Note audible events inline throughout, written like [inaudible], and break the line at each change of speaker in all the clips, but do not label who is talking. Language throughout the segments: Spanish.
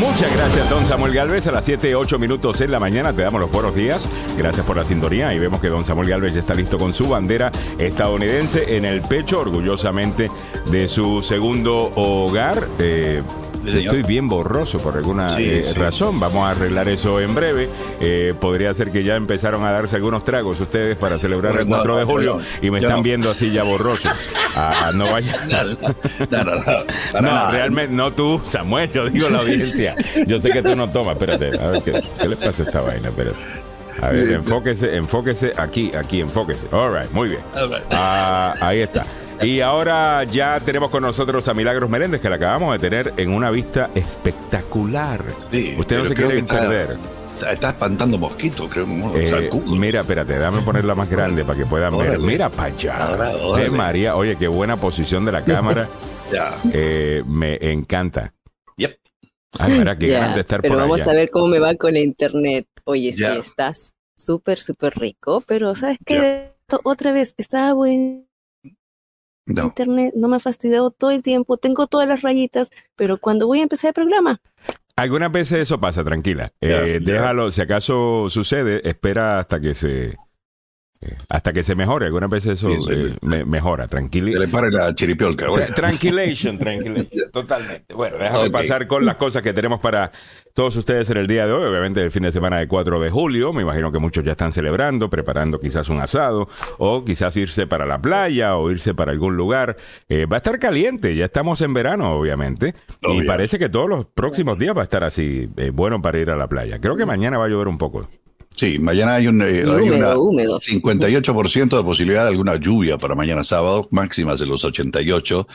Muchas gracias, don Samuel Galvez. A las 7, 8 minutos en la mañana te damos los buenos días. Gracias por la sintonía. Y vemos que don Samuel Galvez ya está listo con su bandera estadounidense en el pecho, orgullosamente de su segundo hogar. Eh, Estoy bien borroso por alguna eh, razón. Vamos a arreglar eso en breve. Eh, podría ser que ya empezaron a darse algunos tragos ustedes para celebrar el 4 de julio y me están viendo así ya borroso. [laughs] Ah, no vaya. No, no, no, no realmente no tú, Samuel. Yo digo la audiencia. Yo sé que tú no tomas. Espérate, a ver qué, qué le pasa a esta vaina. Espérate. A ver, enfóquese, enfóquese aquí, aquí, enfóquese. All right, muy bien. Ah, ahí está. Y ahora ya tenemos con nosotros a Milagros Meléndez, que la acabamos de tener en una vista espectacular. Sí, Usted no se quiere perder.
Está, espantando mosquitos, creo.
Eh, mira, espérate, déjame ponerla más grande para que puedan ver. Mira para allá. Eh, María, oye, qué buena posición de la cámara. [laughs] ya. Eh, me encanta.
Yep.
Ay, mira, qué grande estar
pero
vamos
a ver cómo me va con internet. Oye, sí, estás súper, súper rico, pero ¿sabes qué? Otra vez, estaba Internet no me ha fastidiado todo el tiempo, tengo todas las rayitas, pero cuando voy a empezar el programa.
Algunas veces eso pasa, tranquila. Eh, déjalo, si acaso sucede, espera hasta que se hasta que se mejore. Algunas veces eso eh, mejora. Tranquilo.
le pare la chiripiolca.
Tranquilation, [laughs] tranquilation. Totalmente. Bueno, déjame pasar con las cosas que tenemos para todos ustedes en el día de hoy. Obviamente el fin de semana de 4 de julio. Me imagino que muchos ya están celebrando, preparando quizás un asado o quizás irse para la playa o irse para algún lugar. Eh, va a estar caliente. Ya estamos en verano, obviamente. y parece que todos los próximos días va a estar así, eh, bueno para ir a la playa. Creo que mañana va a llover un poco.
Sí, mañana hay, un, eh, hay una 58% de posibilidad de alguna lluvia para mañana sábado, máximas de los 88.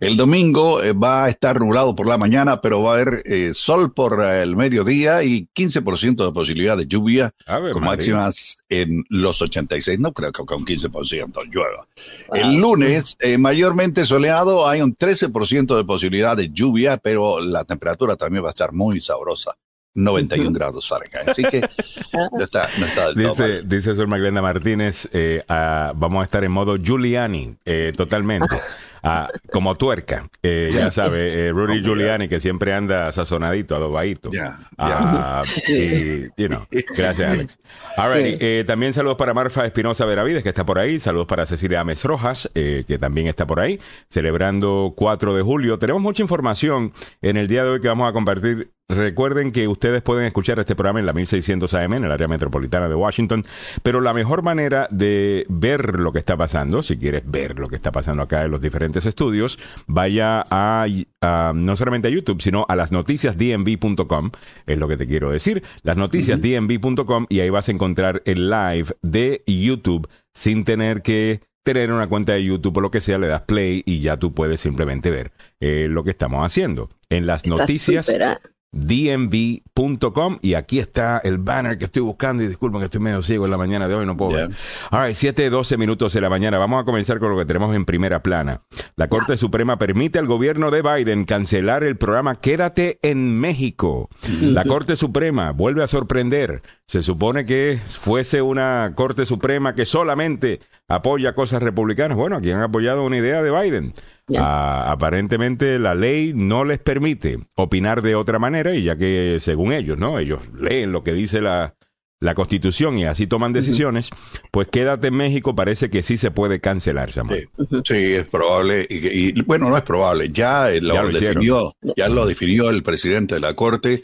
El domingo eh, va a estar nublado por la mañana, pero va a haber eh, sol por el mediodía y 15% de posibilidad de lluvia, con máximas en los 86. No creo que con 15% llueva. El lunes, mayormente soleado, hay un 13% de posibilidad de lluvia, pero la temperatura también va a estar muy sabrosa. 91 grados Fahrenheit. Así que [laughs] no está, no está
del dice, dice Sor Magdalena Martínez, eh, vamos a estar en modo Giuliani, eh, totalmente. [laughs] Ah, como tuerca, eh, ya sabe, eh, Rudy Giuliani que siempre anda sazonadito, adobadito. Ya, ah, you know, gracias Alex. Eh, también saludos para Marfa Espinosa Veravides que está por ahí, saludos para Cecilia Ames Rojas que también está por ahí, celebrando 4 de julio. Tenemos mucha información en el día de hoy que vamos a compartir Recuerden que ustedes pueden escuchar este programa en la 1600 AM en el área metropolitana de Washington, pero la mejor manera de ver lo que está pasando, si quieres ver lo que está pasando acá en los diferentes estudios, vaya a, no solamente a YouTube, sino a las noticias dnb.com, es lo que te quiero decir, las noticias dnb.com y ahí vas a encontrar el live de YouTube sin tener que tener una cuenta de YouTube o lo que sea, le das play y ya tú puedes simplemente ver eh, lo que estamos haciendo. En las noticias dmv.com y aquí está el banner que estoy buscando y disculpen que estoy medio ciego en la mañana de hoy, no puedo ver. All right, 7, 12 minutos de la mañana. Vamos a comenzar con lo que tenemos en primera plana. La Corte Suprema permite al gobierno de Biden cancelar el programa Quédate en México. La Corte Suprema vuelve a sorprender. Se supone que fuese una Corte Suprema que solamente apoya cosas republicanas. Bueno, aquí han apoyado una idea de Biden. Ah, aparentemente la ley no les permite opinar de otra manera y ya que según ellos, ¿no? Ellos leen lo que dice la, la constitución y así toman decisiones, pues quédate en México parece que sí se puede cancelar,
Samuel. Sí, es probable, y, bueno, no es probable, ya lo, definió, ya lo definió el presidente de la Corte.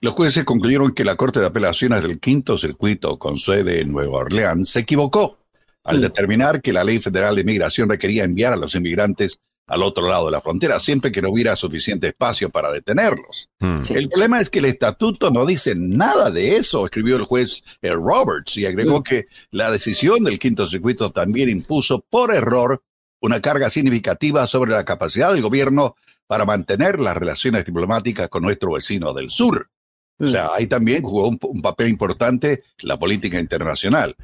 Los jueces concluyeron que la Corte de Apelaciones del Quinto Circuito, con sede en Nueva Orleans, se equivocó al determinar que la Ley Federal de Migración requería enviar a los inmigrantes al otro lado de la frontera, siempre que no hubiera suficiente espacio para detenerlos. Hmm. El problema es que el estatuto no dice nada de eso, escribió el juez eh, Roberts y agregó que la decisión del quinto circuito también impuso por error una carga significativa sobre la capacidad del gobierno para mantener las relaciones diplomáticas con nuestro vecino del sur. O sea, ahí también jugó un, papel importante la política internacional.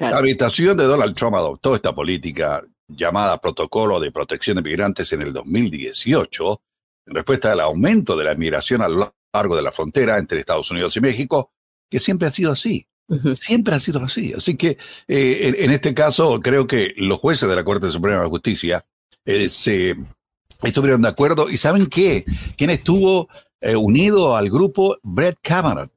La habitación de Donald Trump adoptó esta política llamada Protocolo de Protección de Migrantes en el 2018, en respuesta al aumento de la migración a lo largo de la frontera entre Estados Unidos y México, que siempre ha sido así. Siempre ha sido así. Así que eh, en, este caso creo que los jueces de la Corte Suprema de Justicia eh, se estuvieron de acuerdo. ¿Y saben qué? ¿Quién estuvo eh, unido al grupo Brett Kavanaugh.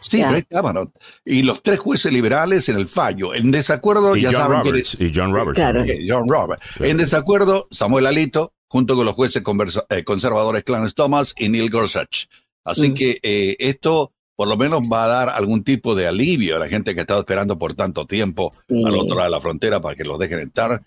Sí, Brett Kavanaugh. Y los tres jueces liberales en el fallo. En desacuerdo, ya saben
y John Roberts.
John Roberts. En desacuerdo, Samuel Alito, junto con los jueces eh, conservadores Clarence Thomas y Neil Gorsuch. Así mm. que eh, esto por lo menos va a dar algún tipo de alivio a la gente que ha estado esperando por tanto tiempo al otro lado de la frontera para que los dejen entrar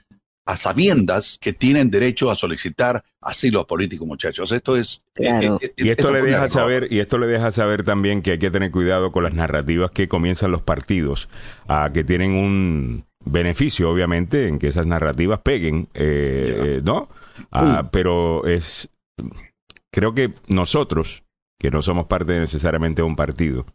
a sabiendas que tienen derecho a solicitar asilo político, muchachos. Esto es...
Eh, eh, eh, y esto, le deja saber, y esto le deja saber también que hay que tener cuidado con las narrativas que comienzan los partidos, a que tienen un beneficio, obviamente, en que esas narrativas peguen, ¿no? Ah, pero es... Creo que nosotros, que no somos parte necesariamente de un partido,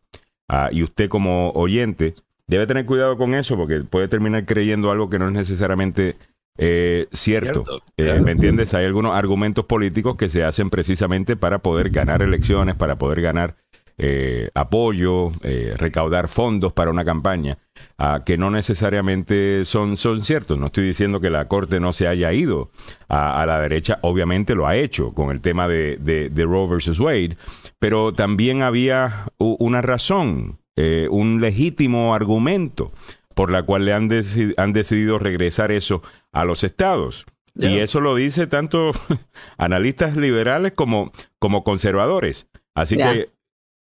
ah, y usted como oyente, debe tener cuidado con eso porque puede terminar creyendo algo que no es necesariamente eh, cierto. Eh, ¿Me entiendes? Hay algunos argumentos políticos que se hacen precisamente para poder ganar elecciones, para poder ganar eh, apoyo, recaudar fondos para una campaña, ah, que no necesariamente son, son ciertos. No estoy diciendo que la Corte no se haya ido a, la derecha, obviamente lo ha hecho con el tema de, de, Roe versus Wade, pero también había una razón, un legítimo argumento por la cual le han, han decidido regresar eso a los estados. Y eso lo dice tanto [laughs] analistas liberales como, como conservadores. Así que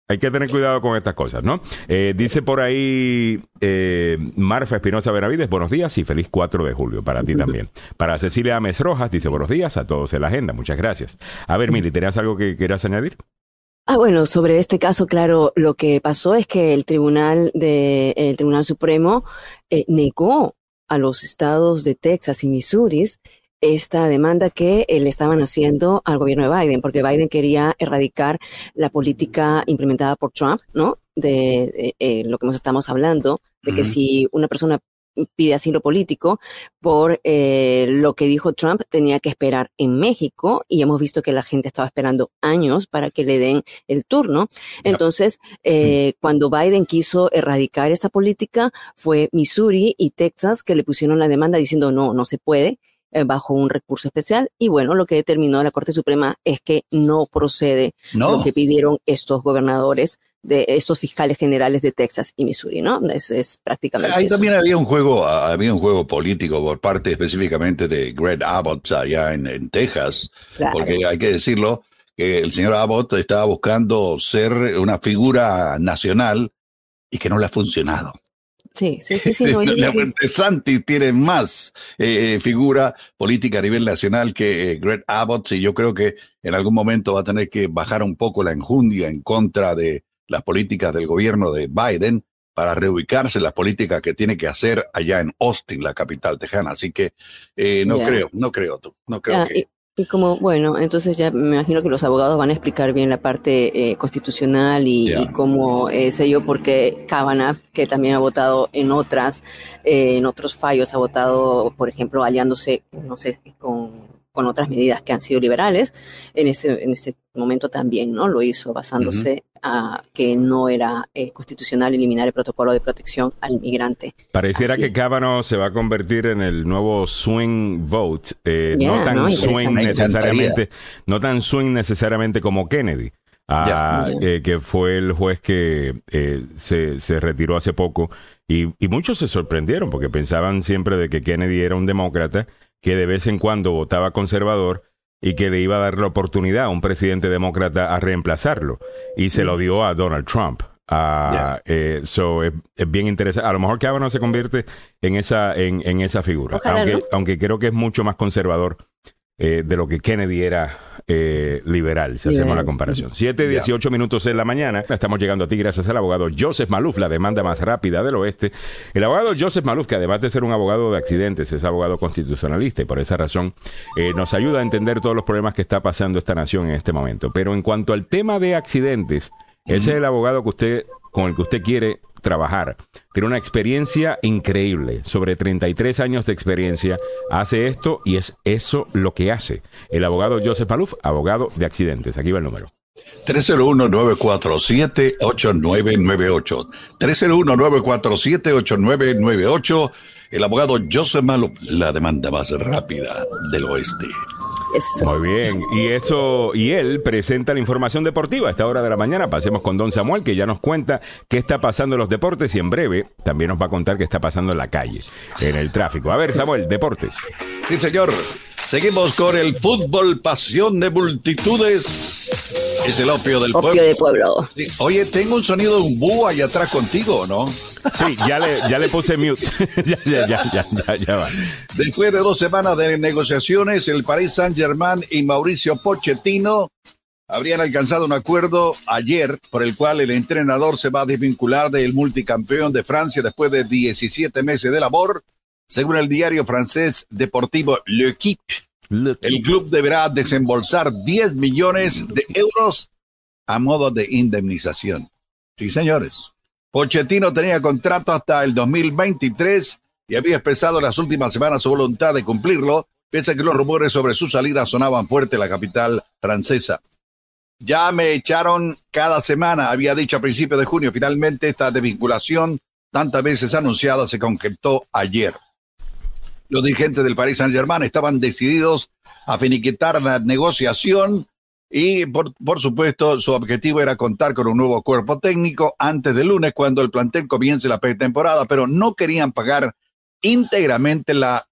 hay que tener cuidado con estas cosas, ¿no? Eh, dice por ahí eh, Marfa Espinosa Benavides, buenos días y feliz 4 de julio para ti también. [laughs] Para Cecilia Ames Rojas, dice buenos días a todos en la agenda, muchas gracias. A ver, Mili, ¿tenías algo que quieras añadir?
Ah, bueno, sobre este caso, claro, lo que pasó es que el Tribunal de, el Tribunal Supremo eh, negó a los estados de Texas y Missouri esta demanda que eh, le estaban haciendo al gobierno de Biden, porque Biden quería erradicar la política implementada por Trump, ¿no? De, eh, lo que nos estamos hablando, de que si una persona pide asilo político por eh, lo que dijo Trump tenía que esperar en México y hemos visto que la gente estaba esperando años para que le den el turno. Entonces, eh, cuando Biden quiso erradicar esa política, fue Missouri y Texas que le pusieron la demanda diciendo no, no se puede eh, bajo un recurso especial. Y bueno, lo que determinó la Corte Suprema es que no procede lo que pidieron estos gobernadores de estos fiscales generales de Texas y Missouri, ¿no? Es, es prácticamente.
Ahí también había un juego, había un juego político por parte específicamente de Greg Abbott allá en, Texas, porque hay que decirlo que el señor Abbott estaba buscando ser una figura nacional y que no le ha funcionado.
Sí, sí, sí, sí. [laughs]
Santi tiene más eh, figura política a nivel nacional que eh, Greg Abbott y yo creo que en algún momento va a tener que bajar un poco la enjundia en contra de las políticas del gobierno de Biden para reubicarse las políticas que tiene que hacer allá en Austin, la capital tejana. Así que eh, no creo, no creo tú, no creo que...
Y, como, bueno, entonces ya me imagino que los abogados van a explicar bien la parte eh, constitucional y, cómo eh, sé yo, porque Kavanaugh, que también ha votado en otras, en otros fallos, ha votado, por ejemplo, aliándose, no sé, con con otras medidas que han sido liberales. En ese, en ese momento también no lo hizo basándose a que no era eh, constitucional eliminar el protocolo de protección al migrante.
Pareciera que Kavanaugh se va a convertir en el nuevo swing vote, eh, no tan swing necesariamente, no tan swing necesariamente como Kennedy. Ah, eh, que fue el juez que se, se retiró hace poco. Y, y muchos se sorprendieron porque pensaban siempre de que Kennedy era un demócrata que de vez en cuando votaba conservador y que le iba a dar la oportunidad a un presidente demócrata a reemplazarlo. Y se lo mm. dio a Donald Trump. Uh, es, bien interesante. A lo mejor Kavanaugh se convierte en esa, en, en esa figura. aunque, aunque creo que es mucho más conservador eh, de lo que Kennedy era eh, liberal, si hacemos la comparación. Siete, dieciocho minutos en la mañana. Estamos llegando a ti gracias al abogado Joseph Maluf, la demanda más rápida del oeste. El abogado Joseph Maluf, que además de ser un abogado de accidentes, es abogado constitucionalista y por esa razón eh, nos ayuda a entender todos los problemas que está pasando esta nación en este momento. Pero en cuanto al tema de accidentes, ese es el abogado que usted, con el que usted quiere trabajar. Tiene una experiencia increíble, sobre 33 años de experiencia, hace esto y es eso lo que hace. El abogado Joseph Maluf, abogado de accidentes. Aquí va el número.
301-947-8998. 301-947-8998. El abogado Joseph Maluf, la demanda más rápida del oeste.
Muy bien. Y eso, y él presenta la información deportiva a esta hora de la mañana. Pasemos con Don Samuel, que ya nos cuenta qué está pasando en los deportes y en breve también nos va a contar qué está pasando en la calle, en el tráfico. A ver, Samuel, deportes.
Sí, señor. Seguimos con el fútbol, pasión de multitudes. Es el opio del
opio
pueblo.
pueblo.
Oye, tengo un sonido de un búho allá atrás contigo, ¿no?
Sí, ya le, ya le puse mute. [laughs] ya, ya, ya, ya, ya, va.
Después de dos semanas de negociaciones, el Paris Saint-Germain y Mauricio Pochettino habrían alcanzado un acuerdo ayer por el cual el entrenador se va a desvincular del multicampeón de Francia después de 17 meses de labor según el diario francés deportivo L'Equipe, el club deberá desembolsar 10 millones de euros a modo de indemnización. Sí, señores. Pochettino tenía contrato hasta el 2023 y había expresado en las últimas semanas su voluntad de cumplirlo, pese a que los rumores sobre su salida sonaban fuerte en la capital francesa. Ya me echaron cada semana, había dicho a principios de junio. Finalmente, esta desvinculación, tantas veces anunciada, se concretó ayer. Los dirigentes del Paris Saint-Germain estaban decididos a finiquitar la negociación y, por, por, supuesto, su objetivo era contar con un nuevo cuerpo técnico antes del lunes, cuando el plantel comience la pretemporada, pero no querían pagar íntegramente la,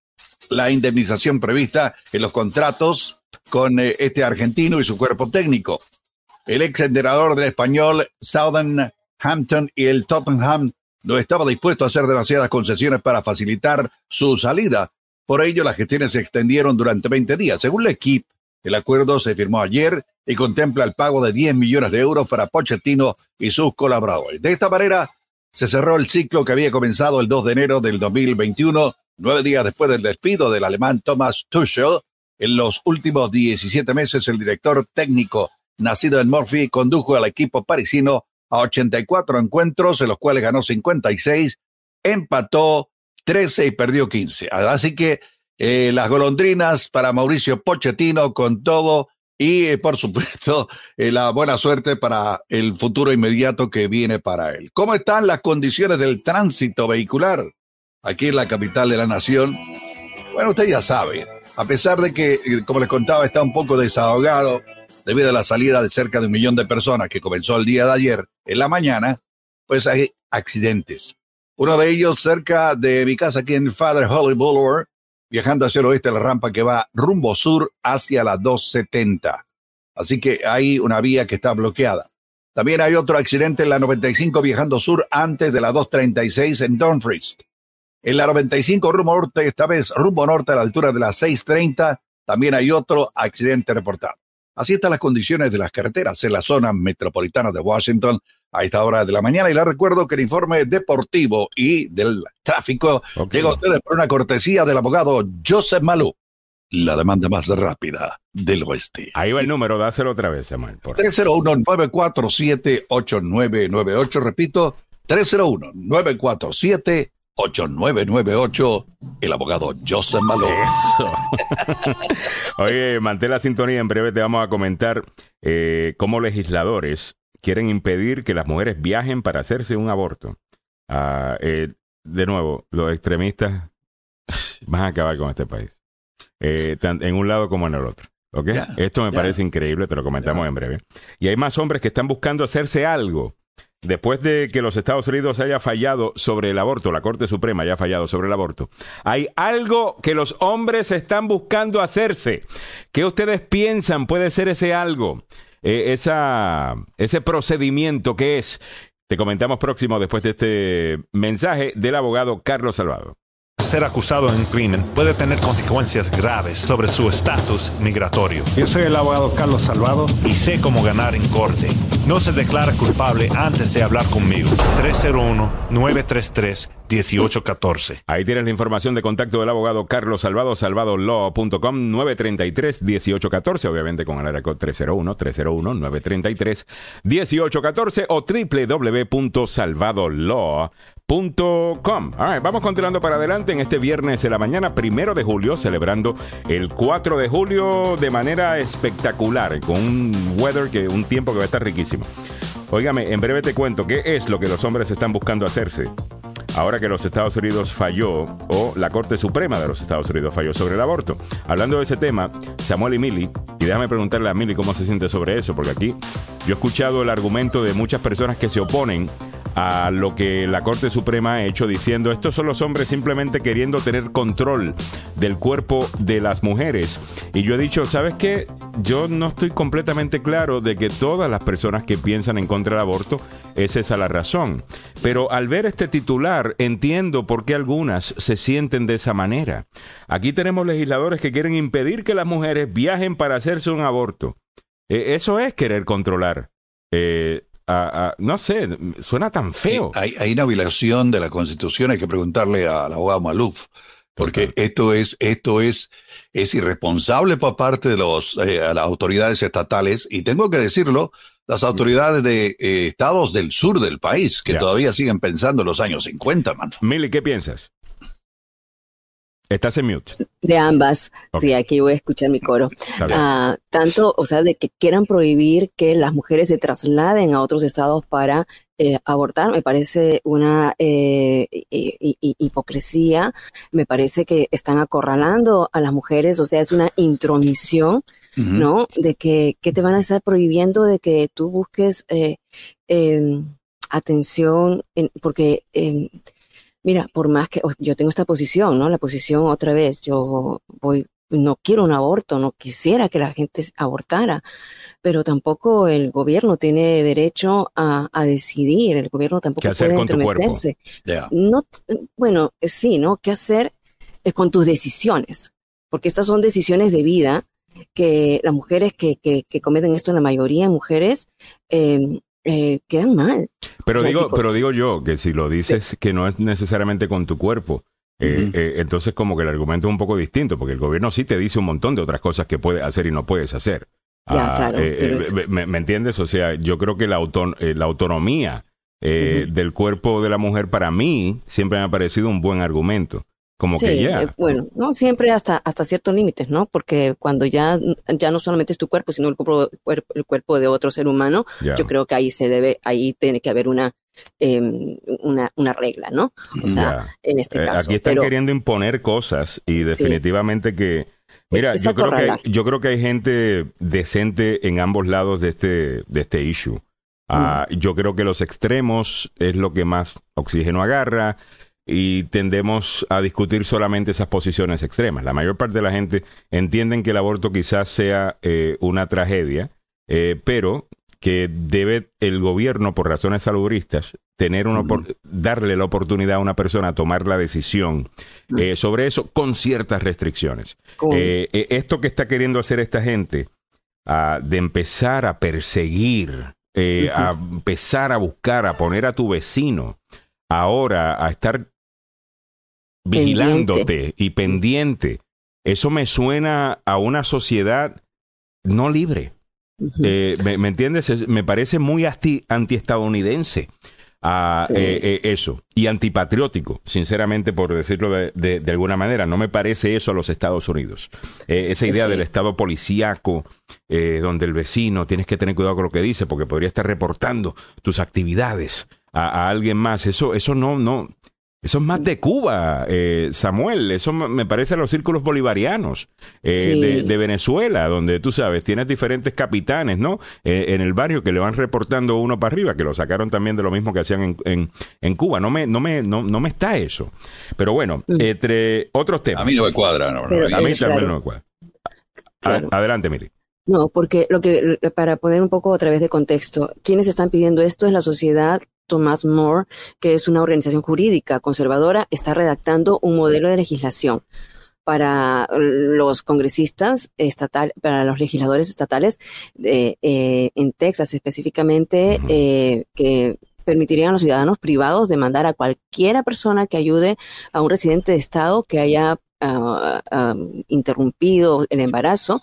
la indemnización prevista en los contratos con eh, este argentino y su cuerpo técnico. El ex entrenador del español Southampton y el Tottenham no estaba dispuesto a hacer demasiadas concesiones para facilitar su salida. Por ello, las gestiones se extendieron durante 20 días. Según la equipo, el acuerdo se firmó ayer y contempla el pago de 10 millones de euros para Pochettino y sus colaboradores. De esta manera, se cerró el ciclo que había comenzado el 2 de enero del 2021, nueve días después del despido del alemán Thomas Tuchel. En los últimos 17 meses, el director técnico nacido en Murphy condujo al equipo parisino a 84 encuentros, en los cuales ganó 56, empató 13 y perdió 15. Así que eh, las golondrinas para Mauricio Pochettino con todo y eh, por supuesto [laughs] eh, la buena suerte para el futuro inmediato que viene para él. ¿Cómo están las condiciones del tránsito vehicular aquí en la capital de la nación? Bueno, usted ya sabe, a pesar de que, como les contaba, está un poco desahogado debido a la salida de cerca de un millón de personas que comenzó el día de ayer en la mañana, pues hay accidentes. Uno de ellos cerca de mi casa aquí en Father Holly Boulevard, viajando hacia el oeste, la rampa que va rumbo sur hacia la 270. Así que hay una vía que está bloqueada. También hay otro accidente en la 95 viajando sur antes de la 236 en Dumfries. En la 95 rumbo norte, esta vez rumbo norte a la altura de la 630, también hay otro accidente reportado. Así están las condiciones de las carreteras en la zona metropolitana de Washington a esta hora de la mañana. Y les recuerdo que el informe deportivo y del tráfico llega a ustedes por una cortesía del abogado Joseph Malou. La demanda más rápida del oeste.
Ahí va el número, dáselo otra vez, Samuel.
301-947-8998. Repito, 301-947-8998. 8998, el abogado Joseph Malo.
Eso. [laughs] Oye, mantén la sintonía. En breve te vamos a comentar eh, cómo legisladores quieren impedir que las mujeres viajen para hacerse un aborto. Ah, eh, de nuevo, los extremistas van a acabar con este país. Eh, en un lado como en el otro. ¿okay? Esto me parece increíble, te lo comentamos en breve. Y hay más hombres que están buscando hacerse algo Después de que los Estados Unidos haya fallado sobre el aborto, la Corte Suprema haya fallado sobre el aborto, hay algo que los hombres están buscando hacerse. ¿Qué ustedes piensan puede ser ese algo? Eh, ese procedimiento que es. Te comentamos próximo después de este mensaje del abogado Carlos Salvado
ser acusado en un crimen puede tener consecuencias graves sobre su estatus migratorio.
Yo soy el abogado Carlos Salvado
y sé cómo ganar en corte. No se declara culpable antes de hablar conmigo. 301-933-1814.
Ahí tienes la información de contacto del abogado Carlos Salvado, salvadolaw.com 933-1814, obviamente con el área 301-301-933-1814 o www.salvadolaw.com Com. vamos continuando para adelante en este viernes de la mañana, primero de julio, celebrando el 4 de julio de manera espectacular, con un weather que un tiempo que va a estar riquísimo. Óigame, en breve te cuento qué es lo que los hombres están buscando hacerse. ahora que los Estados Unidos falló, o la Corte Suprema de los Estados Unidos falló sobre el aborto. Hablando de ese tema, Samuel y Mili, y déjame preguntarle a Mili cómo se siente sobre eso, porque aquí yo he escuchado el argumento de muchas personas que se oponen a lo que la Corte Suprema ha hecho diciendo estos son los hombres simplemente queriendo tener control del cuerpo de las mujeres. Y yo he dicho, ¿sabes qué? Yo no estoy completamente claro de que todas las personas que piensan en contra del aborto es esa la razón. Pero al ver este titular entiendo por qué algunas se sienten de esa manera. Aquí tenemos legisladores que quieren impedir que las mujeres viajen para hacerse un aborto. Eh, eso es querer controlar. Eh, no sé, suena tan feo.
hay, hay, una violación de la Constitución, hay que preguntarle a la abogado Maluf, porque esto es, esto es, es irresponsable por parte de los, eh, las autoridades estatales, y tengo que decirlo, las autoridades de eh, estados del sur del país, que todavía siguen pensando en los años 50, man.
Mili, ¿qué piensas? Estás en mute.
De ambas. Sí, aquí voy a escuchar mi coro. Ah, tanto, o sea, de que quieran prohibir que las mujeres se trasladen a otros estados para eh, abortar, me parece una eh, hipocresía. Me parece que están acorralando a las mujeres, o sea, es una intromisión, ¿no? De que, que, te van a estar prohibiendo de que tú busques eh, em, atención, en, porque em, Mira, por más que yo tengo esta posición, ¿no? La posición otra vez, yo voy, no quiero un aborto, no quisiera que la gente abortara, pero tampoco el gobierno tiene derecho a, decidir, el gobierno tampoco puede entrometerse. No, bueno, sí, ¿no? ¿Qué hacer eh, con tus decisiones? Porque estas son decisiones de vida que las mujeres que, que, que cometen esto, la mayoría de mujeres, eh, eh, quedan mal.
Pero digo, pero digo yo que si lo dices que no es necesariamente con tu cuerpo, eh, eh, entonces como que el argumento es un poco distinto, porque el gobierno sí te dice un montón de otras cosas que puedes hacer y no puedes hacer. Ah, me, entiendes? O sea, yo creo que la, la autonomía del cuerpo de la mujer para mí siempre me ha parecido un buen argumento. Como que ya. Eh,
bueno, no siempre hasta hasta ciertos límites, ¿no? Porque cuando ya ya no solamente es tu cuerpo, sino el cuerpo el cuerpo de otro ser humano, yo creo que ahí se debe ahí tiene que haber una em, una, una regla, ¿no? O sea, en este eh, caso.
Aquí están queriendo imponer cosas y definitivamente que Mira, yo creo que yo creo que hay gente decente en ambos lados de este de este issue. Ah, mm. Yo creo que los extremos es lo que más oxígeno agarra y tendemos a discutir solamente esas posiciones extremas. La mayor parte de la gente entienden que el aborto quizás sea eh, una tragedia, eh, pero que debe el gobierno, por razones salubristas, tener una darle la oportunidad a una persona a tomar la decisión eh, sobre eso con ciertas restricciones. esto que está queriendo hacer esta gente, de empezar a perseguir, a empezar a buscar, a poner a tu vecino, ahora a estar vigilándote y pendiente. Eso me suena a una sociedad no libre. Eh, me, entiendes? me parece muy antiestadounidense a eh, eh, eso y antipatriótico, sinceramente, por decirlo de, alguna manera. No me parece eso a los Estados Unidos. esa idea del Estado policíaco, donde el vecino tienes que tener cuidado con lo que dice, porque podría estar reportando tus actividades a, a alguien más. Eso, eso no, no, eso es más de Cuba, eh, Samuel. Eso me parece a los círculos bolivarianos eh, de, Venezuela, donde tú sabes, tienes diferentes capitanes, ¿no? Eh, en el barrio que le van reportando uno para arriba, que lo sacaron también de lo mismo que hacían en, en, Cuba. No me, no, me, no, no, me está eso. Pero bueno, mm. entre otros temas.
A mí no me cuadra, no,
a mí también no me cuadra. Adelante, Miri.
No, porque lo que, para poner un poco otra vez de contexto, quienes están pidiendo esto es la sociedad Thomas More, que es una organización jurídica conservadora, está redactando un modelo de legislación para los congresistas estatal, para los legisladores estatales eh, en Texas específicamente, eh, que permitirían a los ciudadanos privados demandar a cualquiera persona que ayude a un residente de estado que haya Ah, ah, interrumpido el embarazo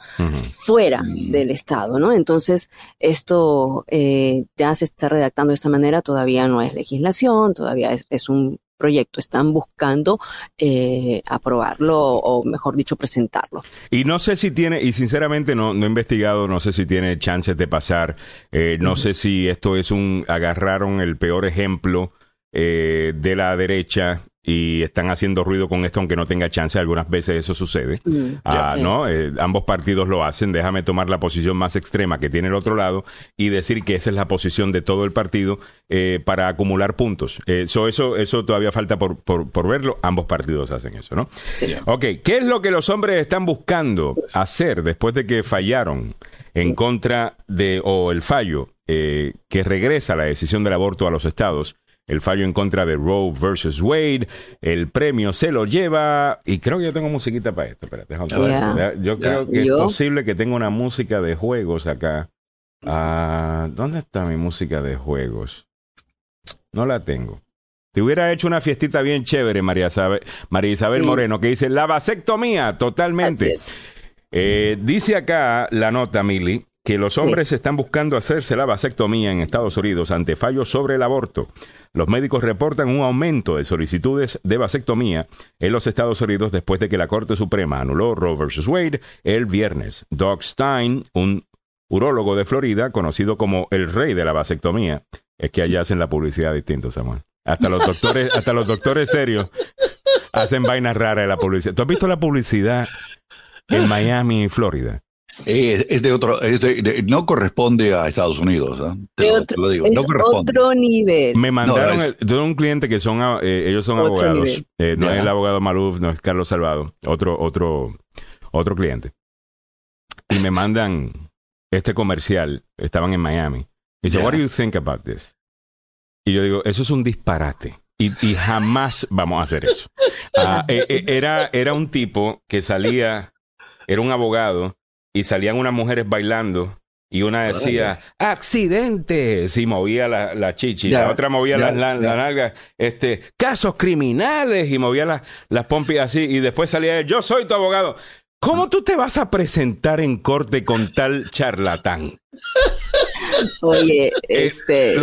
fuera del Estado, ¿no? Entonces, esto eh, ya se está redactando de esta manera, todavía no es legislación, todavía es, un proyecto, están buscando eh, aprobarlo o mejor dicho presentarlo.
Y no sé si tiene, y sinceramente no, no he investigado, no sé si tiene chances de pasar, eh, no sé si esto es un, agarraron el peor ejemplo de la derecha y están haciendo ruido con esto aunque no tenga chance algunas veces eso sucede. Mm. ah, no eh, ambos partidos lo hacen. Déjame tomar la posición más extrema que tiene el otro lado y decir que esa es la posición de todo el partido eh, para acumular puntos. Eso eso todavía falta por, por, verlo. Ambos partidos hacen eso no sí. ok qué es lo que los hombres están buscando hacer después de que fallaron en contra de o el fallo eh, que regresa la decisión del aborto a los estados el fallo en contra de Roe versus Wade. El premio se lo lleva. Y creo que yo tengo musiquita para esto. Espérate, Yo creo que es posible que tenga una música de juegos acá. Ah, ¿Dónde está mi música de juegos? No la tengo. Te hubiera hecho una fiestita bien chévere, María, María Isabel Moreno, que dice la vasectomía, totalmente. Eh, dice acá la nota, Mili, que los hombres están buscando hacerse la vasectomía en Estados Unidos ante fallos sobre el aborto. Los médicos reportan un aumento de solicitudes de vasectomía en los Estados Unidos después de que la Corte Suprema anuló Roe vs. Wade el viernes. Doug Stein, un urólogo de Florida, conocido como el rey de la vasectomía, es que allá hacen la publicidad distinta, Samuel. Hasta los doctores, hasta los doctores serios hacen vainas raras de la publicidad. ¿Tú has visto la publicidad en Miami y Florida?
Eh, es de otro, no corresponde a Estados Unidos,
te, lo, digo, no corresponde. Otro nivel.
Me mandaron de un cliente que son, eh, ellos son abogados, eh, no es el abogado Maluf, no es Carlos Salvado, otro, otro, otro cliente. Y me mandan este comercial, estaban en Miami. Y dice, what do you think about this? Y yo digo, eso es un disparate. Y, y jamás vamos a hacer eso. Ah, era, era un tipo que salía, era un abogado y salían unas mujeres bailando y una decía accidente si movía la, la chichi la otra movía la, nalga este casos criminales y movía las las pompis así y después salía yo soy tu abogado ¿Cómo tú te vas a presentar en corte con tal charlatán?
Oye, eh, este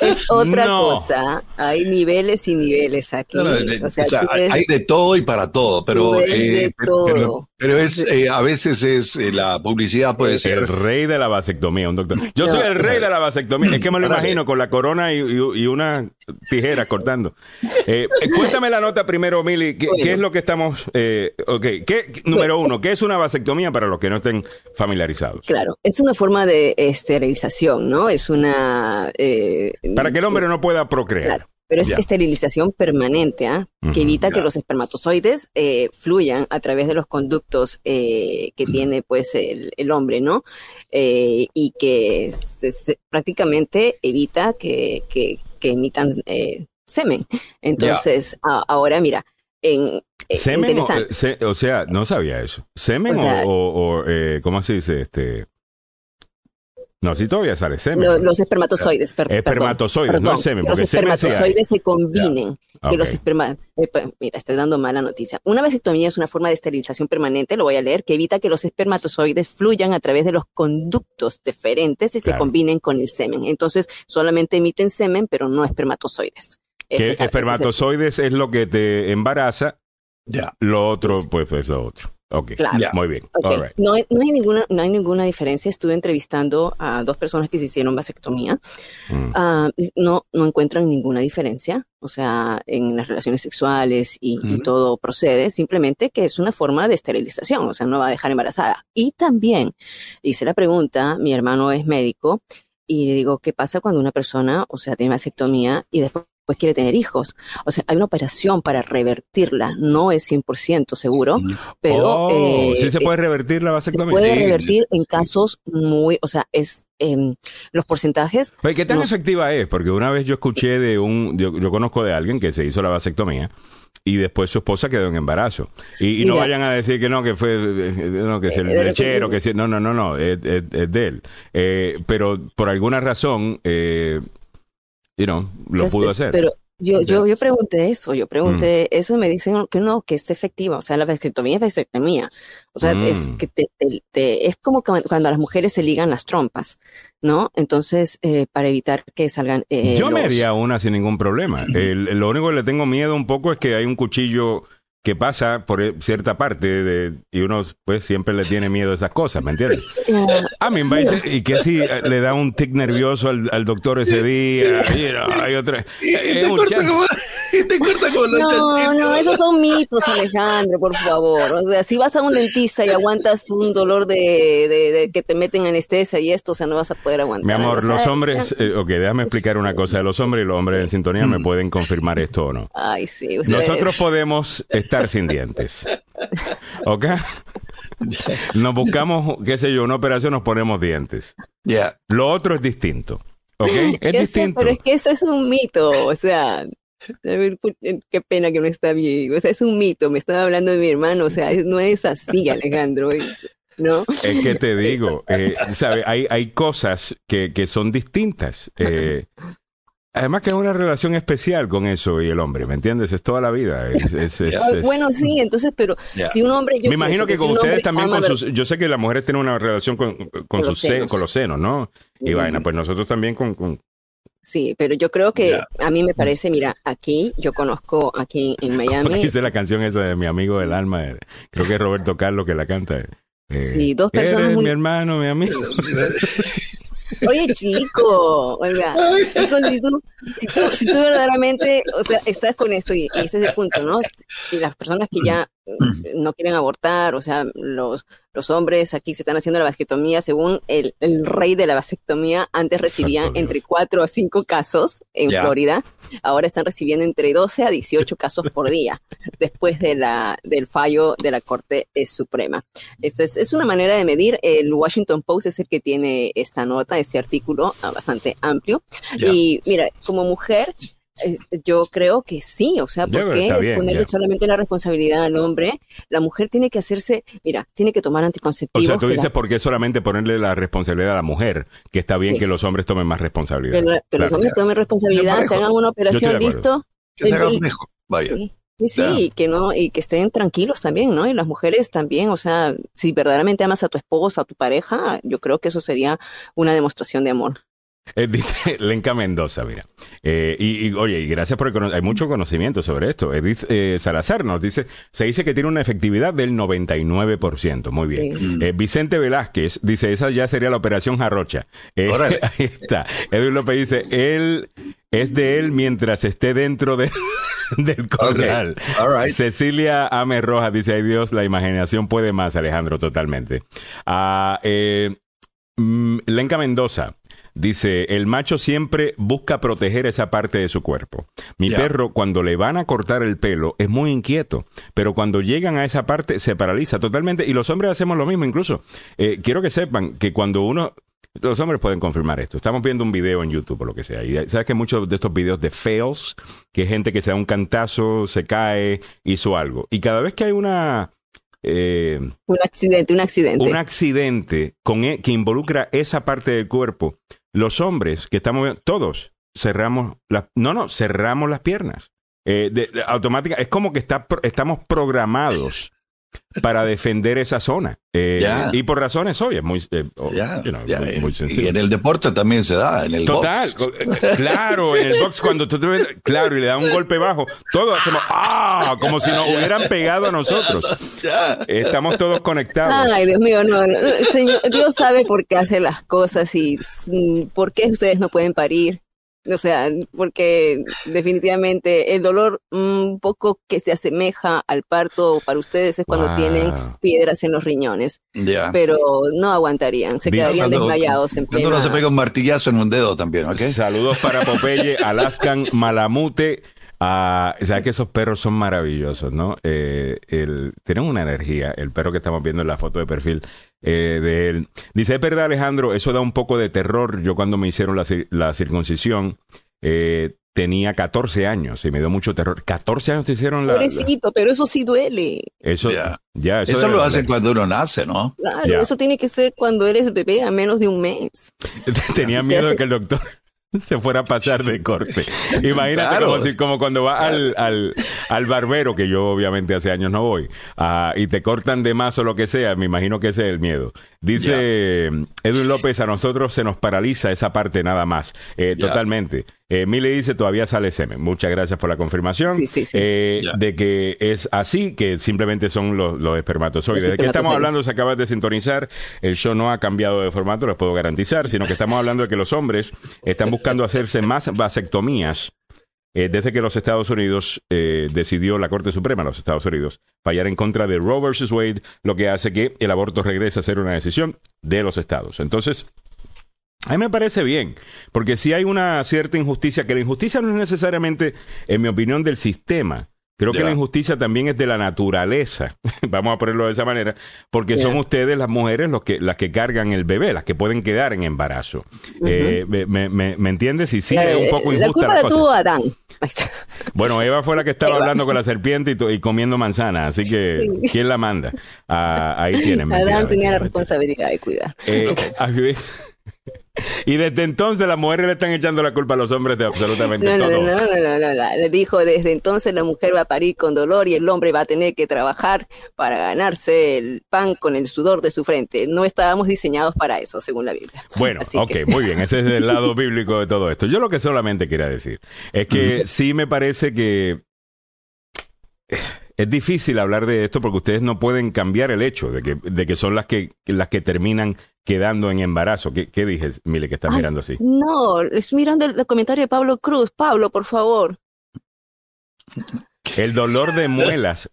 es, otra cosa. Hay niveles y niveles aquí. o
sea, hay de todo y para todo, pero, eh, pero, es eh, a veces es la publicidad puede ser
el rey de la vasectomía, un doctor. Yo soy el rey de la vasectomía. Es que me lo imagino con la corona y, una tijera cortando. cuéntame la nota primero, Mili. ¿Qué, es lo que estamos? ok, ¿qué, número uno, ¿qué es una vasectomía para los que no estén familiarizados?
Claro, es una forma de esterilización, ¿no? Es una...
Eh, Para que el hombre no pueda procrear.
Pero es esterilización permanente, ¿ah? que evita que los espermatozoides eh, fluyan a través de los conductos eh, que tiene pues el, hombre, ¿no? y que prácticamente evita que, que, emitan semen. Entonces, ahora mira, en,
¿Semen o, sea, no sabía eso. ¿Semen o, o, ¿cómo se dice? Este, no, si todavía sale semen.
los espermatozoides,
perdón. Espermatozoides, no es semen.
Los espermatozoides se combinen. Que los esperma... Eh, pues, mira, estoy dando mala noticia. Una vasectomía es una forma de esterilización permanente, lo voy a leer, que evita que los espermatozoides fluyan a través de los conductos deferentes y se combinen con el semen. Entonces, solamente emiten semen, pero no espermatozoides.
Que espermatozoides es, lo que te embaraza, ya. lo otro, pues, es lo otro. Ok, muy bien.
No, hay, ninguna, no hay ninguna diferencia. Estuve entrevistando a dos personas que se hicieron vasectomía. Mm. Ah, no, no encuentran ninguna diferencia. O sea, en las relaciones sexuales y, todo procede. Simplemente que es una forma de esterilización. O sea, no va a dejar embarazada. Y también hice la pregunta, mi hermano es médico, y le digo, ¿qué pasa cuando una persona, o sea, tiene vasectomía y después pues quiere tener hijos. O sea, hay una operación para revertirla, no es 100% seguro, pero...
Oh, eh, ¿Sí se puede eh, revertir la vasectomía?
Se puede revertir en casos muy, o sea, es em, los porcentajes...
¿Qué tan efectiva es? Porque una vez yo escuché de un, yo, conozco de alguien que se hizo la vasectomía y después su esposa quedó en embarazo. Y, no vayan a decir que no, que fue, no, que es el eh, lechero, que no, no, no, no, es, de él. pero por alguna razón, eh, you know, lo pudo hacer.
Pero yo, yo, yo pregunté eso, yo pregunté mm. eso y me dicen que no, que es efectiva, o sea, la vasectomía es vasectomía. O sea, es mm. que te, es como cuando a las mujeres se ligan las trompas, ¿no? Entonces, eh, para evitar que salgan. Eh,
yo me haría una sin ningún problema. lo único que le tengo miedo un poco es que hay un cuchillo que pasa por e, cierta parte de, y uno pues siempre le tiene miedo a esas cosas, ¿me entiendes? A mí me y que si eh, le da un tic nervioso al, doctor ese día, y, hay otra... [laughs]
no, no, esos son mitos, Alejandro, por favor. O sea, si vas a un dentista y aguantas un dolor de, de, que te meten anestesia y esto, o sea, no vas a poder aguantar.
Mi amor, los hombres, eh, ok, déjame explicar una cosa de los hombres y los hombres en sintonía me pueden confirmar esto o no.
Ay, sí.
Nosotros podemos estar sin dientes. ¿Ok? Nos buscamos, qué sé yo, una operación, nos ponemos dientes.
Ya.
Lo otro es distinto. ¿Ok? [laughs] Es distinto.
pero es que eso es un mito. O sea, qué pena que no está bien. O sea, es un mito. Me estaba hablando de mi hermano. O sea, no es así, Alejandro. ¿No?
Es que te digo, eh, Hay, hay cosas que, que son distintas. Eh, Además que es una relación especial con eso y el hombre, ¿me entiendes? Es toda la vida. [laughs]
bueno, sí, entonces, pero si un hombre...
Me imagino que, con ustedes también, con sus, yo sé que las mujeres tienen una relación con, con, sus senos. con los senos, ¿no? Y vaina, pues nosotros también con... con...
Sí, pero yo creo que a mí me parece, mira, aquí, yo conozco aquí en [laughs] Miami...
Hice la canción esa de mi amigo del alma, creo que es Roberto Carlos que la canta.
Eh, sí, dos personas
eres mi hermano, mi amigo.
Oye, chico, oiga, chico, si tú, si tú, si tú verdaderamente, o sea, estás con esto y, ese es el punto, ¿no? Y las personas que ya no quieren abortar, o sea, los, los hombres aquí se están haciendo la vasectomía, según el, el rey de la vasectomía, antes recibían entre 4 a 5 casos en Florida, ahora están recibiendo entre 12 a 18 casos por día, después de la, del fallo de la Corte Suprema. Esto es, es una manera de medir, el Washington Post es el que tiene esta nota, este artículo ah, bastante amplio, y mira, como mujer, yo creo que sí, o sea, ¿por qué ponerle solamente la responsabilidad al hombre? La mujer tiene que hacerse, mira, tiene que tomar anticonceptivos.
O sea, tú dices por qué solamente ponerle la responsabilidad a la mujer, que está bien que los hombres tomen más responsabilidad.
Que, los hombres tomen responsabilidad, se hagan una operación, listo.
Que se hagan mejor, vaya.
Sí. Sí, y que no, y que estén tranquilos también, ¿no? Y las mujeres también, o sea, si verdaderamente amas a tu esposa, a tu pareja, yo creo que eso sería una demostración de amor.
Eh, dice [laughs] Lenca Mendoza, mira. Eh, y, oye, y gracias por el hay mucho conocimiento sobre esto. Edith eh, Salazar nos dice, se dice que tiene una efectividad del 99%. Muy bien. Vicente Velázquez dice, esa ya sería la operación Jarrocha. [laughs] ahí está. Edwin López dice, él es de él mientras esté dentro de, [laughs] del corral. Cecilia Ame Rojas dice, ay Dios, la imaginación puede más, Alejandro, totalmente. Ah, mm, Lenca Mendoza. Dice, el macho siempre busca proteger esa parte de su cuerpo. Mi perro, cuando le van a cortar el pelo, es muy inquieto, pero cuando llegan a esa parte se paraliza totalmente. Y los hombres hacemos lo mismo incluso. Eh, quiero que sepan que cuando uno... Los hombres pueden confirmar esto. Estamos viendo un video en YouTube o lo que sea. Y sabes que muchos de estos videos de fails, que gente que se da un cantazo, se cae, hizo algo. Y cada vez que hay una...
Eh, un accidente, un accidente.
Un accidente con, e, que involucra esa parte del cuerpo los hombres que estamos todos cerramos las, no, no, cerramos las piernas. Eh, de, automática, es como que está, estamos programados para defender esa zona. Eh, y por razones obvias, muy, eh,
muy, sencillo. Y en el deporte también se da, en el
Total, eh, claro, en el box cuando tú te ves, claro, y le da un golpe bajo, todos hacemos, ¡ah! Como si nos hubieran pegado a nosotros. [laughs] Estamos todos conectados.
Ay, Dios mío, no, señor, Dios sabe por qué hace las cosas y mm, por qué ustedes no pueden parir. O sea, porque definitivamente el dolor un poco que se asemeja al parto para ustedes es cuando tienen piedras en los riñones. Pero no aguantarían, se quedarían desmayados en
pleno. no se pega un martillazo en un dedo también, ¿ok?
Saludos para Popeye, Alaskan, Malamute. Ah, sabes que esos perros son maravillosos, ¿no? Eh, el, tienen una energía. El perro que estamos viendo en la foto de perfil eh, de él. Dice, es verdad, Alejandro, eso da un poco de terror. Yo cuando me hicieron la, la circuncisión, eh, tenía 14 años y me dio mucho terror. 14 años te hicieron la...
Pobrecito, pero eso sí duele.
Eso, ya,
eso, lo hacen cuando uno nace, ¿no?
Claro, eso tiene que ser cuando eres bebé a menos de un mes. [laughs]
Tenía miedo de que el doctor [laughs] se fuera a pasar de corte. [laughs] Imagínate como, si, como cuando va al, al, al, barbero, que yo obviamente hace años no voy, uh, y te cortan de más o lo que sea, me imagino que ese es el miedo. Dice Edwin López, a nosotros se nos paraliza esa parte nada más, eh, totalmente. Eh, Mile dice, todavía sale semen. Muchas gracias por la confirmación. Eh, de que es así, que simplemente son los, espermatozoides. ¿De qué estamos hablando? Se acaba de sintonizar. El show no ha cambiado de formato, les puedo garantizar, sino que estamos hablando de que los hombres están buscando hacerse más vasectomías eh, desde que los Estados Unidos eh, decidió la Corte Suprema de los Estados Unidos fallar en contra de Roe versus Wade, lo que hace que el aborto regrese a ser una decisión de los estados. Entonces, a mí me parece bien, porque si hay una cierta injusticia, que la injusticia no es necesariamente, en mi opinión, del sistema. Creo que la injusticia también es de la naturaleza, [laughs] vamos a ponerlo de esa manera, porque son ustedes las mujeres los que, las que cargan el bebé, las que pueden quedar en embarazo. Eh, me, me, entiendes? Y sí, es un poco injusta
la, cosa. Adán. [laughs]
Bueno, Eva fue la que estaba hablando con la serpiente y, comiendo manzana, así que ¿quién la manda? Ah, ahí tienen.
Adán tenía la responsabilidad de cuidar. Eh,
y desde entonces las mujeres le están echando la culpa a los hombres de absolutamente todo.
No, no, no, no, Le dijo, desde entonces la mujer va a parir con dolor y el hombre va a tener que trabajar para ganarse el pan con el sudor de su frente. No estábamos diseñados para eso, según la Biblia.
Bueno, ok, muy bien. Ese es el lado [laughs] bíblico de todo esto. Yo lo que solamente quería decir es que sí me parece que es difícil hablar de esto porque ustedes no pueden cambiar el hecho de que, de que son las que, las que terminan quedando en embarazo. ¿Qué, qué dije, Mile, que estás mirando así?
No, es mirando el, comentario de Pablo Cruz. Pablo, por favor.
El dolor de muelas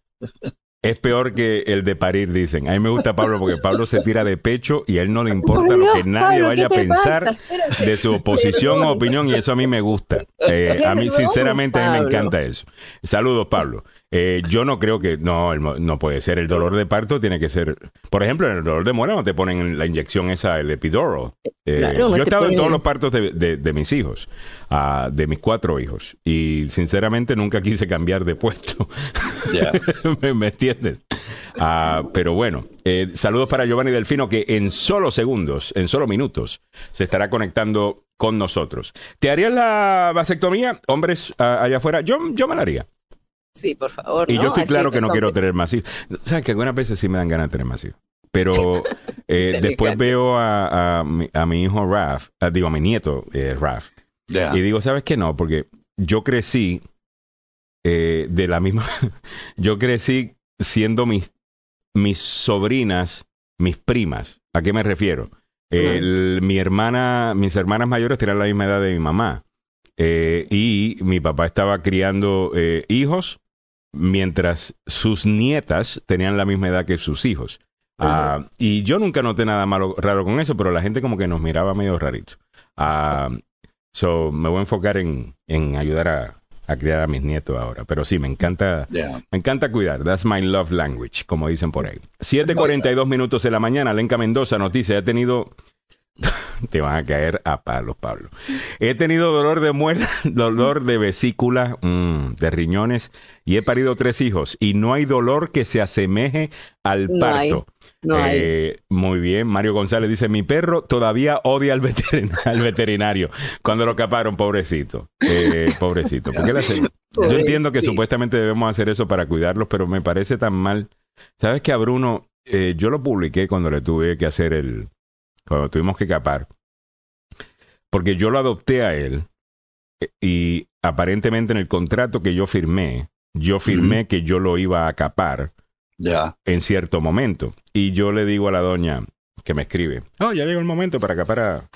es peor que el de parir, dicen. A mí me gusta Pablo porque Pablo se tira de pecho y a él no le importa lo que nadie vaya a pensar de su oposición o opinión y eso a mí me gusta. Eh, a mí, sinceramente, a mí me encanta eso. Saludos, Pablo. Eh, yo no creo que, no, no puede ser. El dolor de parto tiene que ser, por ejemplo, en el dolor de muela no te ponen la inyección esa, el epidural. Eh, yo he estado en todos los partos de, de, mis hijos, uh, de mis cuatro hijos, y sinceramente nunca quise cambiar de puesto. [laughs] [laughs] ¿Me, entiendes? Uh, pero bueno, eh, saludos para Giovanni Delfino que en solo segundos, en solo minutos, se estará conectando con nosotros. ¿Te harías la vasectomía, hombres allá afuera? Yo, yo me la haría.
Sí, por favor.
Y yo estoy claro que no quiero tener más hijos. Sabes que algunas veces sí me dan ganas de tener más hijos. Pero [laughs] eh, después veo a, a, mi, hijo Raf, ah, digo a mi nieto eh, Raf, y digo, ¿sabes qué? No, porque yo crecí eh, de la misma. [laughs] yo crecí siendo mis, mis sobrinas, mis primas. ¿A qué me refiero? mi hermana, mis hermanas mayores tenían la misma edad de mi mamá. y mi papá estaba criando hijos mientras sus nietas tenían la misma edad que sus hijos. Ah, y yo nunca noté nada malo, raro con eso, pero la gente como que nos miraba medio rarito. Uh, so, me voy a enfocar en, en ayudar a, a, criar a mis nietos ahora. Pero sí, me encanta, me encanta cuidar. That's my love language, como dicen por ahí. 7.42 minutos de la mañana, Lenca Mendoza, noticia, ha tenido [laughs] te van a caer a palos, Pablo. He tenido dolor de muela, [laughs] dolor de vesícula, mm, de riñones y he parido tres hijos y no hay dolor que se asemeje al parto. Eh, muy bien, Mario González dice, mi perro todavía odia al, [laughs] veterinario cuando lo caparon, pobrecito. Eh, pobrecito. Yo entiendo que supuestamente debemos hacer eso para cuidarlos, pero me parece tan mal. ¿Sabes que a Bruno, eh, yo lo publiqué cuando le tuve que hacer el, cuando tuvimos que capar, porque yo lo adopté a él eh, y aparentemente en el contrato que yo firmé, yo firmé que yo lo iba a capar ya en cierto momento. Y yo le digo a la doña que me escribe, oh, ya llegó el momento para capar a,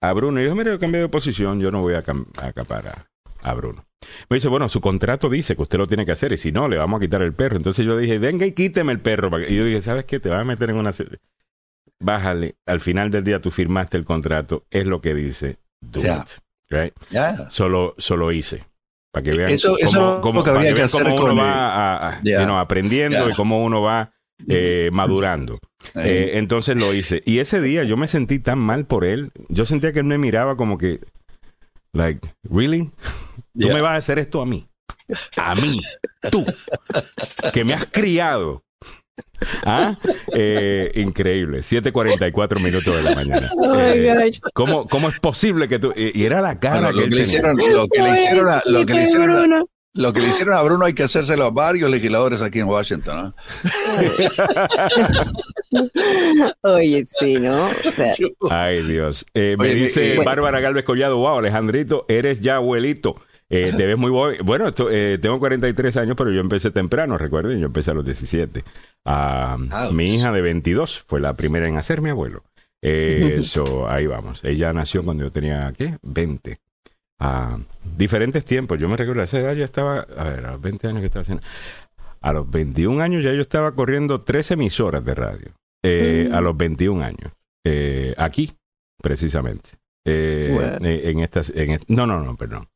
a Bruno. Y yo, mire, yo cambié de posición, yo no voy a, a capar a, a, Bruno. Me dice, bueno, su contrato dice que usted lo tiene que hacer y si no, le vamos a quitar el perro. Entonces yo dije, venga y quíteme el perro. Y yo dije, ¿sabes qué? Te vas a meter en una bájale, al final del día tú firmaste el contrato, es lo que dice, do it, right? Solo, solo hice. Para que vean
eso, cómo,
para que vean cómo uno va aprendiendo y cómo uno va eh, madurando. Eh, entonces lo hice. Y ese día yo me sentí tan mal por él. Yo sentía que él me miraba como que, like, ¿really? [laughs] ¿Tú me vas a hacer esto a mí? A mí, tú, que me has criado ¿Ah? Eh, increíble. 7.44 minutos de la mañana. Eh, ¿cómo, ¿cómo, es posible que tú.? Y era la cara
que, le hicieron, lo que le hicieron, lo que le hicieron Lo que le hicieron a Bruno hay que hacérselo a varios legisladores aquí en Washington. [laughs]
Oye, sí, ¿no? [laughs]
Ay, Dios. Eh, me dice Bárbara Galvez Collado, wow, Alejandrito, eres ya abuelito. Eh, [laughs] te ves muy bueno. Eh, tengo 43 años, pero yo empecé temprano, recuerden, yo empecé a los 17. Ah, mi hija de 22 fue la primera en hacer mi abuelo. [laughs] Eso, ahí vamos. Ella nació cuando yo tenía, ¿qué? 20 a diferentes tiempos. Yo me recuerdo, a esa edad ya estaba, a ver, a los 20 años que estaba haciendo. A los 21 años ya yo estaba corriendo tres emisoras de radio. Eh, a los 21 años. Eh, aquí, precisamente. Eh, en estas, en, no, no, no, perdón.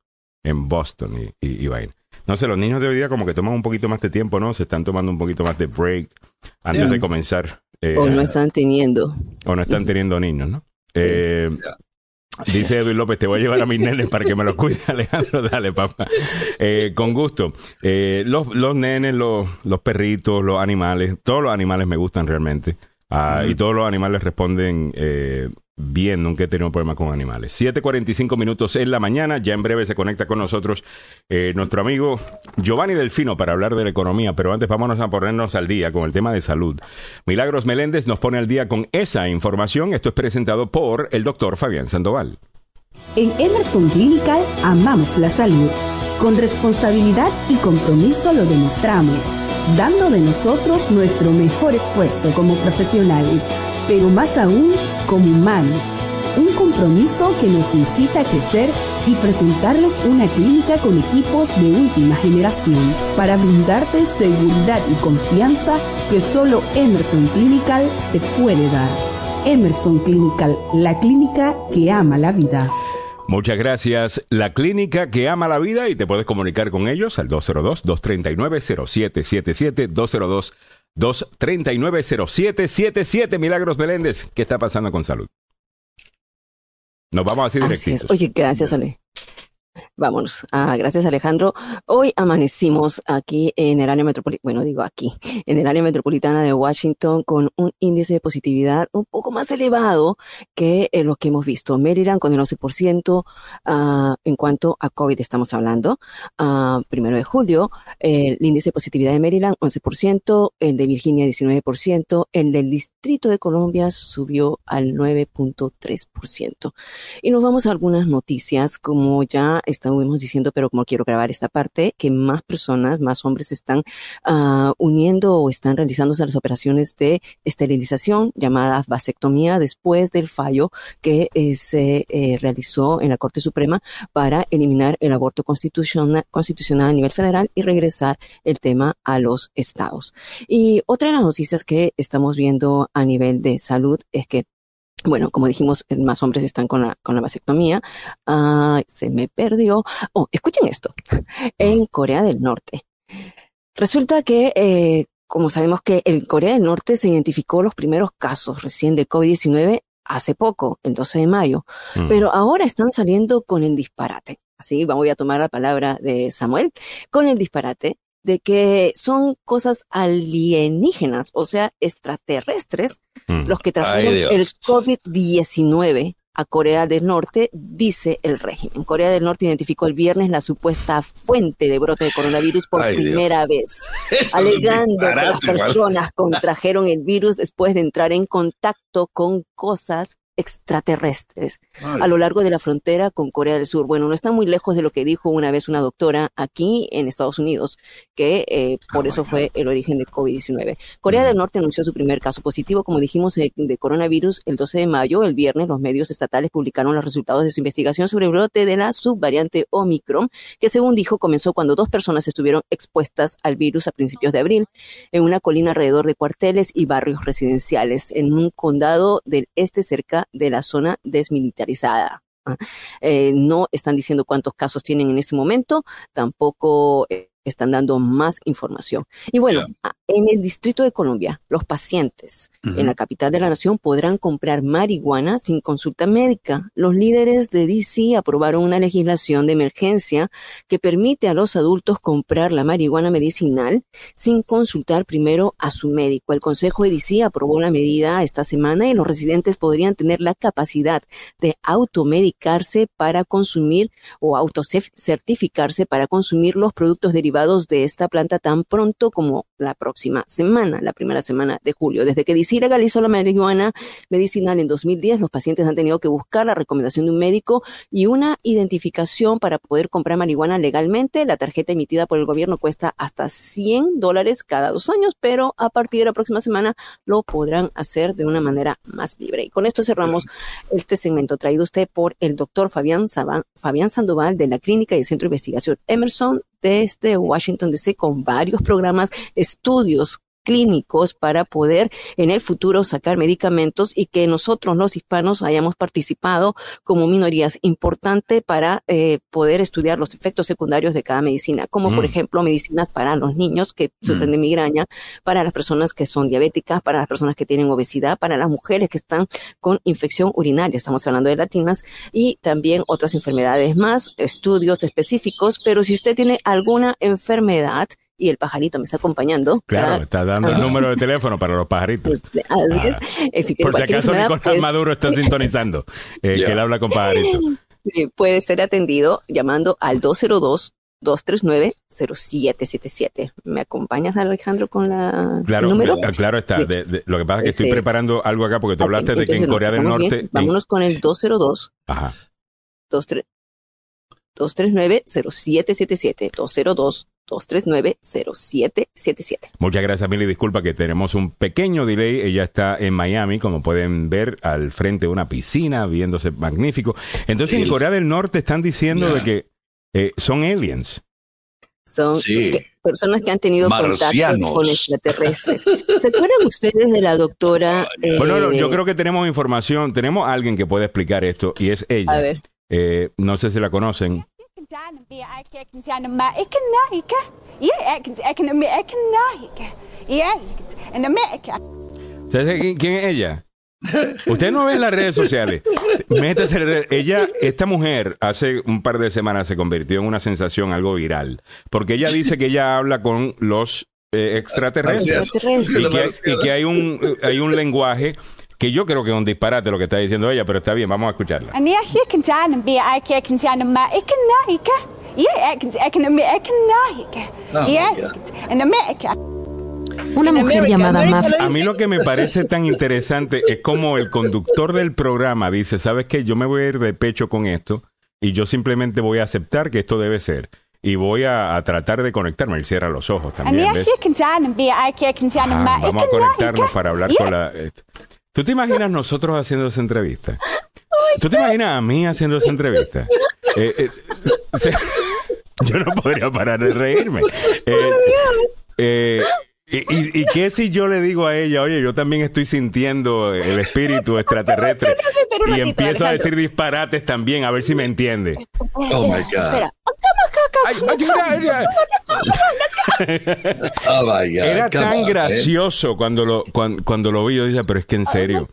En Boston y, y, vaina. No sé, los niños de hoy día como que toman un poquito más de tiempo, ¿no? Se están tomando un poquito más de break antes de comenzar.
o no están teniendo.
O no están teniendo niños, ¿no? Eh, Dice Edwin López, te voy a llevar a mis nenes para que me los cuide, [laughs] Alejandro. Dale, papá. Eh, con gusto. Eh, los, los nenes, los, los perritos, los animales, todos los animales me gustan realmente. Ah, y todos los animales responden eh, bien, nunca he tenido problemas con animales. 7.45 minutos en la mañana, ya en breve se conecta con nosotros eh, nuestro amigo Giovanni Delfino para hablar de la economía, pero antes vámonos a ponernos al día con el tema de salud. Milagros Meléndez nos pone al día con esa información. Esto es presentado por el doctor Fabián Sandoval.
En Emerson Clinical amamos la salud. Con responsabilidad y compromiso lo demostramos dando de nosotros nuestro mejor esfuerzo como profesionales, pero más aún como humanos. Un compromiso que nos incita a crecer y presentarles una clínica con equipos de última generación para brindarte seguridad y confianza que solo Emerson Clinical te puede dar. Emerson Clinical, la clínica que ama la vida.
Muchas gracias. La clínica que ama la vida y te puedes comunicar con ellos al 202-239-0777, 202-239-0777. Milagros Meléndez, ¿qué está pasando con salud? Nos vamos así directitos.
Oye, gracias, Ale. Vámonos. Ah, gracias, Alejandro. Hoy amanecimos aquí en el área metropolitana, bueno, digo aquí, en el área metropolitana de Washington con un índice de positividad un poco más elevado que eh, lo que hemos visto. Maryland con el 11% ah, en cuanto a COVID estamos hablando. Ah, primero de julio, el índice de positividad de Maryland 11%, el de Virginia 19%, el del Distrito de Colombia subió al 9.3%. Y nos vamos a algunas noticias como ya estamos diciendo, pero como quiero grabar esta parte, que más personas, más hombres están uh, uniendo o están realizándose las operaciones de esterilización llamadas vasectomía después del fallo que eh, se eh, realizó en la Corte Suprema para eliminar el aborto constitucional, constitucional a nivel federal y regresar el tema a los estados. Y otra de las noticias que estamos viendo a nivel de salud es que bueno, como dijimos, más hombres están con la, con la vasectomía. se me perdió. Oh, escuchen esto. [laughs] En Corea del Norte. Resulta que, eh, como sabemos que en Corea del Norte se identificó los primeros casos recién de COVID-19 hace poco, el 12 de mayo, mm. pero ahora están saliendo con el disparate. Así, voy a tomar la palabra de Samuel, con el disparate de que son cosas alienígenas, o sea, extraterrestres, mm. los que trajeron el COVID-19 a Corea del Norte, dice el régimen. Corea del Norte identificó el viernes la supuesta fuente de brote de coronavirus por primera vez, [laughs] alegando que las personas contrajeron el virus después de entrar en contacto con cosas extraterrestres a lo largo de la frontera con Corea del Sur. Bueno, no está muy lejos de lo que dijo una vez una doctora aquí en Estados Unidos, que eh, por ah, eso fue el origen de COVID-19. Corea del Norte anunció su primer caso positivo, como dijimos, de, coronavirus el 12 de mayo. El viernes los medios estatales publicaron los resultados de su investigación sobre el brote de la subvariante Omicron, que según dijo comenzó cuando dos personas estuvieron expuestas al virus a principios de abril en una colina alrededor de cuarteles y barrios residenciales en un condado del este cerca de la zona desmilitarizada. ¿ah? Eh, no están diciendo cuántos casos tienen en este momento, tampoco eh, están dando más información. Y bueno, en el Distrito de Columbia, los pacientes en la capital de la nación podrán comprar marihuana sin consulta médica. Los líderes de DC aprobaron una legislación de emergencia que permite a los adultos comprar la marihuana medicinal sin consultar primero a su médico. El Consejo de DC aprobó la medida esta semana y los residentes podrían tener la capacidad de automedicarse para consumir o autocertificarse para consumir los productos derivados de esta planta tan pronto como la próxima semana, la primera semana de julio. Desde que DC legalizó la marihuana medicinal en 2010, los pacientes han tenido que buscar la recomendación de un médico y una identificación para poder comprar marihuana legalmente. La tarjeta emitida por el gobierno cuesta hasta 100 dólares cada dos años, pero a partir de la próxima semana lo podrán hacer de una manera más libre. Y con esto cerramos este segmento traído usted por el doctor Fabián, Fabián Sandoval de la Clínica y Centro de Investigación Emerson desde Washington DC con varios programas, estudios clínicos para poder en el futuro sacar medicamentos y que nosotros los hispanos hayamos participado como minorías importante para eh, poder estudiar los efectos secundarios de cada medicina, como por mm. ejemplo medicinas para los niños que sufren mm. de migraña, para las personas que son diabéticas, para las personas que tienen obesidad, para las mujeres que están con infección urinaria, estamos hablando de latinas, y también otras enfermedades más, estudios específicos, pero si usted tiene alguna enfermedad, y el pajarito me está acompañando.
Claro, está dando el número de teléfono para los pajaritos. Pues, así es. Ah. Eh, por si acaso Nicolás pues, Maduro está [laughs] sintonizando, eh, que él habla con pajarito. [laughs]
Sí, puede ser atendido llamando al 202 239-0777. ¿Me acompañas, Alejandro, con la
claro,
el número?
Claro está. lo que pasa es que estoy preparando algo acá porque tú hablaste de que en Corea del Norte...
Vámonos con el 202. Ajá. 239-0777. 202 239-0777.
Muchas gracias, Mili. Disculpa que tenemos un pequeño delay. Ella está en Miami, como pueden ver, al frente de una piscina, viéndose magnífico. Entonces, en Corea del Norte están diciendo de que eh, son aliens.
Son personas que han tenido contacto con extraterrestres. ¿Se acuerdan ustedes de la doctora?
bueno, yo eh, creo que tenemos información. Tenemos alguien que puede explicar esto y es ella. A ver. Eh, no sé si la conocen. Quién es ella? Usted no ve en las redes sociales. Métase Ella, esta mujer, hace un par de semanas se convirtió en una sensación algo viral. Porque ella dice que ella habla con los eh, extraterrestres. Y que, y que hay, un, hay un lenguaje que yo creo que es un disparate lo que está diciendo ella, pero está bien, vamos a escucharla.
Una mujer llamada Maf.
A mí lo que me parece tan interesante es como el conductor del programa dice, ¿sabes qué? Yo me voy a ir de pecho con esto y yo simplemente voy a aceptar que esto debe ser. Y voy a, tratar de conectarme. Él cierra los ojos también. ¿ves? vamos a conectarnos para hablar con la... ¿Tú te imaginas nosotros haciendo esa entrevista? ¿Tú te imaginas a mí haciendo esa entrevista? [laughs] Eh, eh, [laughs] yo no podría parar de reírme. Eh, ¿Y, y, qué si yo le digo a ella, oye, yo también estoy sintiendo el espíritu extraterrestre [laughs] y empiezo a decir disparates también, a ver si me entiende? Oh my God. Era tan gracioso cuando lo, cuando, lo vi. Yo dije, pero es que en serio.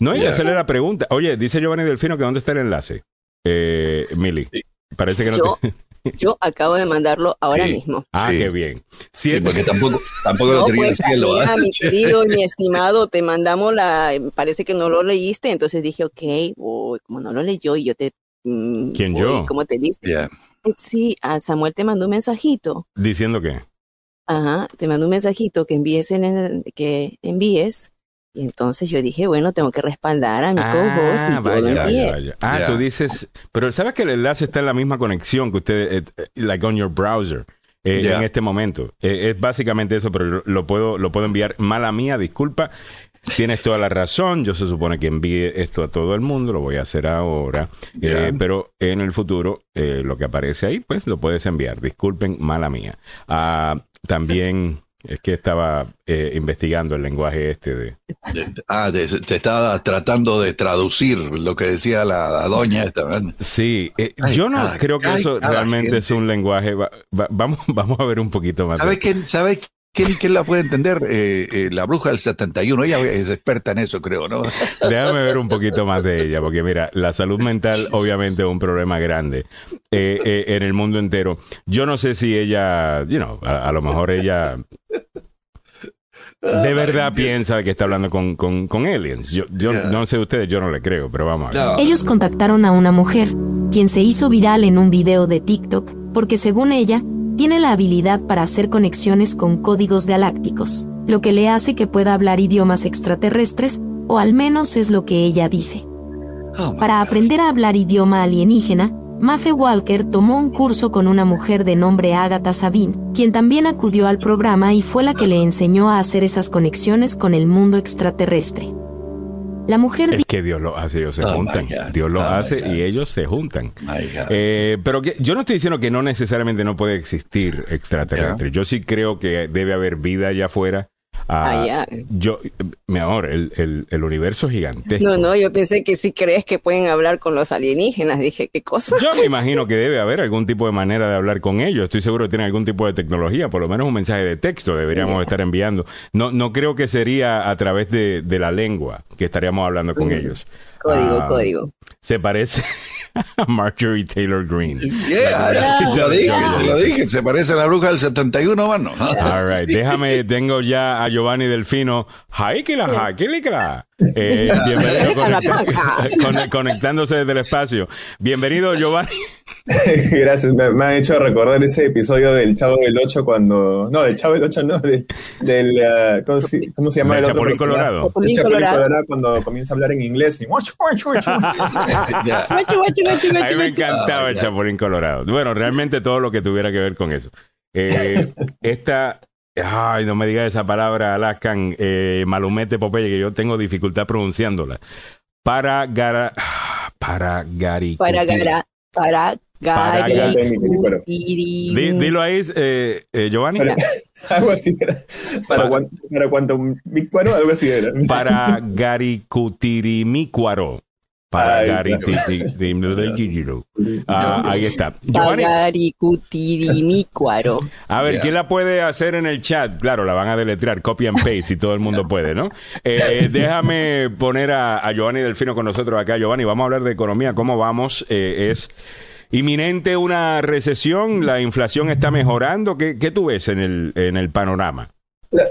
No hay que hacerle la pregunta. Oye, dice Giovanni Delfino que dónde está el enlace. Eh, Mili. Parece que no te...
Yo acabo de mandarlo ahora mismo.
Ah, qué bien.
Sí, porque tampoco, tampoco lo tenía en el pues, cielo.
¿eh? Mi [laughs] querido, mi estimado, te mandamos la. Parece que no lo leíste, entonces dije, ok, como no lo leyó y yo te.
Mm, ¿Quién yo?
¿Cómo te dice? Sí, a Samuel te mandó un mensajito.
¿Diciendo qué?
Ajá, te mandó un mensajito que envíes, en que envíes y entonces yo dije, bueno, tengo que respaldar a mi ah,
vaya, Ah, tú dices, pero sabes que el enlace está en la misma conexión que usted, eh, eh, like on your browser. Eh, en este momento. es básicamente eso, pero lo puedo, lo puedo enviar. Mala mía, disculpa. Tienes toda la razón. Yo se supone que envíe esto a todo el mundo. Lo voy a hacer ahora. pero en el futuro, lo que aparece ahí, pues lo puedes enviar. Disculpen, mala mía. Ah, también Es que estaba eh, investigando el lenguaje este de...
ah, te estaba tratando de traducir lo que decía la, doña esta.
Sí, eh, yo no creo que eso realmente es un lenguaje... vamos, [laughs] vamos a ver un poquito más.
¿Sabes quién, ¿sabe ¿Quién, la puede entender? Eh, eh, la bruja del 71, ella es experta en eso, creo, ¿no? [laughs]
Déjame ver un poquito más de ella, porque mira, la salud mental [laughs] obviamente es un problema grande eh, en el mundo entero. Yo no sé si ella, you know, a, lo mejor ella de verdad piensa que está hablando con, con, aliens. Yo, yo no sé ustedes, yo no le creo, pero vamos a
ver. Ellos contactaron a una mujer, quien se hizo viral en un video de TikTok, porque según ella, tiene la habilidad para hacer conexiones con códigos galácticos, lo que le hace que pueda hablar idiomas extraterrestres, o al menos es lo que ella dice. Oh para aprender a hablar idioma alienígena, Mafe Walker tomó un curso con una mujer de nombre Agatha Sabine, quien también acudió al programa y fue la que le enseñó a hacer esas conexiones con el mundo extraterrestre. La mujer
es que Dios lo hace, ellos se oh juntan. Dios lo oh hace y ellos se juntan. Eh, pero yo no estoy diciendo que no necesariamente no puede existir extraterrestre. Yo sí creo que debe haber vida allá afuera Ah, yo, mi amor, el, el, universo es gigantesco.
No, no, yo pensé que si crees que pueden hablar con los alienígenas, dije, ¿qué cosa?
Yo me [laughs] imagino que debe haber algún tipo de manera de hablar con ellos. Estoy seguro que tienen algún tipo de tecnología, por lo menos un mensaje de texto deberíamos estar enviando. No, no creo que sería a través de, de la lengua que estaríamos hablando con ellos.
Código, ah, código.
Se parece. [laughs] Marjorie Taylor Green.
Yeah, te lo dije, te lo dije, se parece a la bruja del 71, mano. [laughs]
All right, déjame, tengo ya a Giovanni Delfino. Haikila, la eh, bienvenido [laughs] conectándose desde el espacio. Bienvenido, Giovanni. [laughs]
Gracias, me, me, han hecho recordar ese episodio del Chavo del 8 cuando. No, del Chavo del 8 no, del. Uh, ¿cómo, se, ¿cómo, se, llama el,
el Chapulín Colorado.
el Chapulín Colorado. cuando comienza a hablar en inglés y. [laughs]
a mí me encantaba el Chapulín Colorado. Bueno, realmente todo lo que tuviera que ver con eso. Eh, esta Ay, no me digas esa palabra, Alaskan, eh, Malumete Popeye, que yo tengo dificultad pronunciándola. Para gara, para gari.
Para gara, para gari.
Dilo ahí, eh, eh, Giovanni.
Para, [laughs] algo así era. Para, para, para algo así era. [laughs]
Para garicutirimícuaro. Pagari, [laughs] ah, ahí está. A ver, ¿quién la puede hacer en el chat? Claro, la van a deletrear, copy and paste, si todo el mundo puede, ¿no? Eh, déjame poner a, a, Giovanni Delfino con nosotros acá. Giovanni, vamos a hablar de economía. ¿Cómo vamos? Eh, es inminente una recesión, la inflación está mejorando. ¿Qué, qué tú ves en el, en el panorama?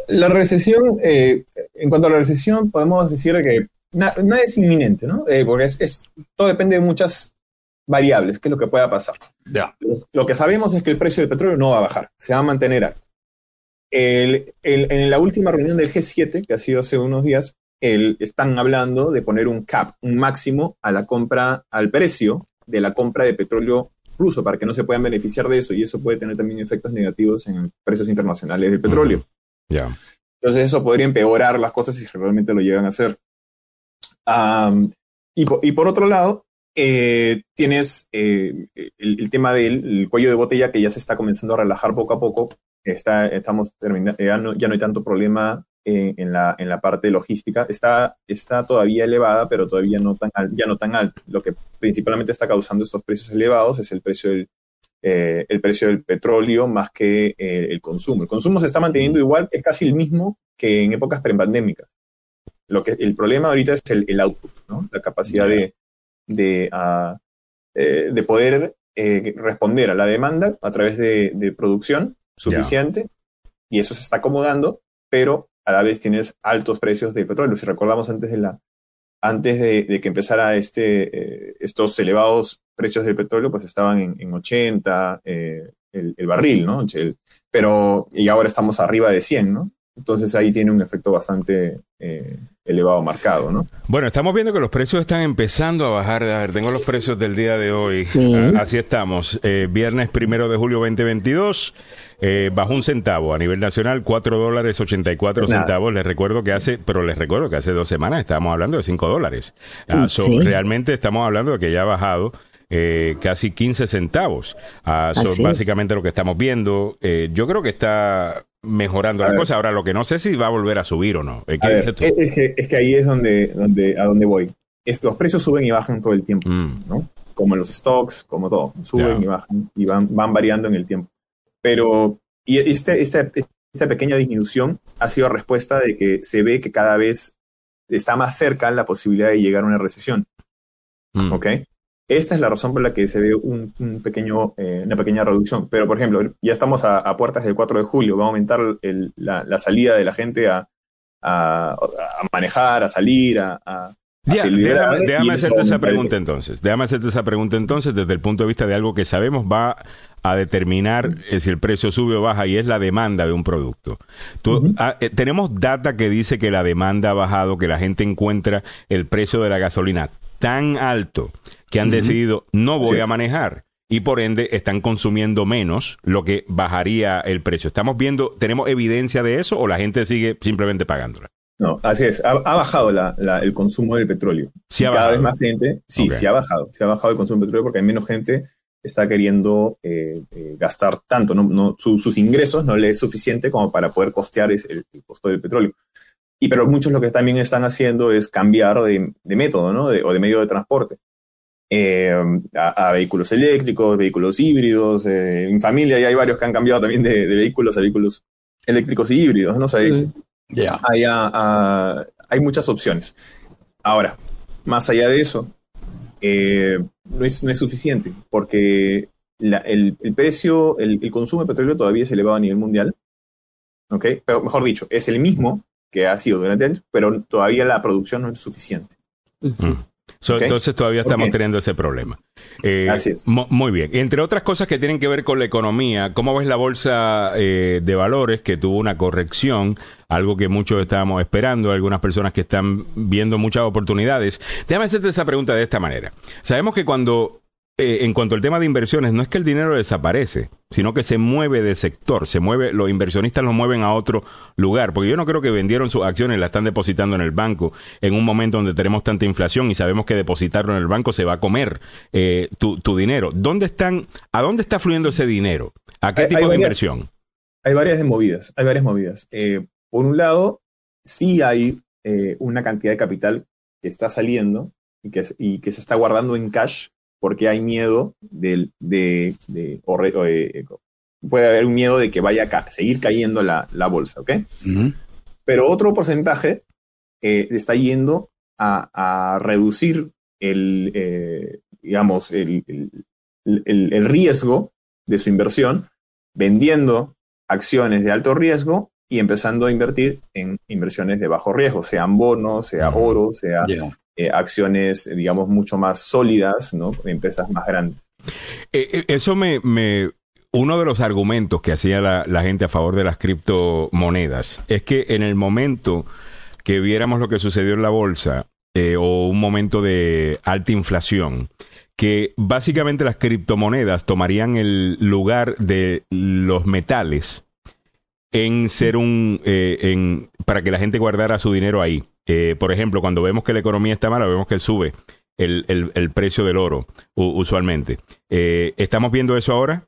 La, recesión, eh, en cuanto a la recesión, podemos decir que nada es inminente, ¿no? Eh, porque es, todo depende de muchas variables, qué es lo que pueda pasar.
Ya.
Lo, que sabemos es que el precio del petróleo no va a bajar, se va a mantener alto. en la última reunión del G7, que ha sido hace unos días, están hablando de poner un cap, un máximo a la compra, al precio de la compra de petróleo ruso, para que no se puedan beneficiar de eso, y eso puede tener también efectos negativos en precios internacionales del petróleo.
Ya.
Entonces eso podría empeorar las cosas si realmente lo llegan a hacer y, por otro lado, eh, tienes eh, el, tema del cuello de botella que ya se está comenzando a relajar poco a poco. Está, estamos terminando, ya no, ya no hay tanto problema eh, en, la, en la parte logística. Está, está todavía elevada, pero todavía no tan ya no tan alta. Lo que principalmente está causando estos precios elevados es el precio del, el precio del petróleo más que el consumo. El consumo se está manteniendo igual, es casi el mismo que en épocas prepandémicas. Lo que, el problema ahorita es el, el output, ¿no? la capacidad de, de, eh, de poder eh, responder a la demanda a través de, de producción suficiente y eso se está acomodando, pero a la vez tienes altos precios de petróleo. Si recordamos antes de la antes de, de que empezara este, eh, estos elevados precios del petróleo, pues estaban en, en 80 el, el, barril, ¿no? pero, y ahora estamos arriba de 100, ¿no? Entonces ahí tiene un efecto bastante eh, elevado, marcado, ¿no?
Bueno, estamos viendo que los precios están empezando a bajar. A ver, tengo los precios del día de hoy. Ah, así estamos. Eh, viernes primero de julio 2022. Eh, bajó un centavo a nivel nacional, 4 dólares 84 centavos. Les recuerdo que hace, pero les recuerdo que hace dos semanas estábamos hablando de 5 dólares. Ah, realmente estamos hablando de que ya ha bajado. Eh, casi 15 centavos. Ah, básicamente lo que estamos viendo. Eh, yo creo que está mejorando la cosa. Ahora, lo que no sé si va a volver a subir o no.
Es, que, ahí es donde, donde, a donde voy. los precios suben y bajan todo el tiempo, mm. ¿no? Como los stocks, como todo. Suben y bajan y van, van variando en el tiempo. Pero, y este, este, esta pequeña disminución ha sido respuesta de que se ve que cada vez está más cerca la posibilidad de llegar a una recesión. Mm. ¿Ok? Esta es la razón por la que se ve un, pequeño, eh, una pequeña reducción. Pero, por ejemplo, ya estamos a, puertas del 4 de julio. Va a aumentar la, salida de la gente a, manejar, a salir, a,
déjame, hacerte esa pregunta entonces. Déjame hacerte esa pregunta entonces desde el punto de vista de algo que sabemos va a determinar eh, si el precio sube o baja y es la demanda de un producto. Ah, eh, tenemos data que dice que la demanda ha bajado, que la gente encuentra el precio de la gasolina tan alto que han decidido no voy a manejar y por ende están consumiendo menos, lo que bajaría el precio. ¿Estamos viendo, tenemos evidencia de eso o la gente sigue simplemente pagándola?
No, así es. Ha, bajado el consumo del petróleo. Sí cada vez más gente, sí, sí ha bajado. Se ha bajado el consumo del petróleo porque hay menos gente está queriendo eh, eh, gastar tanto. No, sus ingresos no le es suficiente como para poder costear el, costo del petróleo. Y pero muchos lo que también están haciendo es cambiar de, método, ¿no? o de medio de transporte. Eh, a, vehículos eléctricos, vehículos híbridos. en familia ya hay varios que han cambiado también de, vehículos a vehículos eléctricos y híbridos, ¿no? sé hay, muchas opciones. Ahora, más allá de eso, eh, no, es, no es suficiente, porque el, precio, el, consumo de petróleo todavía es elevado a nivel mundial. ¿Ok? Pero mejor dicho, es el mismo que ha sido durante años, pero todavía la producción no es suficiente.
Entonces todavía estamos teniendo ese problema.
Eh, Así es.
Muy bien. Entre otras cosas que tienen que ver con la economía, ¿cómo ves la bolsa eh, de valores que tuvo una corrección? Algo que muchos estábamos esperando, algunas personas que están viendo muchas oportunidades. Déjame hacerte esa pregunta de esta manera. Sabemos que cuando eh, en cuanto al tema de inversiones, no es que el dinero desaparece, sino que se mueve de sector, se mueve, los inversionistas lo mueven a otro lugar, porque yo no creo que vendieron sus acciones, la están depositando en el banco en un momento donde tenemos tanta inflación y sabemos que depositarlo en el banco se va a comer eh, tu, dinero. ¿Dónde están, a dónde está fluyendo ese dinero? ¿A qué tipo de inversión?
Hay varias movidas, hay varias movidas. Eh, por un lado, sí hay una cantidad de capital que está saliendo y que, y que se está guardando en cash porque hay miedo de, de, eh, puede haber un miedo de que vaya a seguir cayendo la, bolsa, ¿ok? Pero otro porcentaje eh, está yendo a, reducir el, eh, digamos, el, el, riesgo de su inversión, vendiendo acciones de alto riesgo y empezando a invertir en inversiones de bajo riesgo, sean bonos, sea oro, sea eh, acciones, digamos, mucho más sólidas, ¿no? Empresas más grandes.
Eh, eh, eso me, me, uno de los argumentos que hacía la, gente a favor de las criptomonedas es que en el momento que viéramos lo que sucedió en la bolsa o un momento de alta inflación, que básicamente las criptomonedas tomarían el lugar de los metales en ser un, eh, en, para que la gente guardara su dinero ahí. Eh, por ejemplo, cuando vemos que la economía está mala, vemos que sube el, el, precio del oro, usualmente. Eh, ¿Estamos viendo eso ahora?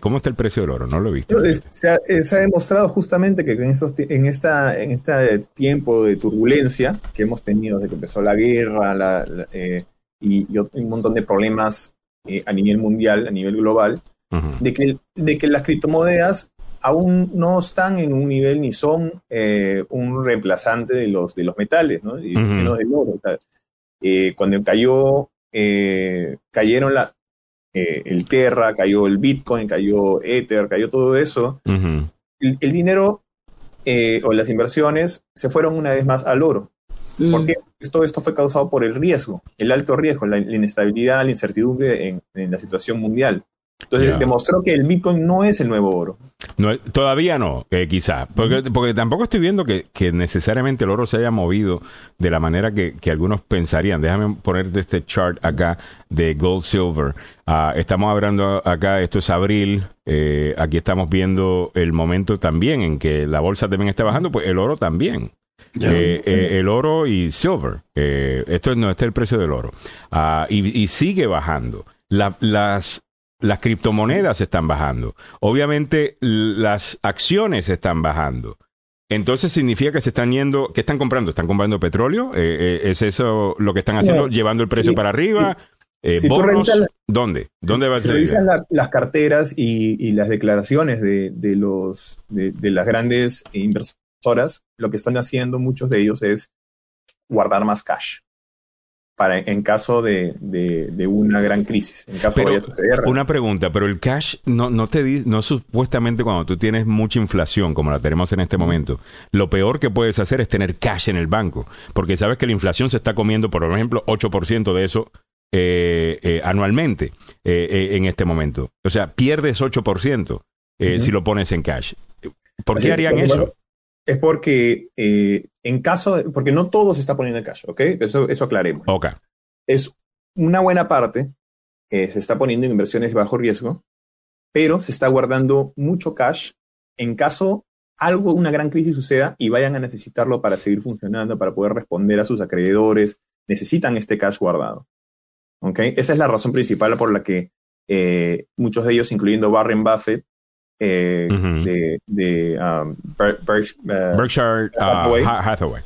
¿Cómo está el precio del oro? No lo he visto.
Se ha, se ha demostrado justamente que en, estos, en, esta, en este tiempo de turbulencia que hemos tenido desde que empezó la guerra la, y, un montón de problemas a nivel mundial, a nivel global, de, que, de que las criptomonedas aún no están en un nivel ni son eh, un reemplazante de los, de los metales, ¿no? Y menos del oro. Eh, cuando cayó, eh, cayeron la, el Terra, cayó el Bitcoin, cayó Ether, cayó todo eso, el, dinero o las inversiones se fueron una vez más al oro. Mm. Porque todo esto fue causado por el riesgo, el alto riesgo, la, inestabilidad, la incertidumbre en, en la situación mundial. Entonces demostró que el Bitcoin no es el nuevo oro.
No, todavía no, eh, quizá. Porque, porque tampoco estoy viendo que, necesariamente el oro se haya movido de la manera que, algunos pensarían. Déjame ponerte este chart acá de gold silver. Ah, estamos hablando acá, esto es abril. Eh, aquí estamos viendo el momento también en que la bolsa también está bajando, pues el oro también. Eh, el oro y silver. esto no, este es el precio del oro. Ah, y, y sigue bajando. las las criptomonedas están bajando. Obviamente las acciones están bajando. Entonces significa que se están yendo, ¿qué están comprando? ¿Están comprando petróleo? Eh, eh, ¿Es eso lo que están haciendo? ¿Llevando el precio para arriba? Eh, ¿Dónde? ¿Dónde va a ser?
revisan las carteras y, las declaraciones de, los, de, las grandes inversoras, lo que están haciendo muchos de ellos es guardar más cash para en caso de, una gran crisis, en caso
de Una pregunta, pero el cash no, no te di, no supuestamente cuando tú tienes mucha inflación como la tenemos en este momento, lo peor que puedes hacer es tener cash en el banco, porque sabes que la inflación se está comiendo, por ejemplo, 8% de eso eh, eh, anualmente eh, en este momento. O sea, pierdes 8% si lo pones en cash. ¿Por qué harían eso?
Es porque eh, en caso, de, porque no todo se está poniendo en cash, ¿ok? Eso, eso aclaremos.
Ok.
Es una buena parte, eh, se está poniendo en inversiones de bajo riesgo, pero se está guardando mucho cash en caso algo, una gran crisis suceda y vayan a necesitarlo para seguir funcionando, para poder responder a sus acreedores, necesitan este cash guardado. ¿Ok? Esa es la razón principal por la que eh, muchos de ellos, incluyendo Warren Buffett, eh, de, de um, uh,
Berkshire uh, Hathaway,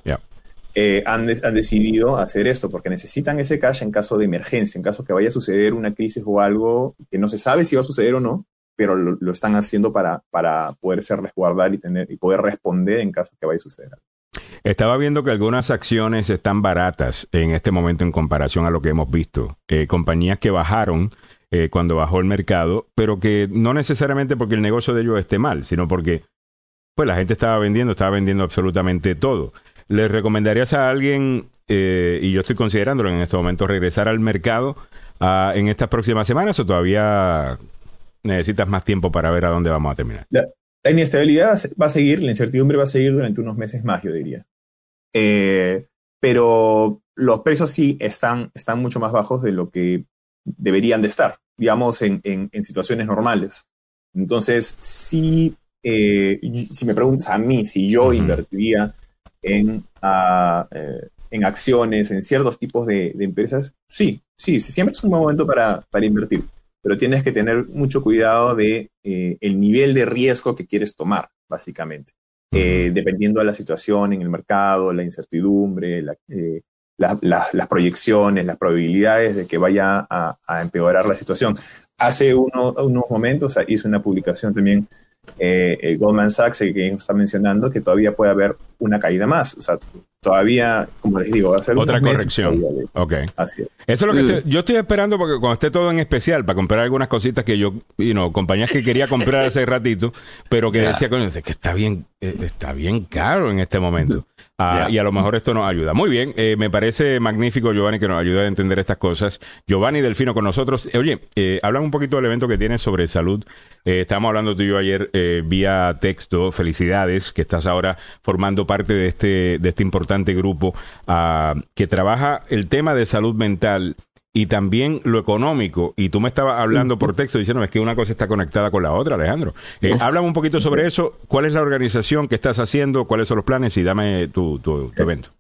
eh, han, han, decidido hacer esto porque necesitan ese cash en caso de emergencia, en caso que vaya a suceder una crisis o algo que no se sabe si va a suceder o no, pero lo, están haciendo para, para poderse resguardar y, tener, y poder responder en caso que vaya a suceder.
Estaba viendo que algunas acciones están baratas en este momento en comparación a lo que hemos visto. Eh, compañías que bajaron eh, cuando bajó el mercado, pero que no necesariamente porque el negocio de ellos esté mal, sino porque pues la gente estaba vendiendo, estaba vendiendo absolutamente todo. ¿Les recomendarías a alguien, eh, y yo estoy considerándolo en este momento, regresar al mercado ah, en estas próximas semanas o todavía necesitas más tiempo para ver a dónde vamos a terminar?
La, inestabilidad va a seguir, la incertidumbre va a seguir durante unos meses más, yo diría. Eh, pero los precios sí están, están mucho más bajos de lo que deberían de estar digamos, en, en, situaciones normales. Entonces, si, eh, si me preguntas a mí si yo invertiría en, eh, en acciones, en ciertos tipos de, empresas, sí, sí, siempre es un buen momento para, para invertir, pero tienes que tener mucho cuidado de eh, el nivel de riesgo que quieres tomar, básicamente. dependiendo de la situación en el mercado, la incertidumbre, la, las proyecciones, las probabilidades de que vaya a, empeorar la situación. Hace unos momentos hice una publicación también eh, Goldman Sachs, que está mencionando, que todavía puede haber una caída más. O sea, todavía, como les digo, va a ser
otra corrección. Ok. Así Eso es lo que yo estoy esperando porque cuando esté todo en especial para comprar algunas cositas que yo, you know, compañías que quería comprar hace ratito, pero que decía que está bien, eh, está bien caro en este momento. Ah, y a lo mejor esto nos ayuda. Muy bien, eh, me parece magnífico, Giovanni, que nos ayude a entender estas cosas. Giovanni Delfino con nosotros. Eh, oye, eh, hablan un poquito del evento que tienes sobre salud. Estábamos hablando tú y yo ayer vía texto. Felicidades, que estás ahora formando parte de este, de este importante grupo ah, que trabaja el tema de salud mental y también lo económico. Y tú me estabas hablando por texto diciendo es que una cosa está conectada con la otra, Alejandro. Eh, Háblame un poquito sobre eso. ¿Cuál es la organización que estás haciendo? ¿Cuáles son los planes? Y dame tu, tu, evento.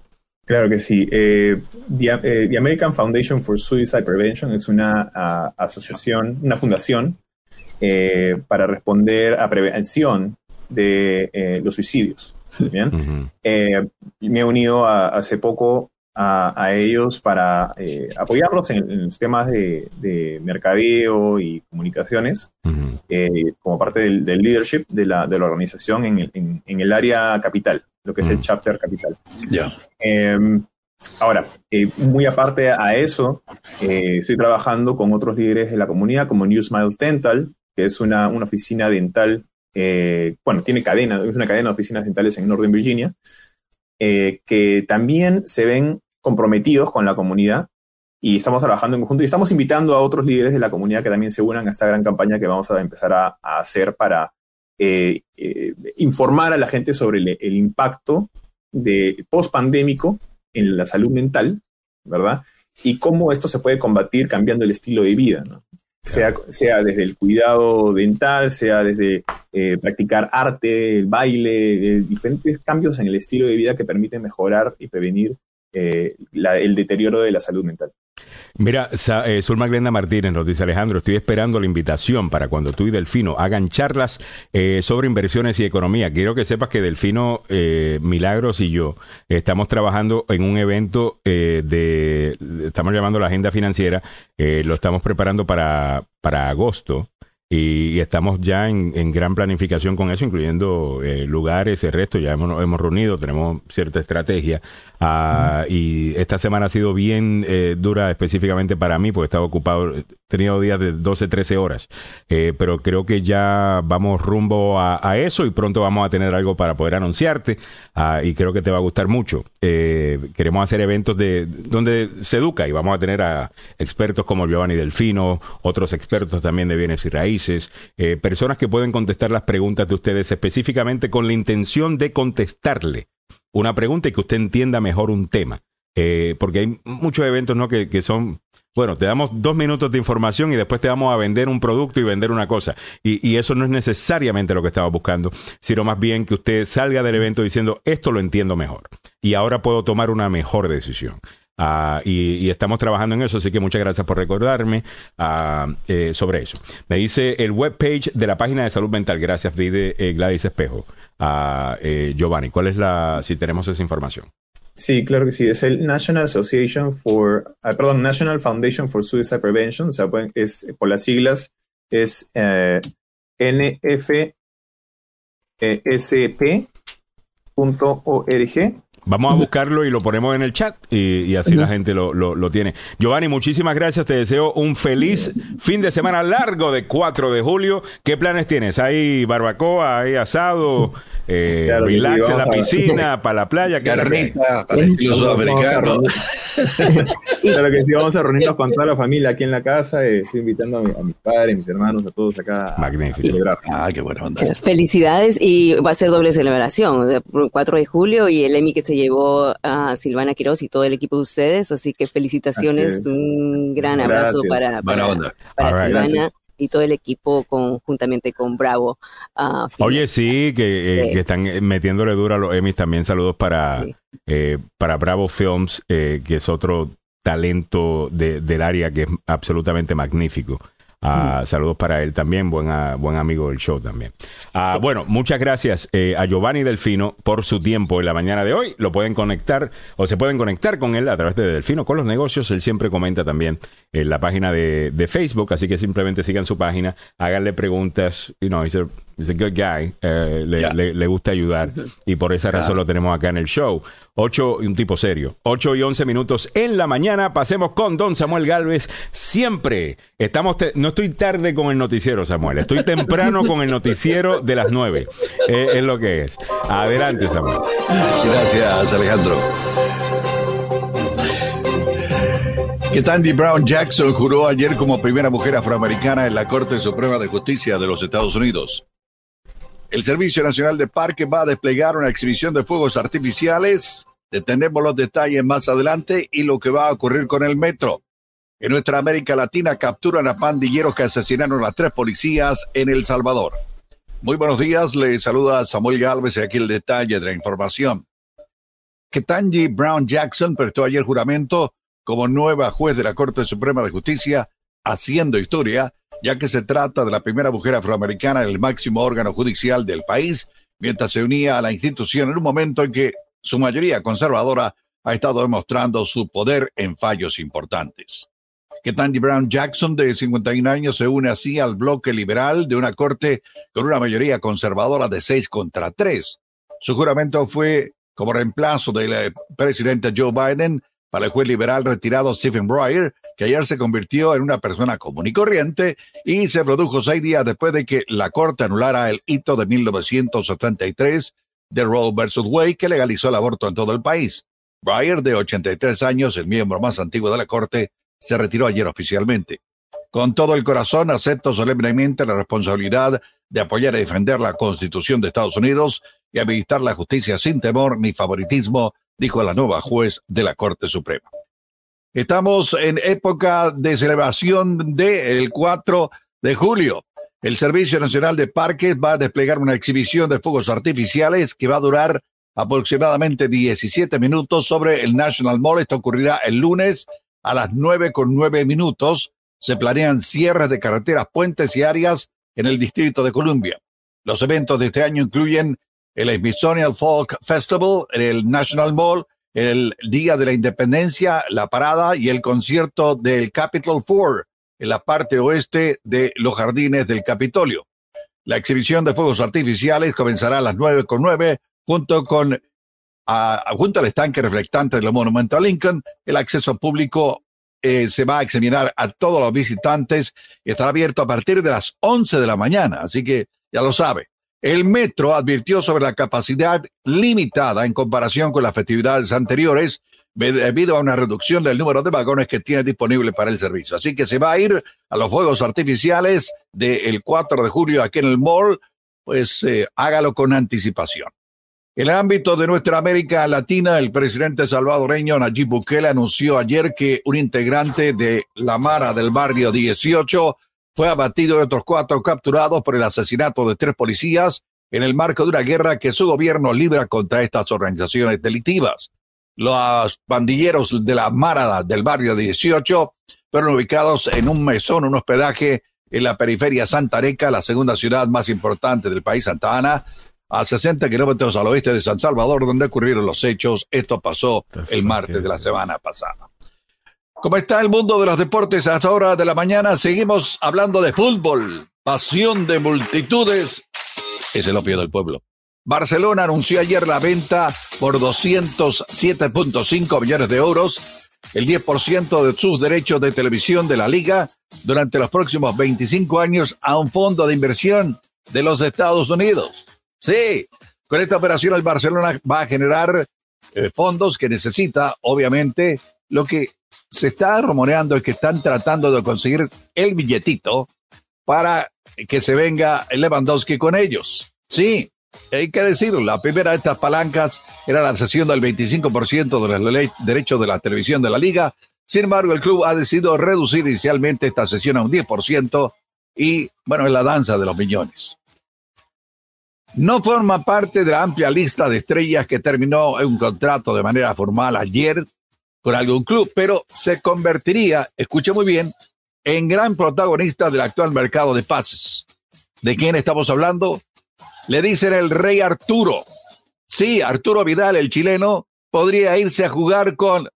Claro que sí. Eh, eh, the, American Foundation for Suicide Prevention es una asociación, una fundación para responder a prevención de los suicidios. ¿bien? me he unido hace poco a, ellos para eh, apoyarlos en, los temas de, mercadeo y comunicaciones eh, como parte del, leadership de la, de la organización en el, en, el, área capital, lo que es el chapter capital. Em, ahora, eh, muy aparte a eso, estoy trabajando con otros líderes de la comunidad como New Smiles Dental, que es una, una oficina dental, bueno, tiene cadena, es una cadena de oficinas dentales en Northern Virginia. que también se ven comprometidos con la comunidad y estamos trabajando en conjunto y estamos invitando a otros líderes de la comunidad que también se unan a esta gran campaña que vamos a empezar a, hacer para eh, eh, informar a la gente sobre el, impacto de post-pandémico en la salud mental, ¿verdad? Y cómo esto se puede combatir cambiando el estilo de vida, ¿no? Sea, sea, desde el cuidado dental, sea desde eh, practicar arte, el baile, diferentes cambios en el estilo de vida que permiten mejorar y prevenir eh, el deterioro de la salud mental.
Mira, eh, Zulma Glenda Martínez nos dice Alejandro, estoy esperando la invitación para cuando tú y Delfino hagan charlas eh, sobre inversiones y economía. Quiero que sepas que Delfino, eh, Milagros y yo estamos trabajando en un evento de, estamos llamando la agenda financiera, lo estamos preparando para, para agosto y, estamos ya en, gran planificación con eso, incluyendo eh, lugares, el resto, ya hemos, hemos reunido, tenemos cierta estrategia. Ah, y esta semana ha sido bien eh, dura específicamente para mí, porque estaba ocupado, he tenido días de 12, 13 horas, eh, pero creo que ya vamos rumbo a, eso y pronto vamos a tener algo para poder anunciarte ah, y creo que te va a gustar mucho. queremos hacer eventos de donde se educa y vamos a tener a expertos como Giovanni Delfino, otros expertos también de bienes y eh, personas que pueden contestar las preguntas de ustedes específicamente con la intención de contestarle una pregunta y que usted entienda mejor un tema. Eh, porque hay muchos eventos ¿no? que, son, bueno, te damos dos minutos de información y después te vamos a vender un producto y vender una cosa. Y, y, eso no es necesariamente lo que estamos buscando, sino más bien que usted salga del evento diciendo, esto lo entiendo mejor. Y ahora puedo tomar una mejor decisión. Ah, y, estamos trabajando en eso, así que muchas gracias por recordarme ah, eh, sobre eso. Me dice el webpage de la página de salud mental. Gracias, Vide eh, Gladys Espejo. Ah, eh, Giovanni, ¿cuál es la, si tenemos esa información?
Sí, claro que sí. Es el National Association for, perdón, National Foundation for Suicide Prevention, o sea, es por las siglas, es nfsp.org
Vamos a buscarlo y lo ponemos en el chat y, así la gente lo, lo, tiene. Giovanni, muchísimas gracias. Te deseo un feliz fin de semana largo de 4 de julio. ¿Qué planes tienes? ¿Hay barbacoa? ¿Hay asado? Eh, relax en la piscina, para la playa.
Carnita, para incluso americano. [laughs]
claro que sí, vamos a reunirnos con toda la familia aquí en la casa. Eh, estoy invitando a, mis padres, mis hermanos, a todos acá
a celebrar.
Ah, qué buena onda.
Felicidades y va a ser doble celebración. el 4 de julio y el Emmy que se llevó a Silvana Quiroz y todo el equipo de ustedes. Así que felicitaciones, un gran abrazo para, para, Silvana y todo el equipo conjuntamente con Bravo.
Uh, Oye, sí, que, eh, están metiéndole duro a los Emmys también. Saludos para, eh, para Bravo Films, eh, que es otro talento de, del área que es absolutamente magnífico. Ah, saludos para él también, buen, buen amigo del show también. Ah, bueno, muchas gracias eh, a Giovanni Delfino por su tiempo en la mañana de hoy. Lo pueden conectar o se pueden conectar con él a través de Delfino con los negocios. Él siempre comenta también en la página de, Facebook, así que simplemente sigan su página, háganle preguntas. You know, he's a, good guy, eh, le, gusta ayudar y por esa razón lo tenemos acá en el show. 8 y un tipo serio. 8 y 11 minutos en la mañana. Pasemos con Don Samuel Galvez. Siempre estamos. no estoy tarde con el noticiero, Samuel. Estoy temprano con el noticiero de las 9. Eh, es lo que es. Adelante, Samuel.
Gracias, Alejandro. Que Tandy Brown Jackson juró ayer como primera mujer afroamericana en la Corte Suprema de Justicia de los Estados Unidos. El Servicio Nacional de Parque va a desplegar una exhibición de fuegos artificiales. Detenemos los detalles más adelante y lo que va a ocurrir con el metro. En nuestra América Latina capturan a pandilleros que asesinaron a tres policías en El Salvador. Muy buenos días, le saluda Samuel Galvez y aquí el detalle de la información. Ketanji Brown Jackson prestó ayer juramento como nueva juez de la Corte Suprema de Justicia, haciendo historia ya que se trata de la primera mujer afroamericana en el máximo órgano judicial del país, mientras se unía a la institución en un momento en que su mayoría conservadora ha estado demostrando su poder en fallos importantes. Que Tandy Brown Jackson, de 51 años, se une así al bloque liberal de una corte con una mayoría conservadora de 6 contra 3. Su juramento fue como reemplazo del eh, presidente Joe Biden para el juez liberal retirado Stephen Breyer, que ayer se convirtió en una persona común y corriente y se produjo seis días después de que la Corte anulara el hito de 1973 de Roe versus Wade que legalizó el aborto en todo el país. Breyer, de 83 años, el miembro más antiguo de la Corte, se retiró ayer oficialmente. Con todo el corazón acepto solemnemente la responsabilidad de apoyar y defender la Constitución de Estados Unidos y habilitar la justicia sin temor ni favoritismo dijo la nueva juez de la Corte Suprema. Estamos en época de celebración del 4 de julio. El Servicio Nacional de Parques va a desplegar una exhibición de fuegos artificiales que va a durar aproximadamente 17 minutos sobre el National Mall. Esto ocurrirá el lunes a las nueve con nueve minutos. Se planean cierres de carreteras, puentes y áreas en el Distrito de Columbia. Los eventos de este año incluyen el Smithsonian Folk Festival, el National Mall, el Día de la Independencia, la parada y el concierto del Capitol Four en la parte oeste de los jardines del Capitolio. La exhibición de fuegos artificiales comenzará a las nueve con nueve junto con junto al estanque reflectante del monumento a Lincoln. El acceso público eh, se va a examinar a todos los visitantes y estará abierto a partir de las 11 de la mañana, así que ya lo sabe. El metro advirtió sobre la capacidad limitada en comparación con las festividades anteriores debido a una reducción del número de vagones que tiene disponible para el servicio. Así que se va a ir a los fuegos artificiales del 4 de julio aquí en el mall, pues eh, hágalo con anticipación. En el ámbito de nuestra América Latina, el presidente salvadoreño Nayib Bukele anunció ayer que un integrante de la Mara del barrio 18 fue abatido y otros cuatro capturados por el asesinato de tres policías en el marco de una guerra que su gobierno libra contra estas organizaciones delictivas. Los pandilleros de la Mara del barrio 18 fueron ubicados en un mesón, un hospedaje en la periferia Santa Areca, la segunda ciudad más importante del país, Santa Ana, a 60 kilómetros al oeste de San Salvador, donde ocurrieron los hechos. Esto pasó el martes de la semana pasada. ¿Cómo está el mundo de los deportes hasta ahora de la mañana? Seguimos hablando de fútbol, pasión de multitudes. Es el opio del pueblo. Barcelona anunció ayer la venta por 207.5 millones de euros, el 10% de sus derechos de televisión de la liga durante los próximos 25 años a un fondo de inversión de los Estados Unidos. Sí, con esta operación el Barcelona va a generar eh, fondos que necesita, obviamente, lo que se está rumoreando es que están tratando de conseguir el billetito para que se venga Lewandowski con ellos. Sí, hay que decirlo, la primera de estas palancas era la cesión del 25% de los derechos de la televisión de la liga. Sin embargo, el club ha decidido reducir inicialmente esta sesión a un 10% y, bueno, es la danza de los millones. No forma parte de la amplia lista de estrellas que terminó un contrato de manera formal ayer con algún club, pero se convertiría, escuche muy bien, en gran protagonista del actual mercado de pases. ¿De quién estamos hablando? Le dicen el rey Arturo. Sí, Arturo Vidal, el chileno, podría irse a jugar con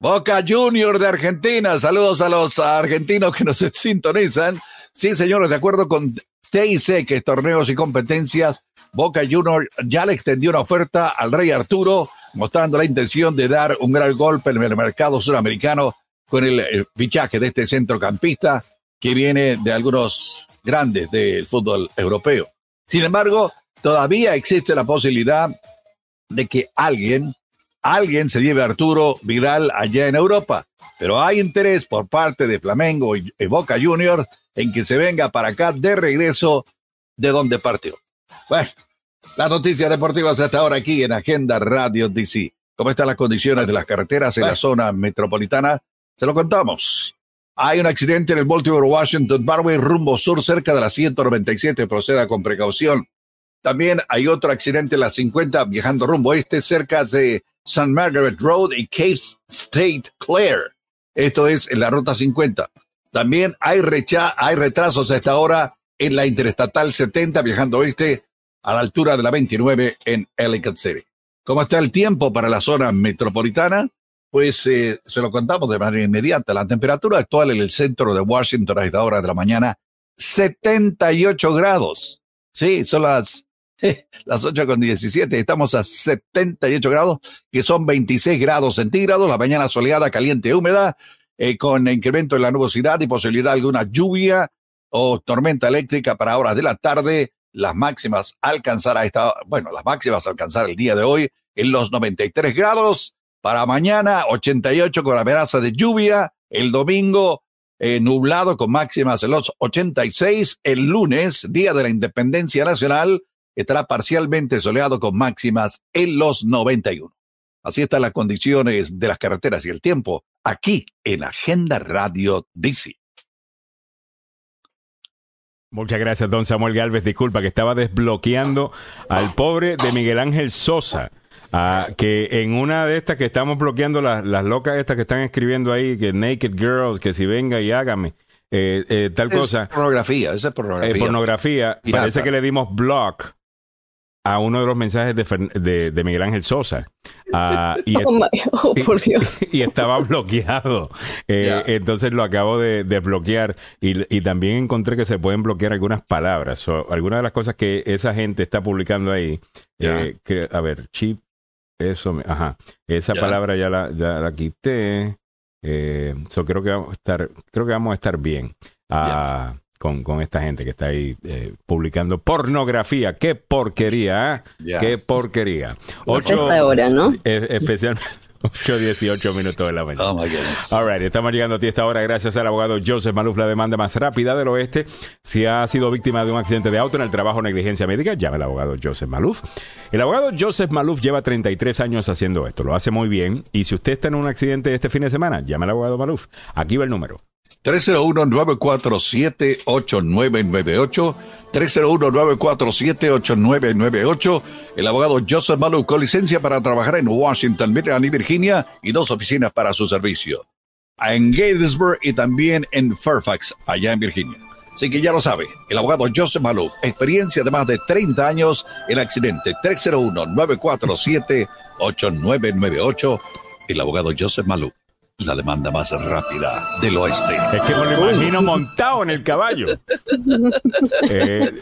Boca Junior de Argentina. Saludos a los argentinos que nos [laughs] sintonizan. Sí, señores, de acuerdo con TIC, torneos y competencias, Boca Junior ya le extendió una oferta al Rey Arturo, mostrando la intención de dar un gran golpe en el mercado suramericano con el, fichaje de este centrocampista que viene de algunos grandes del fútbol europeo. Sin embargo, todavía existe la posibilidad de que alguien, alguien se lleve a Arturo Vidal allá en Europa. Pero hay interés por parte de Flamengo y Boca Junior en que se venga para acá de regreso de donde partió. Bueno, las noticias deportivas hasta ahora aquí en Agenda Radio DC. ¿Cómo están las condiciones de las carreteras en la zona metropolitana? Se lo contamos. Hay un accidente en el Baltimore Washington Barway rumbo sur cerca de la 197. Proceda con precaución. También hay otro accidente en la 50 viajando rumbo este cerca de St. Margaret Road y Cave State Clare. Esto es en la ruta 50. También hay, recha hay retrasos a esta hora en la Interestatal 70 viajando oeste a la altura de la 29 en Ellicott City. ¿Cómo está el tiempo para la zona metropolitana? Pues eh, se lo contamos de manera inmediata. La temperatura actual en el centro de Washington a esta hora de la mañana, 78 grados. Sí, son las, [laughs] las 8 con 17. Estamos a 78 grados, que son 26 grados centígrados. La mañana soleada, caliente, húmeda, eh, con incremento en la nubosidad y posibilidad de alguna lluvia o tormenta eléctrica para horas de la tarde las máximas alcanzar a esta, bueno, las máximas alcanzar el día de hoy en los 93 grados, para mañana 88 con amenaza de lluvia, el domingo eh, nublado con máximas en los 86, el lunes, día de la independencia nacional, estará parcialmente soleado con máximas en los 91. Así están las condiciones de las carreteras y el tiempo aquí en Agenda Radio DC.
Muchas gracias, don Samuel Galvez. Disculpa que estaba desbloqueando al pobre de Miguel Ángel Sosa. Ah, que en una de estas que estamos bloqueando, las, las locas estas que están escribiendo ahí, que Naked Girls, que si venga y hágame, eh, eh, tal cosa.
Pornografía, esa es pornografía.
Eh, pornografía. Parece que le dimos block a uno de los mensajes de, de, Miguel Ángel Sosa. Y, [laughs]
oh, oh, por Dios. [laughs]
Y, estaba bloqueado. Eh, entonces lo acabo de desbloquear y, y, también encontré que se pueden bloquear algunas palabras. o algunas de las cosas que esa gente está publicando ahí. Eh, que, a ver, chip, eso, ajá. Esa palabra ya la, ya la quité. Eh, creo que vamos a estar, creo que vamos a estar bien. Ah, con, con esta gente que está ahí eh, publicando pornografía. ¡Qué porquería! ¿eh? ¡Qué porquería!
Ocho, esta hora, ¿no?
especialmente. 8, 18 minutos de la mañana. Oh my All right, estamos llegando a ti esta hora gracias al abogado Joseph Maluf, la demanda más rápida del oeste. Si ha sido víctima de un accidente de auto en el trabajo o negligencia médica, llame al abogado Joseph Maluf. El abogado Joseph Maluf lleva 33 años haciendo esto, lo hace muy bien. Y si usted está en un accidente este fin de semana, llame al abogado Maluf. Aquí va el número.
301-947-8998. 301-947-8998. El abogado Joseph Malou con licencia para trabajar en Washington, Michigan y Virginia y dos oficinas para su servicio. En Gettysburg y también en Fairfax, allá en Virginia. Así que ya lo sabe, el abogado Joseph Malou, experiencia de más de 30 años en accidente. 301-947-8998. El abogado Joseph Malou la demanda más rápida del oeste.
Es que me lo imagino montado en el caballo. [laughs] Eh,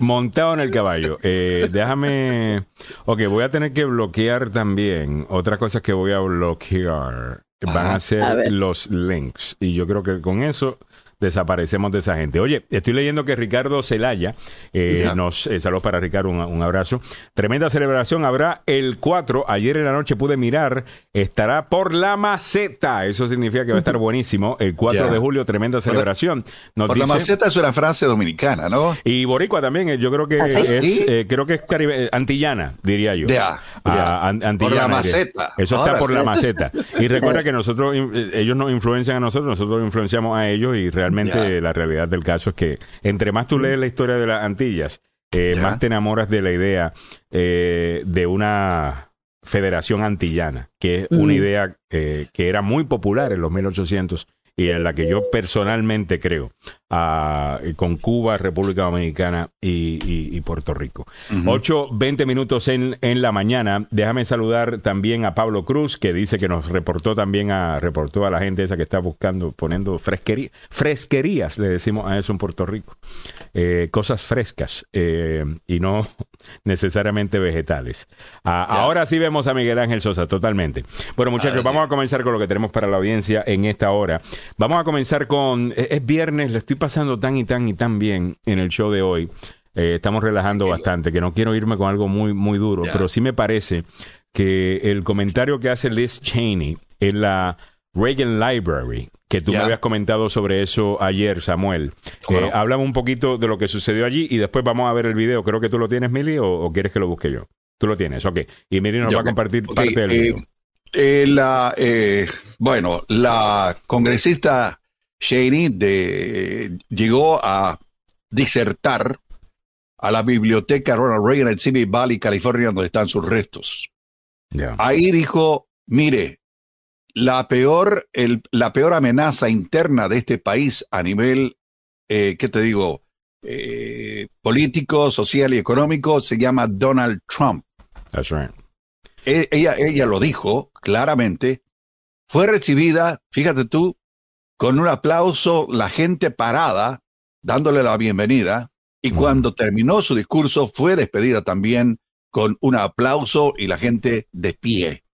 montado en el caballo. Eh, déjame. Ok, voy a tener que bloquear también. Otra cosa que voy a bloquear van a ser los links. Y yo creo que con eso desaparecemos de esa gente. Oye, estoy leyendo que Ricardo Celaya, eh, nos eh, saludos para Ricardo, un, abrazo. Tremenda celebración habrá el 4. Ayer en la noche pude mirar, estará por la maceta. Eso significa que va a estar buenísimo. El 4 de julio, tremenda celebración.
por la maceta es una frase dominicana, ¿no?
Y Boricua también, eh, yo creo que ¿Ah, es, eh, creo que es caribe, antillana, diría yo.
Ya, ah,
por
la maceta.
Eso está por la maceta. Y recuerda [laughs] que nosotros, ellos nos influencian a nosotros, nosotros influenciamos a ellos y realmente realmente la realidad del caso es que entre más tú lees la historia de las Antillas, eh, más te enamoras de la idea eh, de una federación antillana, que es una idea eh, que era muy popular en los 1800 y en la que yo personalmente creo, con Cuba, República Dominicana y, Puerto Rico. Ocho, veinte minutos en, en la mañana. Déjame saludar también a Pablo Cruz, que dice que nos reportó también a, reportó a la gente esa que está buscando, poniendo fresquería, fresquerías, le decimos a eso en Puerto Rico. Eh, cosas frescas eh, y no necesariamente vegetales. ahora sí vemos a Miguel Ángel Sosa, totalmente. Bueno, muchachos, vamos a comenzar con lo que tenemos para la audiencia en esta hora. Vamos a comenzar con, es, viernes, le estoy pasando tan y tan y tan bien en el show de hoy. Eh, estamos relajando bastante, que no quiero irme con algo muy, muy duro, pero sí me parece que el comentario que hace Liz Cheney en la Reagan Library, que tú me habías comentado sobre eso ayer, Samuel. Eh, háblame un poquito de lo que sucedió allí y después vamos a ver el video. Creo que tú lo tienes, Mili, o, quieres que lo busque yo. Tú lo tienes, ok. Y Mili nos va a compartir parte del eh, video.
Eh, la, eh, bueno, la congresista Shaney de, llegó a disertar a la biblioteca Ronald Reagan en Simi Valley, California, donde están sus restos. Ahí dijo, mire, la peor, el, la peor amenaza interna de este país a nivel, eh, ¿qué te digo? Eh, político, social y económico se llama Donald Trump.
That's right.
E, ella, ella lo dijo claramente, fue recibida, fíjate tú, con un aplauso, la gente parada, dándole la bienvenida, y cuando terminó su discurso fue despedida también con un aplauso y la gente de pie.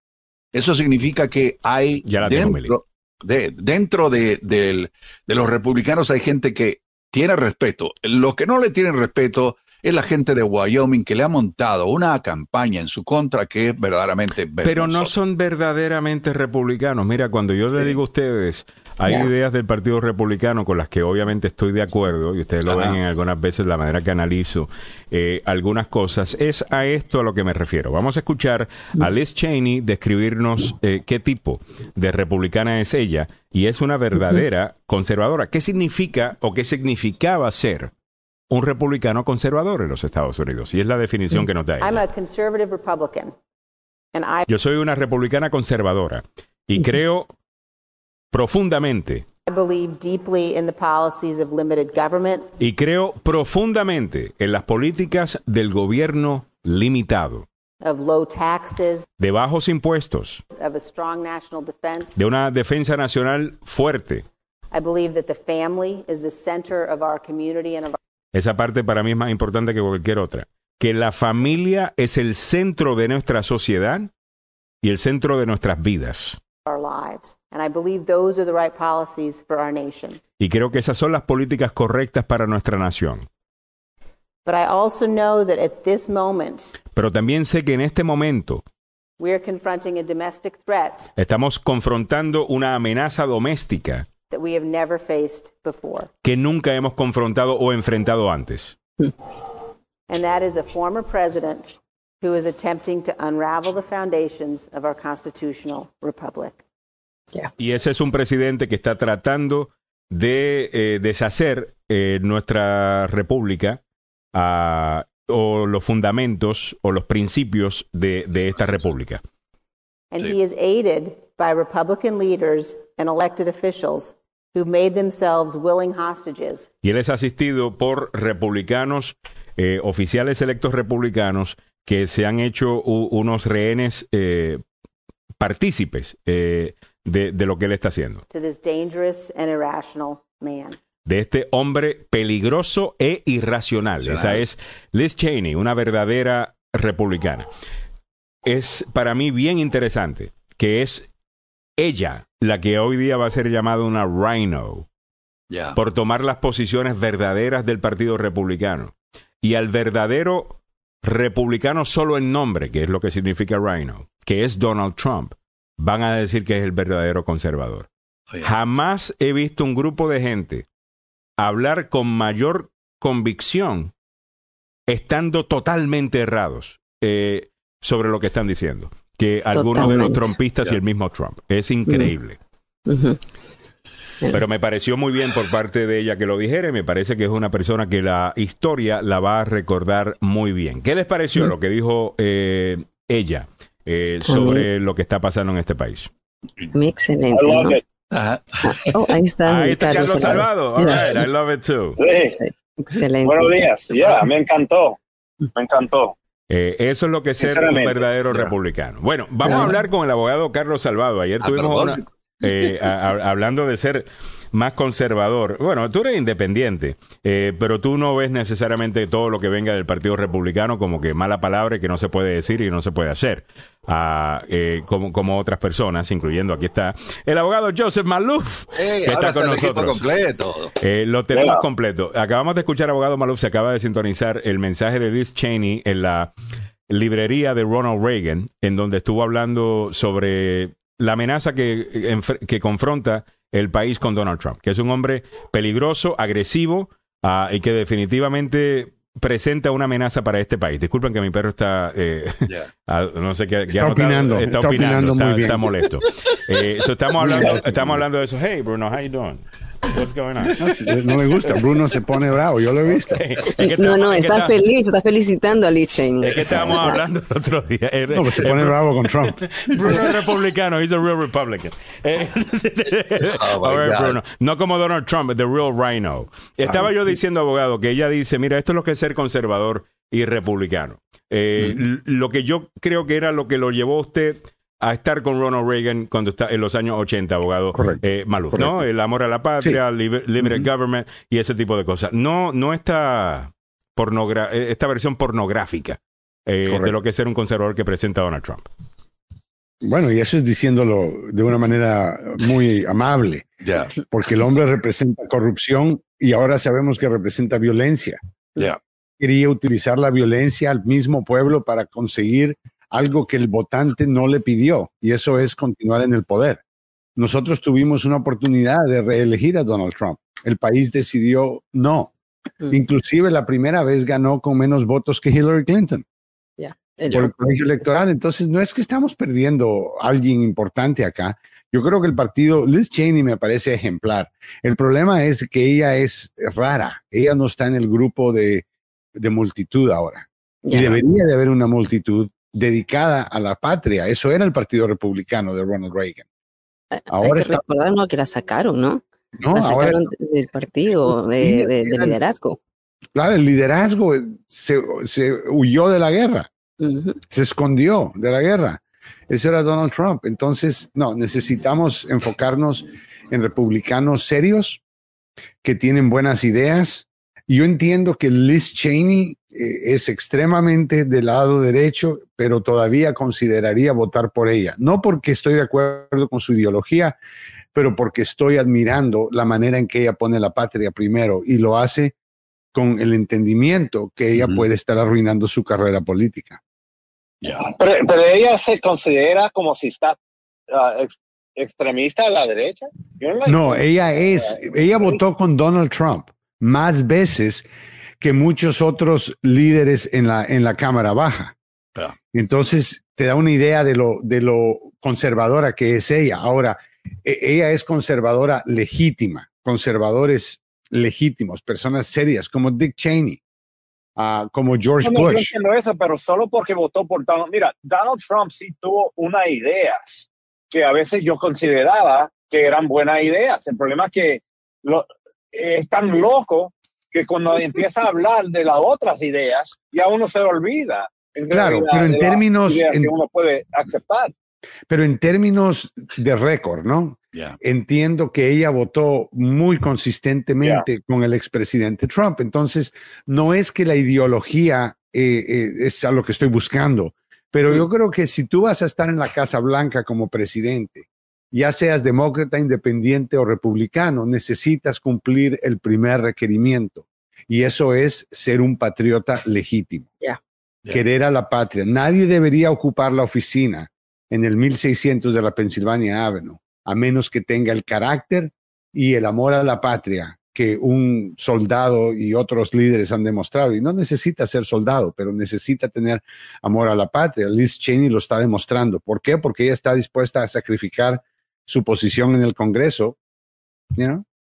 Eso significa que hay dentro, de, dentro de, de, los republicanos hay gente que tiene respeto. Los que no le tienen respeto es la gente de Wyoming que le ha montado una campaña en su contra que es verdaderamente
Pero no son verdaderamente republicanos. Mira, cuando yo le digo a ustedes, hay ideas del Partido Republicano con las que obviamente estoy de acuerdo, y ustedes lo ven en algunas veces la manera que analizo eh, algunas cosas, es a esto a lo que me refiero. Vamos a escuchar a Liz Cheney describirnos eh, qué tipo de republicana es ella, y es una verdadera conservadora. ¿Qué significa o qué significaba ser un republicano conservador en los Estados Unidos. Y es la definición que nos da
I'm a conservative Republican.
Yo soy una republicana conservadora y creo profundamente y creo profundamente en las políticas del gobierno limitado, de bajos impuestos, de una defensa nacional fuerte. Esa parte para mí es más importante que cualquier otra. Que la familia es el centro de nuestra sociedad y el centro de nuestras vidas. Y creo que esas son las políticas correctas para nuestra nación. Pero también sé que en este momento estamos confrontando una amenaza doméstica que nunca hemos confrontado o enfrentado antes.
And that is a former president who is attempting to unravel the foundations of our constitutional republic.
Y ese es un presidente que está tratando de eh, deshacer eh, nuestra república uh, o los fundamentos o los principios de, de esta república.
And he is aided by Republican leaders and elected officials who made themselves willing hostages.
Y él es asistido por republicanos, eh, oficiales electos republicanos que se han hecho unos rehenes eh, partícipes eh, de, de, lo que él está haciendo. De este hombre peligroso e irracional. Esa es Liz Cheney, una verdadera republicana. Es para mí bien interesante que es ella la que hoy día va a ser llamada una rhino por tomar las posiciones verdaderas del Partido Republicano. Y al verdadero republicano solo en nombre, que es lo que significa Rhino, que es Donald Trump, van a decir que es el verdadero conservador. Jamás he visto un grupo de gente hablar con mayor convicción estando totalmente errados eh, sobre lo que están diciendo que algunos de los trumpistas y el mismo Trump. Es increíble. Pero me pareció muy bien por parte de ella que lo dijera y me parece que es una persona que la historia la va a recordar muy bien. ¿Qué les pareció lo que dijo eh, ella eh, sobre lo que está pasando en este país?
Muy excelente. Ah, oh, ahí está. [laughs]
Ahí está Carlos, Salvado. I love it too.
Excelente.
Buenos días. Ya, me encantó. Me encantó.
Eh, eso es lo que es ser un verdadero republicano. Bueno, vamos a hablar con el abogado Carlos Salvado. Ayer tuvimos una, eh, hablando de ser más conservador. Bueno, tú eres independiente, eh, pero tú no ves necesariamente todo lo que venga del Partido Republicano como que mala palabra que no se puede decir y no se puede hacer. Ah, eh, como, como otras personas, incluyendo aquí está el abogado Joseph Maluf, que está con nosotros.
Completo.
lo tenemos completo. Acabamos de escuchar, abogado Maluf, se acaba de sintonizar el mensaje de Liz Cheney en la librería de Ronald Reagan, en donde estuvo hablando sobre la amenaza que, que confronta el país con Donald Trump, que es un hombre peligroso, agresivo uh, y que definitivamente presenta una amenaza para este país. Disculpen que mi perro está, eh, yeah. [laughs] no sé qué,
está, opinando, está, está opinando, está, muy bien.
está molesto. Eh, so estamos hablando, estamos hablando de eso. Hey, Bruno, how you doing? What's going on?
No, me gusta. Bruno se pone bravo. Yo lo he visto.
no, no, está feliz. Está felicitando a Lee Cheney.
Es que estábamos hablando el otro día.
No, pues se pone bravo con Trump.
Bruno es republicano. He's a real Republican. oh ver, Bruno. No como Donald Trump, the real rhino. Estaba yo diciendo, abogado, que ella dice, mira, esto es lo que es ser conservador y republicano. Eh, mm. Lo que yo creo que era lo que lo llevó a usted a estar con Ronald Reagan cuando está en los años 80, abogado eh, Maluf, ¿no? El amor a la patria, sí. limited government y ese tipo de cosas. No, no esta, pornogra eh, esta versión pornográfica eh, de lo que es ser un conservador que presenta Donald Trump.
Bueno, y eso es diciéndolo de una manera muy amable,
yeah.
porque el hombre representa corrupción y ahora sabemos que representa violencia.
Yeah.
Quería utilizar la violencia al mismo pueblo para conseguir algo que el votante no le pidió, y eso es continuar en el poder. Nosotros tuvimos una oportunidad de reelegir a Donald Trump. El país decidió no. Mm. Inclusive la primera vez ganó con menos votos que Hillary Clinton.
Yeah.
Por el colegio electoral. Entonces, no es que estamos perdiendo a alguien importante acá. Yo creo que el partido, Liz Cheney me parece ejemplar. El problema es que ella es rara. Ella no está en el grupo de, de multitud ahora. Yeah. Y debería de haber una multitud dedicada a la patria. Eso era el Partido Republicano de Ronald Reagan.
Ahora Hay que está... que la sacaron, ¿no? No, la sacaron del partido, de, liderazgo.
Claro, el liderazgo se, huyó de la guerra, se escondió de la guerra. Eso era Donald Trump. Entonces, no, necesitamos enfocarnos en republicanos serios que tienen buenas ideas. Yo entiendo que Liz Cheney eh, es extremadamente del lado derecho, pero todavía consideraría votar por ella. No porque estoy de acuerdo con su ideología, pero porque estoy admirando la manera en que ella pone la patria primero y lo hace con el entendimiento que ella puede estar arruinando su carrera política.
Pero, ella se considera como si está ah, extremista a la derecha.
No, ella es, ella votó con Donald Trump más veces que muchos otros líderes en la, en la Cámara Baja. Entonces te da una idea de lo, de lo conservadora que es ella. Ahora, e, ella es conservadora legítima, conservadores legítimos, personas serias como Dick Cheney, uh, como George no, Bush.
Yo entiendo eso, pero solo porque votó por Donald. Mira, Donald Trump sí tuvo unas ideas que a veces yo consideraba que eran buenas ideas. El problema es que lo, es tan loco que cuando empieza a hablar de las otras ideas, ya uno se olvida.
Claro, pero en términos...
que uno puede aceptar.
Pero en términos de récord, ¿no? Entiendo que ella votó muy consistentemente con el expresidente Trump. Entonces, no es que la ideología eh, eh, es a lo que estoy buscando, pero yo creo que si tú vas a estar en la Casa Blanca como presidente, ya seas demócrata, independiente o republicano, necesitas cumplir el primer requerimiento. Y eso es ser un patriota legítimo. Querer a la patria. Nadie debería ocupar la oficina en el 1600 de la Pennsylvania Avenue a menos que tenga el carácter y el amor a la patria que un soldado y otros líderes han demostrado. Y no necesita ser soldado, pero necesita tener amor a la patria. Liz Cheney lo está demostrando. ¿Por qué? Porque ella está dispuesta a sacrificar su posición en el Congreso,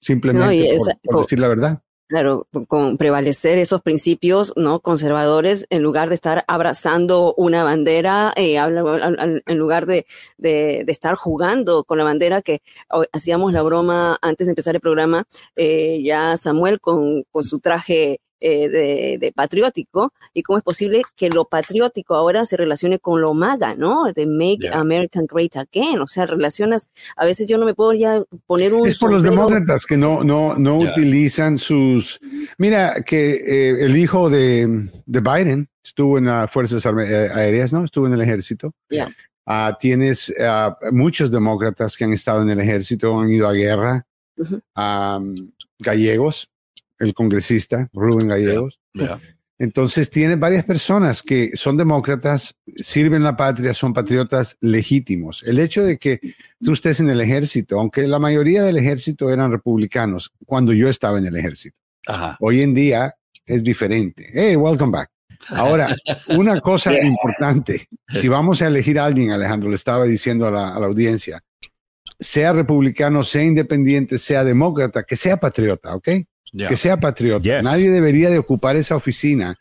simplemente por decir la verdad.
Claro, con prevalecer esos principios no conservadores en lugar de estar abrazando una bandera, eh, en lugar de, de, estar jugando con la bandera que hacíamos la broma antes de empezar el programa, eh, ya Samuel con, con su traje eh, de, patriótico y cómo es posible que lo patriótico ahora se relacione con lo maga, ¿no? De Make American Great Again. O sea, relacionas, a veces yo no me puedo ya poner un...
Es por los demócratas que no, no, no utilizan sus... Mira, que eh, el hijo de, de, Biden estuvo en las Fuerzas eh, Aéreas, ¿no? Estuvo en el ejército. Ah, tienes ah, muchos demócratas que han estado en el ejército, han ido a guerra. gallegos, el congresista Rubén Gallegos. Entonces tiene varias personas que son demócratas, sirven la patria, son patriotas legítimos. El hecho de que tú estés en el ejército, aunque la mayoría del ejército eran republicanos cuando yo estaba en el ejército, hoy en día es diferente. Hey, welcome back. Ahora, una cosa [laughs] importante, si vamos a elegir a alguien, Alejandro, le estaba diciendo a la, a la audiencia, sea republicano, sea independiente, sea demócrata, que sea patriota, ¿ok? Que sea patriota. Nadie debería de ocupar esa oficina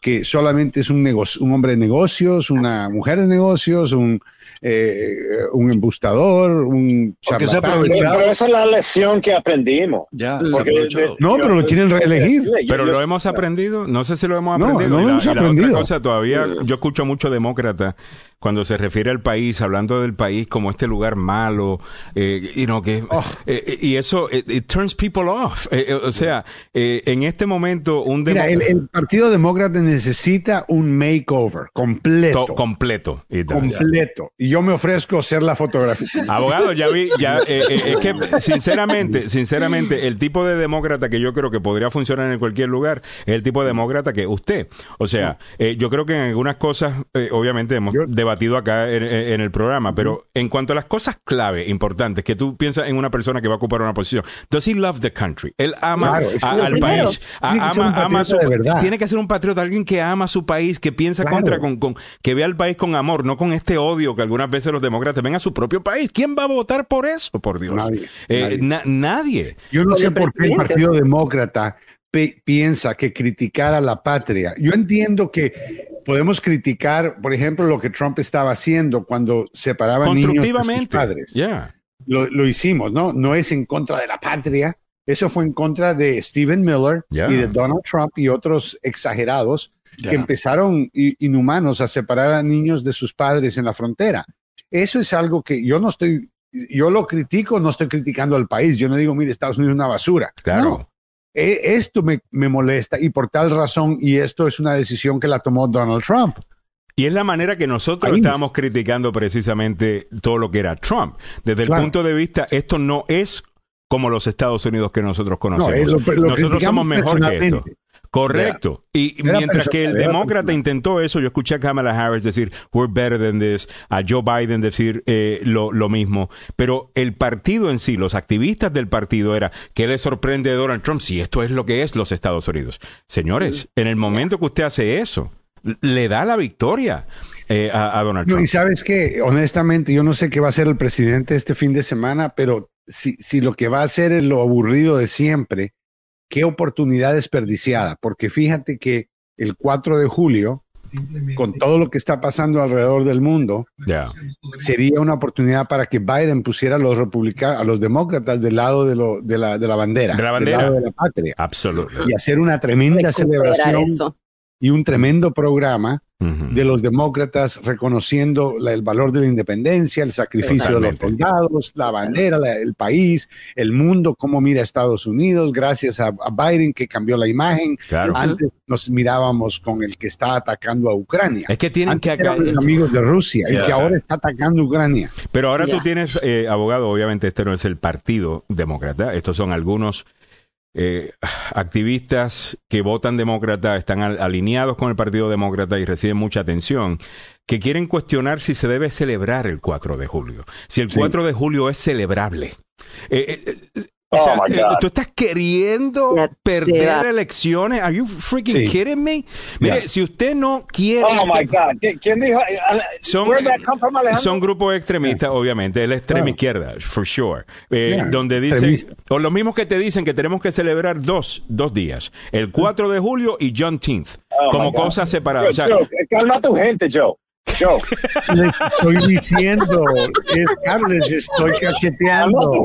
que solamente es un, un hombre de negocios, una mujer de negocios, un, eh, un embustador, un
charlatán. Pero esa es la lección que aprendimos.
Ya, no, pero lo quieren reelegir.
Pero lo hemos aprendido, no sé si lo hemos aprendido.
No, no lo hemos aprendido.
cosa, todavía yo escucho mucho demócrata cuando se refiere al país, hablando del país como este lugar malo, eh, you know, que, oh. eh, eh, y eso, it, turns people off. o sea, en este momento, un
Mira, el, Partido Demócrata necesita un makeover completo.
completo.
completo. Y yo me ofrezco ser la fotografía.
Abogado, ya vi, ya, es que, [laughs] sinceramente, sinceramente, el tipo de demócrata que yo creo que podría funcionar en cualquier lugar es el tipo de demócrata que usted. O sea, yo creo que en algunas cosas, obviamente, hemos debatido acá en, el programa, pero en cuanto a las cosas clave, importantes, que tú piensas en una persona que va a ocupar una posición, does he love the country? Él ama al país, ama, su, tiene que ser un patriota, alguien que ama su país, que piensa contra, con, con, que ve al país con amor, no con este odio que algunas veces los demócratas ven a su propio país. ¿Quién va a votar por eso, por Dios? Nadie. Eh, nadie.
Yo no sé por qué el Partido Demócrata piensa que criticar a la patria. Yo entiendo que podemos criticar, por ejemplo, lo que Trump estaba haciendo cuando separaba niños de sus padres. Lo, lo, hicimos, ¿no? No es en contra de la patria. Eso fue en contra de Stephen Miller y de Donald Trump y otros exagerados que empezaron inhumanos a separar a niños de sus padres en la frontera. Eso es algo que yo no estoy, yo lo critico, no estoy criticando al país. Yo no digo, mire, Estados Unidos es una basura. Claro. E, esto me, molesta y por tal razón, y esto es una decisión que la tomó Donald Trump.
Y es la manera que nosotros estábamos criticando precisamente todo lo que era Trump. Desde el punto de vista, esto no es como los Estados Unidos que nosotros conocemos. nosotros somos mejor que esto. Correcto. y mientras que el demócrata intentó eso, yo escuché a Kamala Harris decir, we're better than this, a Joe Biden decir eh, lo, lo, mismo, pero el partido en sí, los activistas del partido era, ¿qué le sorprende a Donald Trump si esto es lo que es los Estados Unidos? Señores, en el momento que usted hace eso, le da la victoria. Eh, a, Donald Trump.
y sabes que, honestamente, yo no sé qué va a hacer el presidente este fin de semana, pero si, si lo que va a hacer es lo aburrido de siempre, qué oportunidad desperdiciada, porque fíjate que el 4 de julio, con todo lo que está pasando alrededor del mundo, sería una oportunidad para que Biden pusiera a los republicanos, a los demócratas del lado de, lo, de, la, de la bandera,
de la bandera,
del lado de la patria,
absolutamente,
y hacer una tremenda celebración y un tremendo programa de los demócratas reconociendo el valor de la independencia, el sacrificio de los soldados, la bandera, el país, el mundo, cómo mira Estados Unidos, gracias a, Biden que cambió la imagen. Antes nos mirábamos con el que está atacando a Ucrania.
Es que tienen que
acá... los amigos de Rusia, el que ahora está atacando a Ucrania.
Pero ahora tú tienes, eh, abogado, obviamente este no es el partido demócrata, estos son algunos eh, activistas que votan demócrata, están alineados con el Partido Demócrata y reciben mucha atención, que quieren cuestionar si se debe celebrar el 4 de julio, si el 4 de julio es celebrable. Eh, eh, Oh eh, ¿Tú estás queriendo perder elecciones? Are you freaking kidding me? Mire, si usted no quiere.
Oh my God. ¿Quién dijo?
Son, son grupos extremistas, obviamente. Es la extrema izquierda, for sure. Eh, donde dicen. O los mismos que te dicen que tenemos que celebrar dos, dos días: el 4 de julio y Juneteenth. Oh como cosas separadas.
calma tu gente, Joe. Yo.
Les estoy diciendo, es, Carles, estoy cacheteando.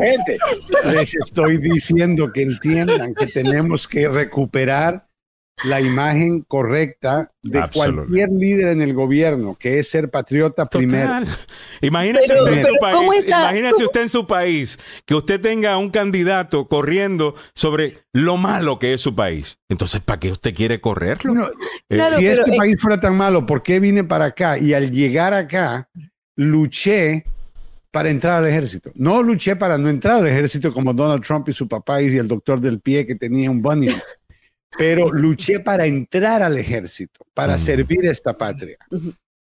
Les estoy diciendo que entiendan que tenemos que recuperar la imagen correcta de cualquier líder en el gobierno, que es ser patriota primero.
Imagínese, usted, en su país, imagínese usted en su país que usted tenga un candidato corriendo sobre lo malo que es su país. Entonces, ¿para qué usted quiere correrlo?
Eh, si este país fuera tan malo, ¿por qué vine para acá? Y al llegar acá, luché para entrar al ejército. No luché para no entrar al ejército como Donald Trump y su papá y el doctor del pie que tenía un bunny pero luché para entrar al ejército, para servir a esta patria.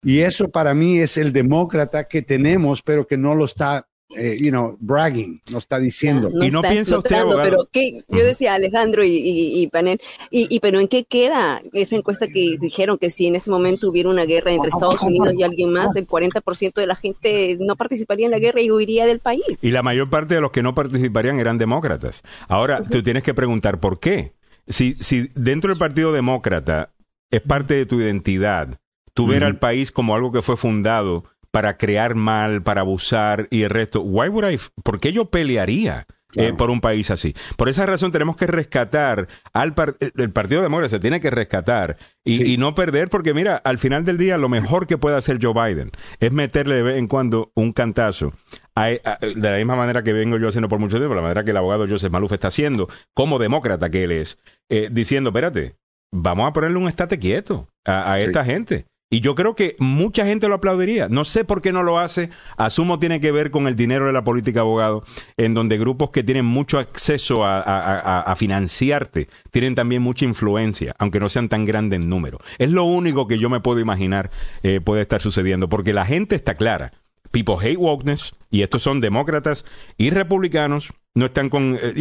Y eso para mí es el demócrata que tenemos, pero que no lo está, eh, you know, bragging, no está diciendo.
y no piensa usted,
Pero ¿qué? yo decía Alejandro y, y, Panel, y, pero ¿en qué queda esa encuesta que dijeron que si en ese momento hubiera una guerra entre Estados Unidos y alguien más, el 40% de la gente no participaría en la guerra y huiría del país?
Y la mayor parte de los que no participarían eran demócratas. Ahora, tú tienes que preguntar por qué si, si dentro del Partido Demócrata es parte de tu identidad, tú ver al país como algo que fue fundado para crear mal, para abusar y el resto, why would I, ¿por qué yo pelearía? Eh, por un país así. Por esa razón tenemos que rescatar al eh, el Partido Demócrata, se tiene que rescatar y, no perder, porque mira, al final del día lo mejor que puede hacer Joe Biden es meterle de vez en cuando un cantazo. de la misma manera que vengo yo haciendo por mucho tiempo, la manera que el abogado Joseph Maluf está haciendo, como demócrata que él es, eh, diciendo, espérate, vamos a ponerle un estate quieto a, esta gente. Y yo creo que mucha gente lo aplaudiría. No sé por qué no lo hace. Asumo tiene que ver con el dinero de la política abogado, en donde grupos que tienen mucho acceso a, financiarte tienen también mucha influencia, aunque no sean tan grandes en número. Es lo único que yo me puedo imaginar eh, puede estar sucediendo, porque la gente está clara. People hate wokeness, y estos son demócratas y republicanos. No están con.
Eh,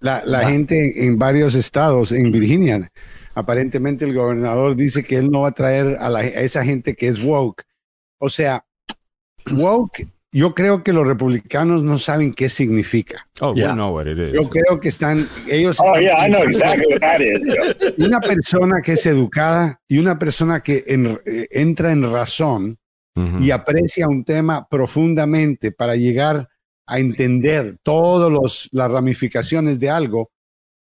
la, la gente en varios estados, en Virginia, aparentemente el gobernador dice que él no va a traer a, esa gente que es woke. O sea, woke yo creo que los republicanos no saben qué significa.
Oh, yeah. we know what it is.
Yo creo que están ellos.
Oh, yeah, I know exactly what that is. [laughs]
Una persona que es educada y una persona que en, eh, entra en razón uh -huh. y aprecia un tema profundamente para llegar a entender todas las ramificaciones de algo,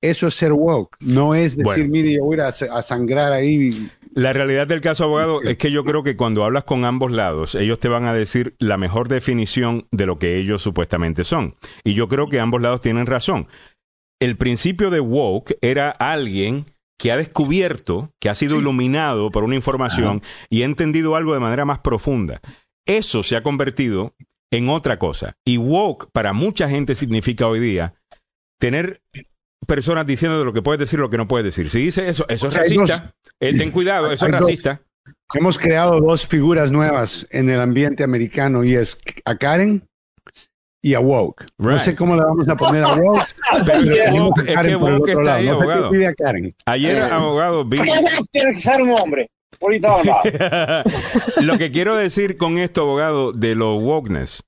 eso es ser woke. No es decir, bueno. mire, yo voy a, a sangrar ahí.
La realidad del caso, abogado, es que yo creo que cuando hablas con ambos lados, ellos te van a decir la mejor definición de lo que ellos supuestamente son. Y yo creo que ambos lados tienen razón. El principio de woke era alguien que ha descubierto, que ha sido sí. iluminado por una información Ajá. y ha entendido algo de manera más profunda. Eso se ha convertido en otra cosa. Y woke para mucha gente significa hoy día tener personas diciendo de lo que puedes decir y lo que no puedes decir. Si dice eso, eso es racista. Eh, ten cuidado, eso es racista.
Hemos creado dos figuras nuevas en el ambiente americano y es a Karen y a Woke. Right. No sé cómo le vamos a poner a [laughs] Woke.
pero yeah. woke, es que Woke está lado. ahí, no abogado.
A Karen.
Ayer, eh, abogado, [laughs]
vi... Tiene que ser un hombre. [laughs]
lo que quiero decir con esto, abogado, de los wokeness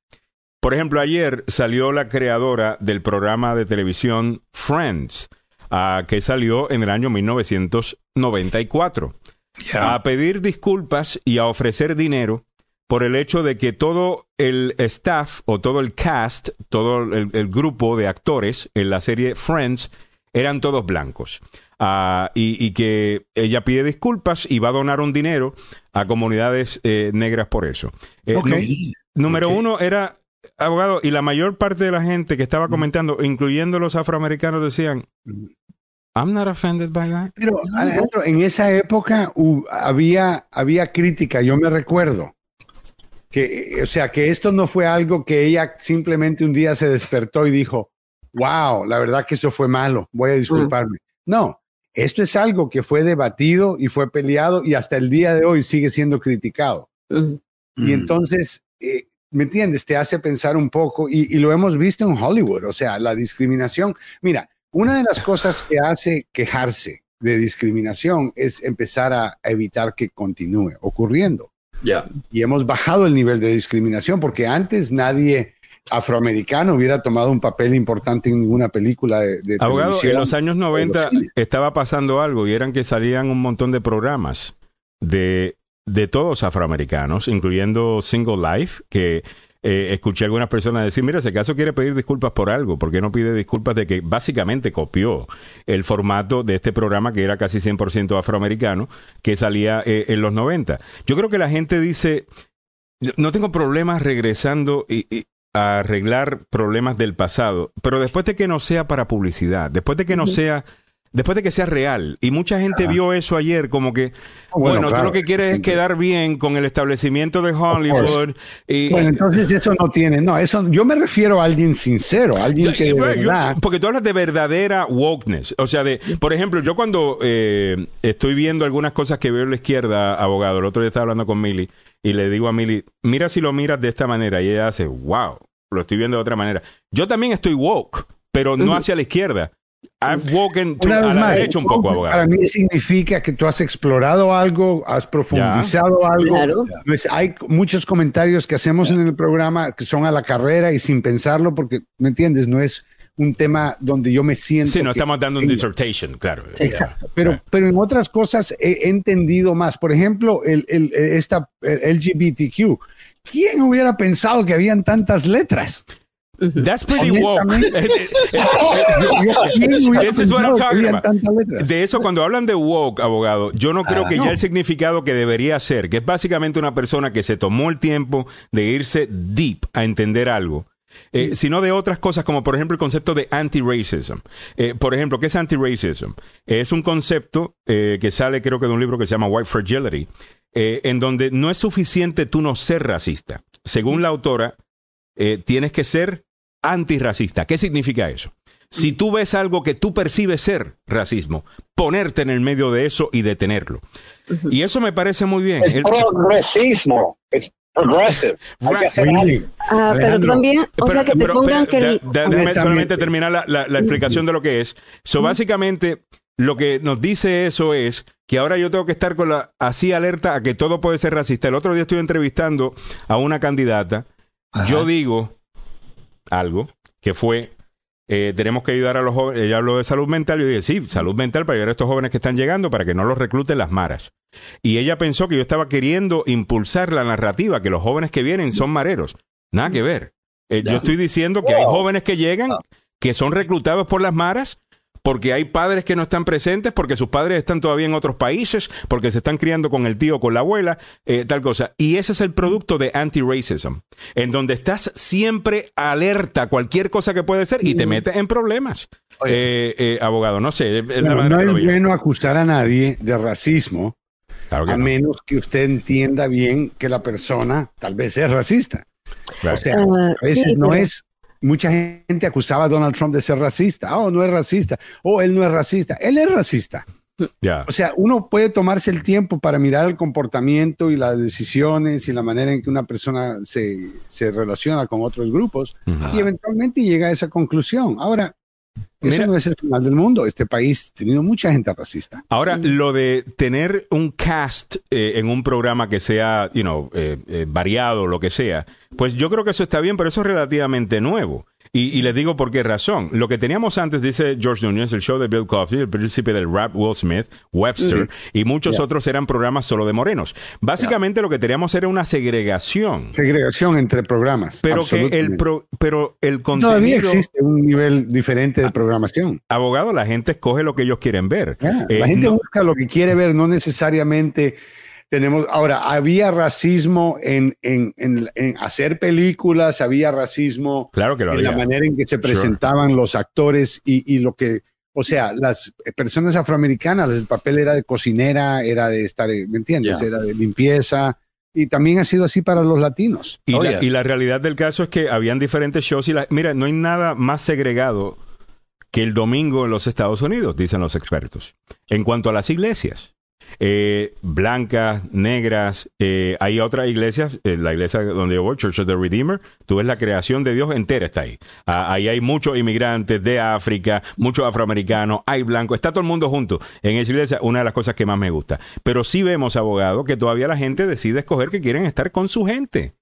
por ejemplo, ayer salió la creadora del programa de televisión Friends, uh, que salió en el año 1994, yeah. a pedir disculpas y a ofrecer dinero por el hecho de que todo el staff o todo el cast, todo el, el grupo de actores en la serie Friends eran todos blancos. Uh, y, y, que ella pide disculpas y va a donar un dinero a comunidades eh, negras por eso. Eh, okay. no, número okay. uno era abogado, y la mayor parte de la gente que estaba comentando, incluyendo los afroamericanos, decían, I'm not offended by that.
Pero, Alejandro, en esa época uh, había, había crítica, yo me recuerdo. Que, o sea, que esto no fue algo que ella simplemente un día se despertó y dijo, wow, la verdad que eso fue malo, voy a disculparme. Mm. No, esto es algo que fue debatido y fue peleado y hasta el día de hoy sigue siendo criticado. Mm. Y entonces, eh, ¿me entiendes? Te hace pensar un poco y, y, lo hemos visto en Hollywood, o sea, la discriminación. Mira, una de las cosas que hace quejarse de discriminación es empezar a, evitar que continúe ocurriendo.
Yeah.
Y hemos bajado el nivel de discriminación porque antes nadie afroamericano hubiera tomado un papel importante en ninguna película de, de
Abogado,
televisión.
en los años 90 estaba pasando algo y eran que salían un montón de programas de de todos afroamericanos, incluyendo Single Life, que eh, escuché a algunas personas decir, mira, si acaso quiere pedir disculpas por algo, ¿por qué no pide disculpas de que básicamente copió el formato de este programa que era casi 100% afroamericano, que salía eh, en los 90? Yo creo que la gente dice, no tengo problemas regresando y, y a arreglar problemas del pasado, pero después de que no sea para publicidad, después de que no sea después de que sea real. Y mucha gente vio eso ayer como que, bueno, bueno claro, tú lo que quieres es quedar bien con el establecimiento de Hollywood. Y,
bueno, entonces eso no tiene, no, eso, yo me refiero a alguien sincero, a alguien que de verdad...
Yo, porque tú hablas de verdadera wokeness. O sea, de, por ejemplo, yo cuando eh, estoy viendo algunas cosas que veo en la izquierda, abogado, el otro día estaba hablando con Millie y le digo a Millie, mira si lo miras de esta manera. Y ella hace, wow, lo estoy viendo de otra manera. Yo también estoy woke, pero no hacia la izquierda I've woken to, a la más, derecha un poco, abogado.
Para mí significa que tú has explorado algo, has profundizado ya. algo. Claro. Pues hay muchos comentarios que hacemos ya. en el programa que son a la carrera y sin pensarlo, porque, ¿me entiendes? No es un tema donde yo me siento.
Sí, no estamos dando un dissertation, claro.
Sí, exacto. Pero, pero en otras cosas he entendido más. Por ejemplo, el, el, esta el LGBTQ. ¿Quién hubiera pensado que habían tantas letras?
That's pretty woke. This [laughs] is what I'm talking about. De eso, cuando hablan de woke, abogado, yo no creo ah, que no. ya el significado que debería ser, que es básicamente una persona que se tomó el tiempo de irse deep a entender algo. Eh, sino de otras cosas como por ejemplo el concepto de anti-racism. Eh, por ejemplo, ¿qué es anti-racism? es un concepto eh, que sale creo que de un libro que se llama White Fragility, eh, en donde no es suficiente tú no ser racista. Según la autora, eh, tienes que ser antirracista. ¿Qué significa eso? Si tú ves algo que tú percibes ser racismo, ponerte en el medio de eso y detenerlo. Y eso me parece muy bien.
Es el... progresismo. Es progressive.
Right. Ah, pero también, o
pero,
sea, que te pongan
pero,
que...
Da, da, déjame solamente terminar la, la, la explicación de lo que es. So, básicamente, lo que nos dice eso es que ahora yo tengo que estar con la así alerta a que todo puede ser racista. El otro día estuve entrevistando a una candidata Yo digo algo que fue eh, tenemos que ayudar a los jóvenes. Ella habló de salud mental. Yo dije, sí, salud mental para ayudar a estos jóvenes que están llegando para que no los recluten las maras. Y ella pensó que yo estaba queriendo impulsar la narrativa, que los jóvenes que vienen son mareros. Nada que ver. Eh, yo estoy diciendo que hay jóvenes que llegan, ah. que son reclutados por las maras porque hay padres que no están presentes, porque sus padres están todavía en otros países, porque se están criando con el tío, con la abuela, eh, tal cosa. Y ese es el producto de anti-racism, en donde estás siempre alerta a cualquier cosa que puede ser y te metes en problemas. Eh, eh, abogado, no sé.
no es bueno acusar a nadie de racismo, a menos que usted entienda bien que la persona tal vez es racista. O sea, a veces no es mucha gente acusaba a Donald Trump de ser racista. Oh, no es racista. Oh, él no es racista. Él es racista. O sea, uno puede tomarse el tiempo para mirar el comportamiento y las decisiones y la manera en que una persona se, se relaciona con otros grupos y eventualmente llega a esa conclusión. Ahora, eso no es el final del mundo. Este país ha tenido mucha gente racista.
Ahora, lo de tener un cast eh, en un programa que sea, you know, eh, eh, variado, lo que sea, pues yo creo que eso está bien, pero eso es relativamente nuevo. Y, les digo por qué razón. Lo que teníamos antes, dice George Núñez, el show de Bill Cosby, el príncipe del rap Will Smith, Webster, y muchos otros eran programas solo de morenos. Básicamente lo que teníamos era una segregación.
Segregación entre programas.
Pero que el pero el contenido...
Todavía existe un nivel diferente de programación.
Abogado, la gente escoge lo que ellos quieren ver.
la eh, gente busca lo que quiere ver, no necesariamente tenemos, ahora, había racismo en, en, en, hacer películas, había racismo
claro que lo
en la manera en que se presentaban los actores y, y, lo que, o sea, las personas afroamericanas, el papel era de cocinera, era de estar, ¿me entiendes? Era de limpieza. Y también ha sido así para los latinos.
Y, la, y la realidad del caso es que habían diferentes shows y la, mira, no hay nada más segregado que el domingo en los Estados Unidos, dicen los expertos. En cuanto a las iglesias, eh, blancas, negras. Eh, hay otras iglesias, eh, la iglesia donde yo voy, Church of the Redeemer, tú ves la creación de Dios entera está ahí. Ah, ahí hay muchos inmigrantes de África, muchos afroamericanos, hay blancos, está todo el mundo junto. En esa iglesia, una de las cosas que más me gusta. Pero sí vemos, abogado, que todavía la gente decide escoger que quieren estar con su gente.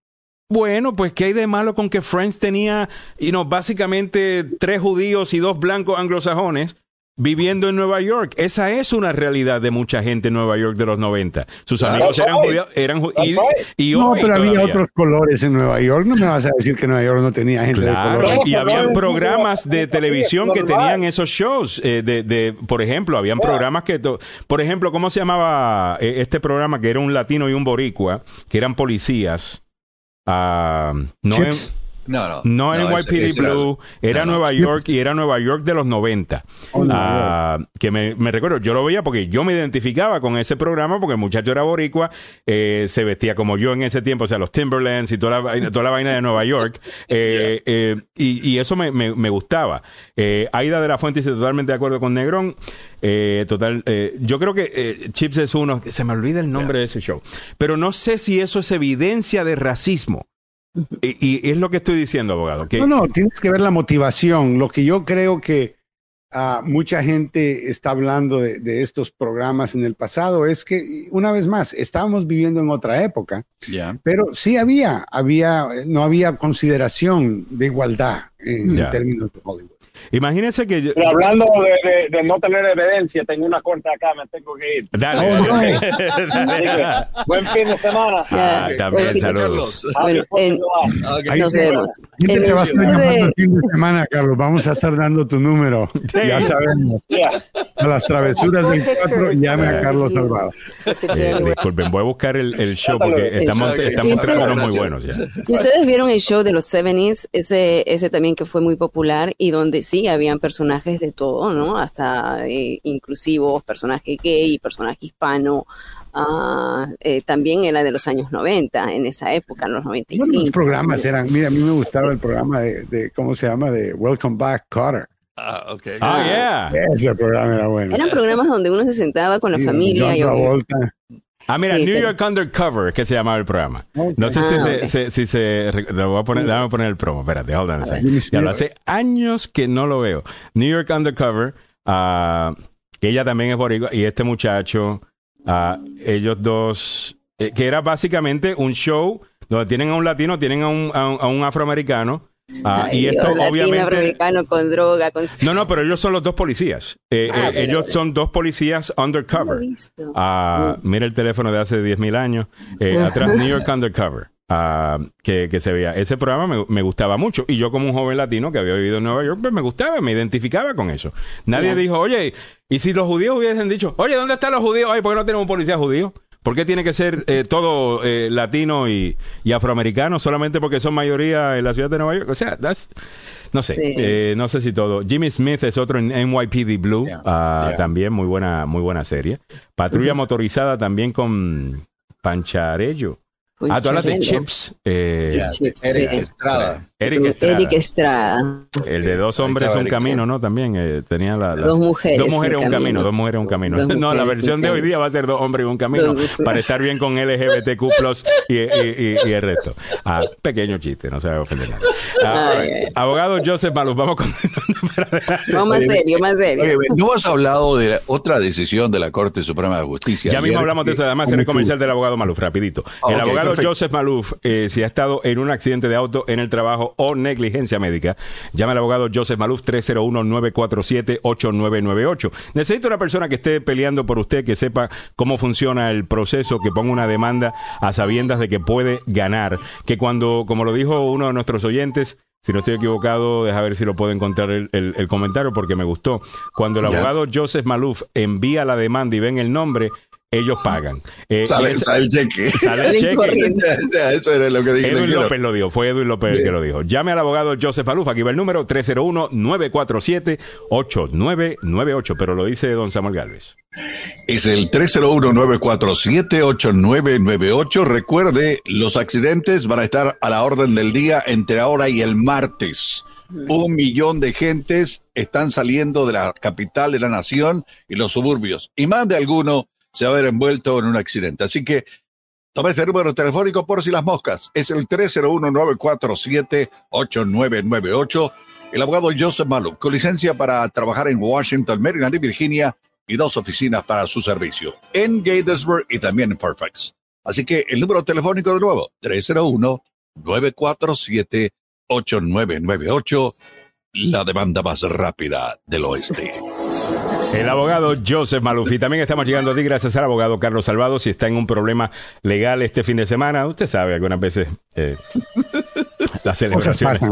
Bueno, pues ¿qué hay de malo con que Friends tenía, y no, básicamente tres judíos y dos blancos anglosajones? Viviendo en Nueva York. Esa es una realidad de mucha gente en Nueva York de los 90. Sus amigos eran judíos, eran y,
No, pero había otros colores en Nueva York. No me vas a decir que Nueva York no tenía gente de color.
Y habían programas de televisión que tenían esos shows. Eh, de, de, por ejemplo, habían programas que... Por ejemplo, ¿cómo se llamaba eh, este programa que era un latino y un boricua? Que eran policías. Uh, no no, no. No en YPD Blue, era, Nueva York y era Nueva York de los 90. Ah, que me, recuerdo, yo lo veía porque yo me identificaba con ese programa porque el muchacho era boricua, eh, se vestía como yo en ese tiempo, o sea, los Timberlands y toda la, toda la vaina de Nueva York. [laughs] Eh, eh, y, eso me, me, gustaba. Aida de la Fuente dice totalmente de acuerdo con Negrón. total, yo creo que Chips es uno, se me olvida el nombre de ese show, pero no sé si eso es evidencia de racismo. Y, es lo que estoy diciendo, abogado.
No, no, tienes que ver la motivación. Lo que yo creo que uh, mucha gente está hablando de, estos programas en el pasado es que, una vez más, estábamos viviendo en otra época, pero sí había, había, no había consideración de igualdad en, términos de Hollywood.
Imagínense que
hablando de, no tener evidencia, tengo una corta acá, me tengo que ir. Dale. buen fin de semana.
Ah, también, saludos.
Bueno, nos vemos.
En te vas a el fin de semana, Carlos. Vamos a estar dando tu número. Ya sabemos. A las travesuras del 4, llame a Carlos Salvado.
Eh, disculpen, voy a buscar el, el show porque estamos, estamos muy buenos ya.
Ustedes vieron el show de los 70s, ese, ese también que fue muy popular y donde sí, habían personajes de todo, ¿no? Hasta eh, inclusivos, personaje gay, personaje hispano. Ah, eh, también era de los años 90, en esa época, en los 95.
los programas eran, mira, a mí me gustaba el programa de, ¿cómo se llama? De Welcome Back, Carter.
Ah, ok. Ah, yeah.
Ese programa era bueno.
Eran programas donde uno se sentaba con la familia. y,
Ah, mira, New York Undercover, que se llamaba el programa. No sé si, ah, se, si se, Lo voy a poner, déjame poner el promo, espérate, hold on a Ya lo hace años que no lo veo. New York Undercover, uh, que ella también es boricua, y este muchacho, uh, ellos dos, eh, que era básicamente un show donde tienen a un latino, tienen a un, a un, afroamericano. Ah, y esto obviamente
con droga con...
no no pero ellos son los dos policías eh, ah, eh, ellos son dos policías undercover ah, mira el teléfono de hace 10.000 años eh, atrás New [laughs] York Undercover que, que, se veía. Ese programa me, me, gustaba mucho. Y yo como un joven latino que había vivido en Nueva York, pues me gustaba, me identificaba con eso. Nadie dijo, oye, y si los judíos hubiesen dicho, oye, ¿dónde están los judíos? Ay, ¿por qué no tenemos un policía judío? ¿Por qué tiene que ser eh, todo eh, latino y, y, afroamericano solamente porque son mayoría en la ciudad de Nueva York? O sea, no sé, eh, no sé si todo. Jimmy Smith es otro en NYPD Blue, ah, también muy buena, muy buena serie. Patrulla motorizada también con Pancharello. Ah, tú hablas de Chips.
Eh,
Eric Estrada.
Eric Estrada.
El de dos hombres un camino, ¿no? También eh, tenía la,
dos mujeres.
Dos mujeres un camino. dos mujeres un camino. no, la versión de hoy día va a ser dos hombres un camino para estar bien con LGBTQ y, y, y, el resto. Ah, pequeño chiste, no se va a ofender nadie. Ah, abogado Joseph Maluf, vamos con...
no, más [laughs] serio, más serio.
no has hablado de otra decisión de la Corte Suprema de Justicia.
Ya mismo hablamos de eso, además en el comercial del abogado Maluf, rapidito. el abogado Joseph Maluf, eh, si ha estado en un accidente de auto en el trabajo o negligencia médica, llama al abogado Joseph Maluf 301-947-8998. Necesito una persona que esté peleando por usted, que sepa cómo funciona el proceso, que ponga una demanda a sabiendas de que puede ganar. Que cuando, como lo dijo uno de nuestros oyentes, si no estoy equivocado, deja ver si lo puedo encontrar el, comentario porque me gustó. Cuando el abogado Joseph Maluf envía la demanda y ven el nombre, ellos pagan.
Eh, sale, el cheque. [laughs]
Sale el cheque. [laughs]
Eso era lo que dije.
Edwin López lo dijo, fue Edwin López el que lo dijo. Llame al abogado Joseph Aluf, aquí va el número 301-947-8998, pero lo dice don Samuel Galvez.
Es el 301-947-8998. Recuerde, los accidentes van a estar a la orden del día entre ahora y el martes. Un millón de gentes están saliendo de la capital de la nación y los suburbios. Y más de alguno se va a ver envuelto en un accidente. Así que toma este número telefónico por si las moscas. Es el 301-947-8998. El abogado Joseph Maluk, con licencia para trabajar en Washington, Maryland y Virginia y dos oficinas para su servicio, en Gatesburg y también en Fairfax. Así que el número telefónico de nuevo, 301-947-8998, la demanda más rápida del oeste.
El abogado Joseph Malufi. También estamos llegando a ti gracias al abogado Carlos Salvado. Si está en un problema legal este fin de semana, usted sabe, algunas veces eh, las celebraciones.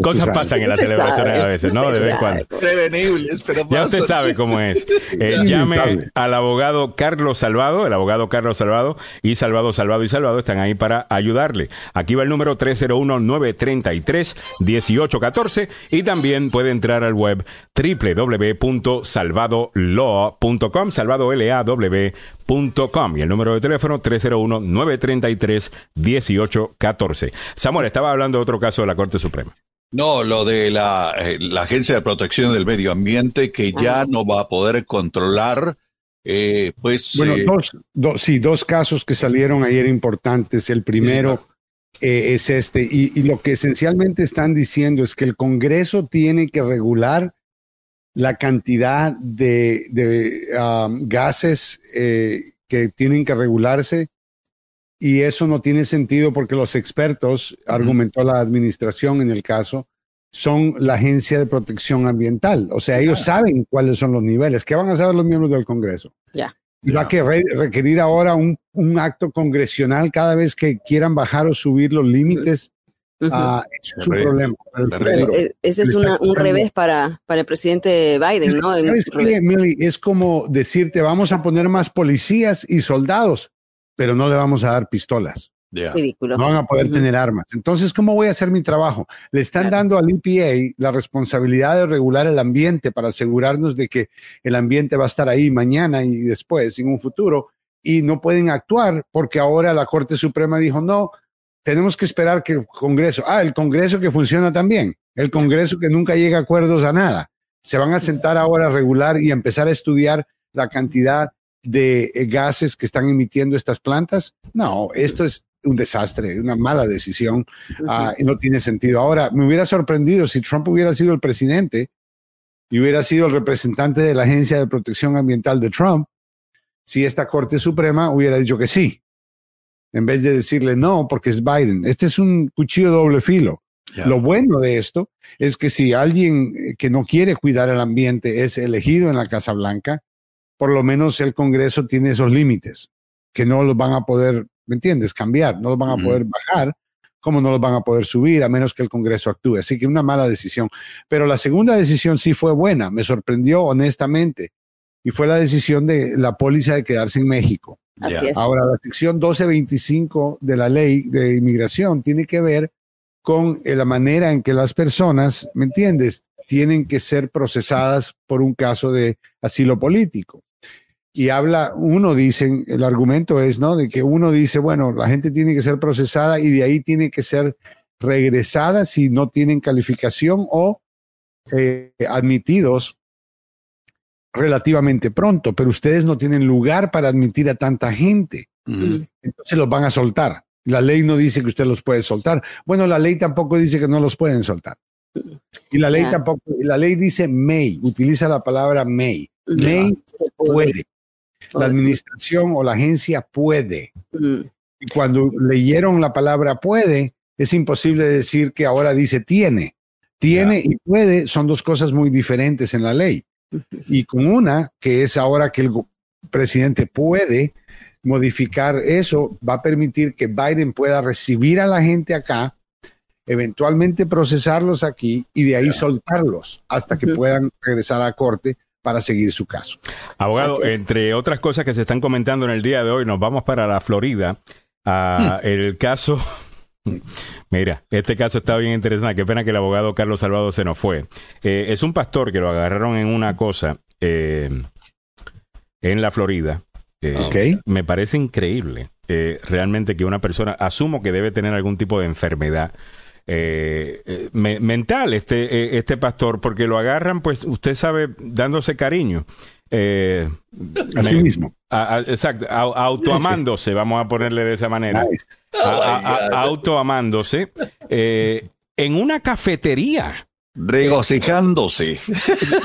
Cosas pasan, en las celebraciones a veces, ¿no? De vez en cuando.
Prevenibles, pero
Ya usted sabe cómo es. [laughs] Eh, llame al abogado Carlos Salvado, el abogado Carlos Salvado y Salvado, Salvado y Salvado están ahí para ayudarle. Aquí va el número 301-933-1814 y también puede entrar al web www.salvadolaw.com, salvado l a w.com y el número de teléfono 301-933-1814. Samuel, estaba hablando de otro caso de la Corte Suprema.
No, lo de la, eh, la Agencia de Protección del Medio Ambiente que ya no va a poder controlar, eh, pues...
Bueno, eh, dos, sí, dos casos que salieron ayer importantes. El primero es este, y, lo que esencialmente están diciendo es que el Congreso tiene que regular la cantidad de, um, gases que tienen que regularse y eso no tiene sentido porque los expertos, argumentó la administración en el caso, son la Agencia de Protección Ambiental. O sea, ellos saben cuáles son los niveles. ¿Qué van a saber los miembros del Congreso?
Ya.
Y va a requerir ahora un, acto congresional cada vez que quieran bajar o subir los límites. Ah, es su problema.
E, ese es un revés para, para el presidente Biden, ¿no?
es como decirte, vamos a poner más policías y soldados pero no le vamos a dar pistolas.
Ridículo.
No van a poder tener armas. Entonces, ¿cómo voy a hacer mi trabajo? Le están dando al EPA la responsabilidad de regular el ambiente para asegurarnos de que el ambiente va a estar ahí mañana y después, en un futuro, y no pueden actuar porque ahora la Corte Suprema dijo, no, tenemos que esperar que el Congreso, ah, el Congreso que funciona también, el Congreso que nunca llega a acuerdos a nada. Se van a sentar ahora a regular y a empezar a estudiar la cantidad de eh, gases que están emitiendo estas plantas. No, esto es un desastre, una mala decisión y no tiene sentido. Ahora, me hubiera sorprendido si Trump hubiera sido el presidente y hubiera sido el representante de la Agencia de Protección Ambiental de Trump, si esta Corte Suprema hubiera dicho que sí. en vez de decirle no, porque es Biden. Este es un cuchillo doble filo. Lo bueno de esto es que si alguien que no quiere cuidar el ambiente es elegido en la Casa Blanca, por lo menos el Congreso tiene esos límites, que no los van a poder, ¿me entiendes?, cambiar, no los van a poder bajar, como no los van a poder subir a menos que el Congreso actúe. Así que una mala decisión. Pero la segunda decisión sí fue buena, me sorprendió honestamente, y fue la decisión de la póliza de quedarse en México. Ahora, la sección 1225 de la ley de inmigración tiene que ver con la manera en que las personas, ¿me entiendes?, tienen que ser procesadas por un caso de asilo político. Y habla, uno dice, el argumento es, ¿no? De que uno dice, bueno, la gente tiene que ser procesada y de ahí tiene que ser regresada si no tienen calificación o eh, admitidos relativamente pronto, pero ustedes no tienen lugar para admitir a tanta gente. Entonces los van a soltar. La ley no dice que usted los puede soltar. Bueno, la ley tampoco dice que no los pueden soltar. Y la ley tampoco, la ley dice may, utiliza la palabra may. May puede. La administración o la agencia puede. Y cuando leyeron la palabra puede, es imposible decir que ahora dice tiene. Tiene y puede son dos cosas muy diferentes en la ley. [laughs] Y con una, que es ahora que el presidente puede modificar eso, va a permitir que Biden pueda recibir a la gente acá, eventualmente procesarlos aquí y de ahí soltarlos hasta que puedan regresar a la corte para seguir su caso.
Abogado, entre otras cosas que se están comentando en el día de hoy, nos vamos para la Florida. a hmm. El caso [laughs] Mira, este caso está bien interesante. Qué pena que el abogado Carlos Salvador se nos fue. Eh, es un pastor que lo agarraron en una cosa eh, en la Florida. Eh, me parece increíble realmente que una persona, asumo que debe tener algún tipo de enfermedad. Mental este este pastor porque lo agarran pues usted sabe dándose cariño
eh, Así mismo.
exacto, autoamándose, vamos a ponerle de esa manera. autoamándose eh, en una cafetería
regocijándose. [laughs]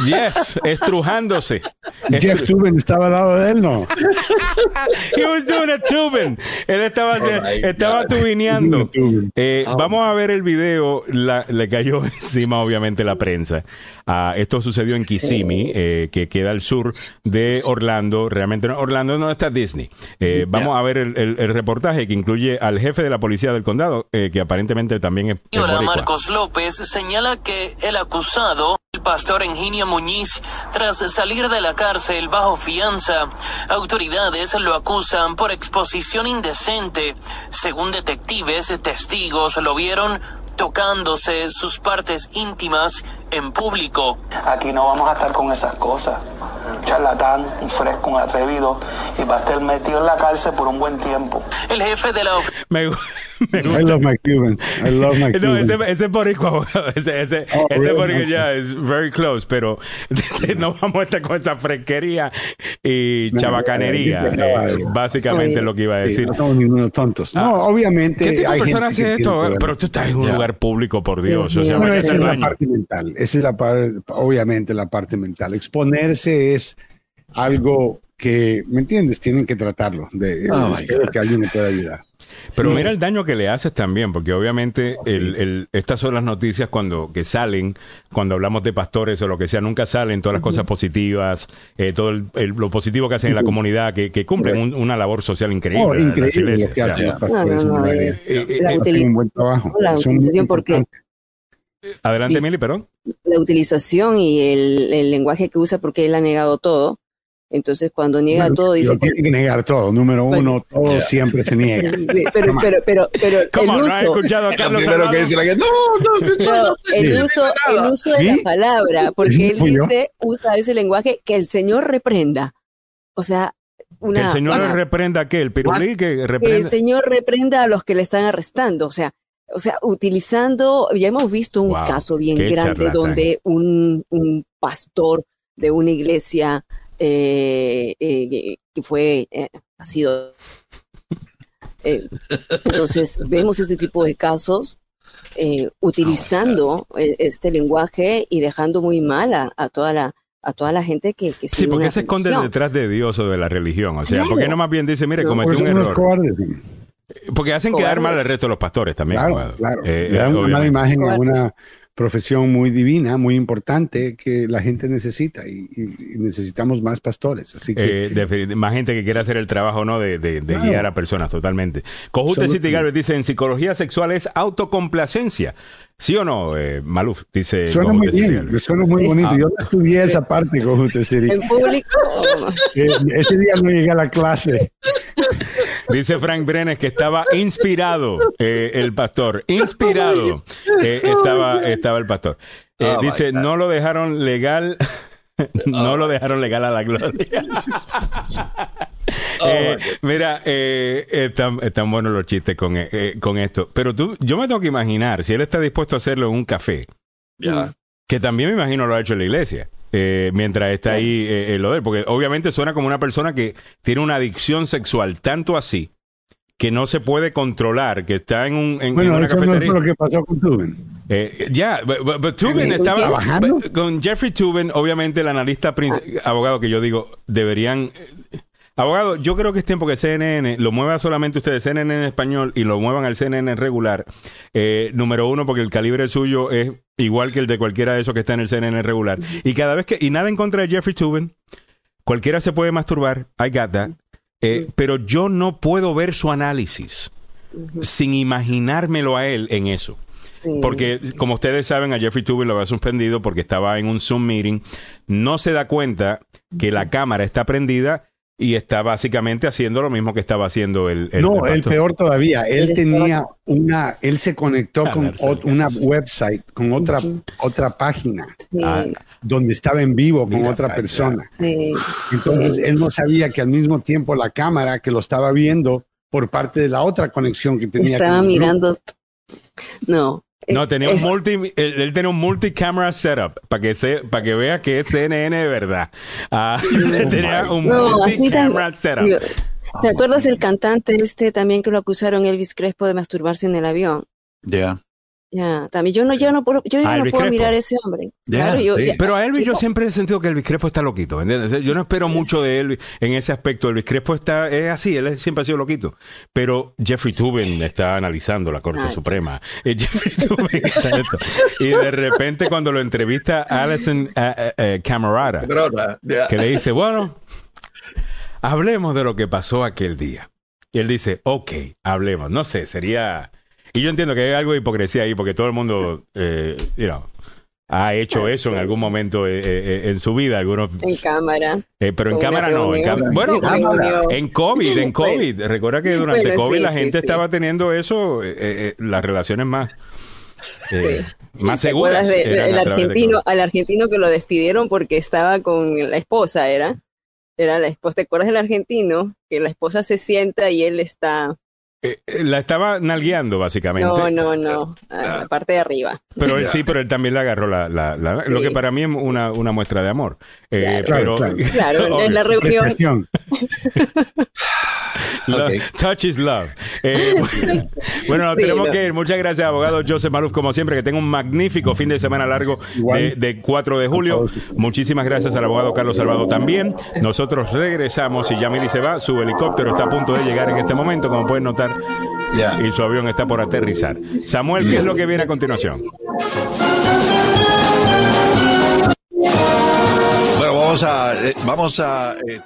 Yes, estrujándose.
Jeff Tubin estaba al lado de él, ¿no? [laughs]
He was doing a tubing. Él estaba, oh estaba tubineando. Eh, oh. Vamos a ver el video. le cayó [laughs] encima, obviamente, la prensa. Ah, esto sucedió en Kissimmee, eh, que queda al sur de Orlando. Realmente, Orlando no está Disney. Eh, vamos a ver el, reportaje que incluye al jefe de la policía del condado, que aparentemente también es.
Hola, Marcos López señala que el acusado, el pastor Enginia Muñiz, tras salir de la cárcel bajo fianza, autoridades lo acusan por exposición indecente. Según detectives, testigos lo vieron tocándose sus partes íntimas en público.
Aquí no vamos a estar con esas cosas. Un charlatán, un fresco, un atrevido y va a estar metido en la cárcel por un buen tiempo.
El jefe de la
me, [laughs]
me gusta. I love my Cuban. I love my [laughs]
No, ese, ese boricua, ese, ese, oh, ese really? ya es very close, pero [laughs] no vamos a estar con esa fresquería y chabacanería. Eh, básicamente lo que iba a decir.
no somos ninguno tontos. No, ah, obviamente.
¿Qué tipo de persona hace esto? Pero tú estás en un lugar público, por Dios. O sea,
bueno, esa es la parte mental. Esa es la parte, obviamente, la parte mental. Exponerse es algo que, ¿me entiendes? Tienen que tratarlo. De, oh espero que alguien me pueda ayudar.
Pero mira el daño que le haces también, porque obviamente el, el, estas son las noticias cuando que salen, cuando hablamos de pastores o lo que sea, nunca salen todas las cosas positivas, eh, todo lo positivo que hacen en la comunidad, que, que cumplen una labor social increíble. Oh,
increíble que los pastores. un buen trabajo.
La utilización, porque
Adelante, Mili, perdón.
La utilización y el, el, lenguaje que usa porque él ha negado todo. Entonces, cuando niega todo, dice.
Tiene que negar todo. Número uno, todo siempre se niega. [laughs]
Pero, pero, pero, pero el uso. No
escuchado a Carlos
que dice la que, no, no,
no, el, uso, el uso de la palabra, porque él dice, usa ese lenguaje que el Señor reprenda. O sea, una,
que el Señor le reprenda a qué, el pirulí que reprenda.
Que el Señor reprenda a los que le están arrestando. O sea, o sea, utilizando, ya hemos visto un caso bien grande donde un, un pastor de una iglesia eh, eh, que fue, eh, ha sido... entonces, vemos este tipo de casos utilizando este lenguaje y dejando muy mal a, toda la a toda la gente que, que
sí porque se esconde detrás de Dios o de la religión o sea porque no más bien dice mire cometí un error Porque hacen quedar mal al resto de los pastores también.
Claro, claro. Eh, Le dan una mala imagen a una profesión muy divina, muy importante que la gente necesita y, necesitamos más pastores. Así que,
eh, más gente que quiera hacer el trabajo no de, guiar a personas totalmente. Cojute City Galvez dice en psicología sexual es autocomplacencia. ¿Sí o no, eh, Maluf? Dice.
Suena muy bien, suena muy bonito. Ah. Yo no estudié esa parte, Cojute City.
¿En público? [laughs]
Eh, ese día no llegué a la clase.
Dice Frank Brenes que estaba inspirado eh, el pastor. Inspirado eh, estaba, estaba el pastor. Eh, oh dice, no lo dejaron legal. [laughs] no lo dejaron legal a la gloria. [laughs] Oh mira, están, están, buenos los chistes con, con esto. Pero tú, yo me tengo que imaginar, si él está dispuesto a hacerlo en un café, que también me imagino lo ha hecho en la iglesia. Eh, mientras está ahí eh, lo de él. Porque obviamente suena como una persona que tiene una adicción sexual tanto así que no se puede controlar, que está en, un, en,
bueno,
una
eso cafetería. No lo que pasó con Tubin.
Eh, ya, yeah, Tubin estaba
trabajando
con Jeffrey Tubin, obviamente el analista abogado que yo digo deberían Abogado, yo creo que es tiempo que CNN lo mueva solamente ustedes, CNN en español, y lo muevan al CNN regular. Eh, número uno, porque el calibre suyo es igual que el de cualquiera de esos que está en el CNN regular. Y cada vez que, y nada en contra de Jeffrey Tubin, cualquiera se puede masturbar, I got that. Eh, pero yo no puedo ver su análisis sin imaginármelo a él en eso. Porque, como ustedes saben, a Jeffrey Tubin lo había suspendido porque estaba en un Zoom meeting. No se da cuenta que la cámara está prendida y está básicamente haciendo lo mismo que estaba haciendo el,
no el, peor todavía. Él tenía una él se conectó con una website con otra otra página ah. donde estaba en vivo con otra persona. Entonces él no sabía que al mismo tiempo la cámara que lo estaba viendo por parte de la otra conexión que tenía
estaba mirando no
no, tenía un multi, él, tenía un multi-camera setup para que se, para que vea que es CNN de verdad. Ah, [laughs] tenía un multi-camera setup.
¿Te acuerdas el cantante este también que lo acusaron Elvis Crespo de masturbarse en el avión?
Ya.
Ya, también yo no, yo no puedo, yo no puedo mirar a ese hombre.
Pero a Elvis yo siempre he sentido que Elvis Crespo está loquito, ¿entiendes? Yo no espero mucho de Elvis en ese aspecto. Elvis Crespo está, es así, él siempre ha sido loquito. Pero Jeffrey Tubin está analizando la Corte Suprema. Eh, Jeffrey Tubin [laughs] está esto. Y de repente cuando lo entrevista Alison uh, Camarada, que le dice, bueno, hablemos de lo que pasó aquel día. Y él dice, ok, hablemos. No sé, sería y yo entiendo que hay algo de hipocresía ahí, porque todo el mundo, eh, ha hecho eso en algún momento eh, eh, en su vida. Algunos,
en cámara.
pero en cámara no. bueno, en COVID, en [laughs] COVID. Recuerda que durante COVID la gente estaba teniendo eso, las relaciones más... más seguras.
el argentino, al argentino que lo despidieron porque estaba con la esposa, ¿era? Era la esposa. ¿Te acuerdas del argentino? Que la esposa se sienta y él está
eh, eh, la estaba nalgueando, básicamente.
No, no, no. la parte de arriba.
Pero él sí, pero él también le agarró la, la, lo que para mí es una, una muestra de amor. Eh, claro, pero,
claro. [laughs] en la reunión. [laughs] [laughs]
Touch is love. Eh, [laughs] bueno, nos tenemos que ir. Muchas gracias, abogado Joseph Maluf, como siempre, que tenga un magnífico fin de semana largo de, de, 4 de julio. Muchísimas gracias al abogado Carlos Salvador también. Nosotros regresamos y Yamili se va. Su helicóptero está a punto de llegar en este momento, como pueden notar. Y su avión está por aterrizar. Samuel, ¿qué es lo que viene a continuación?
Bueno, vamos a... Eh, vamos a eh,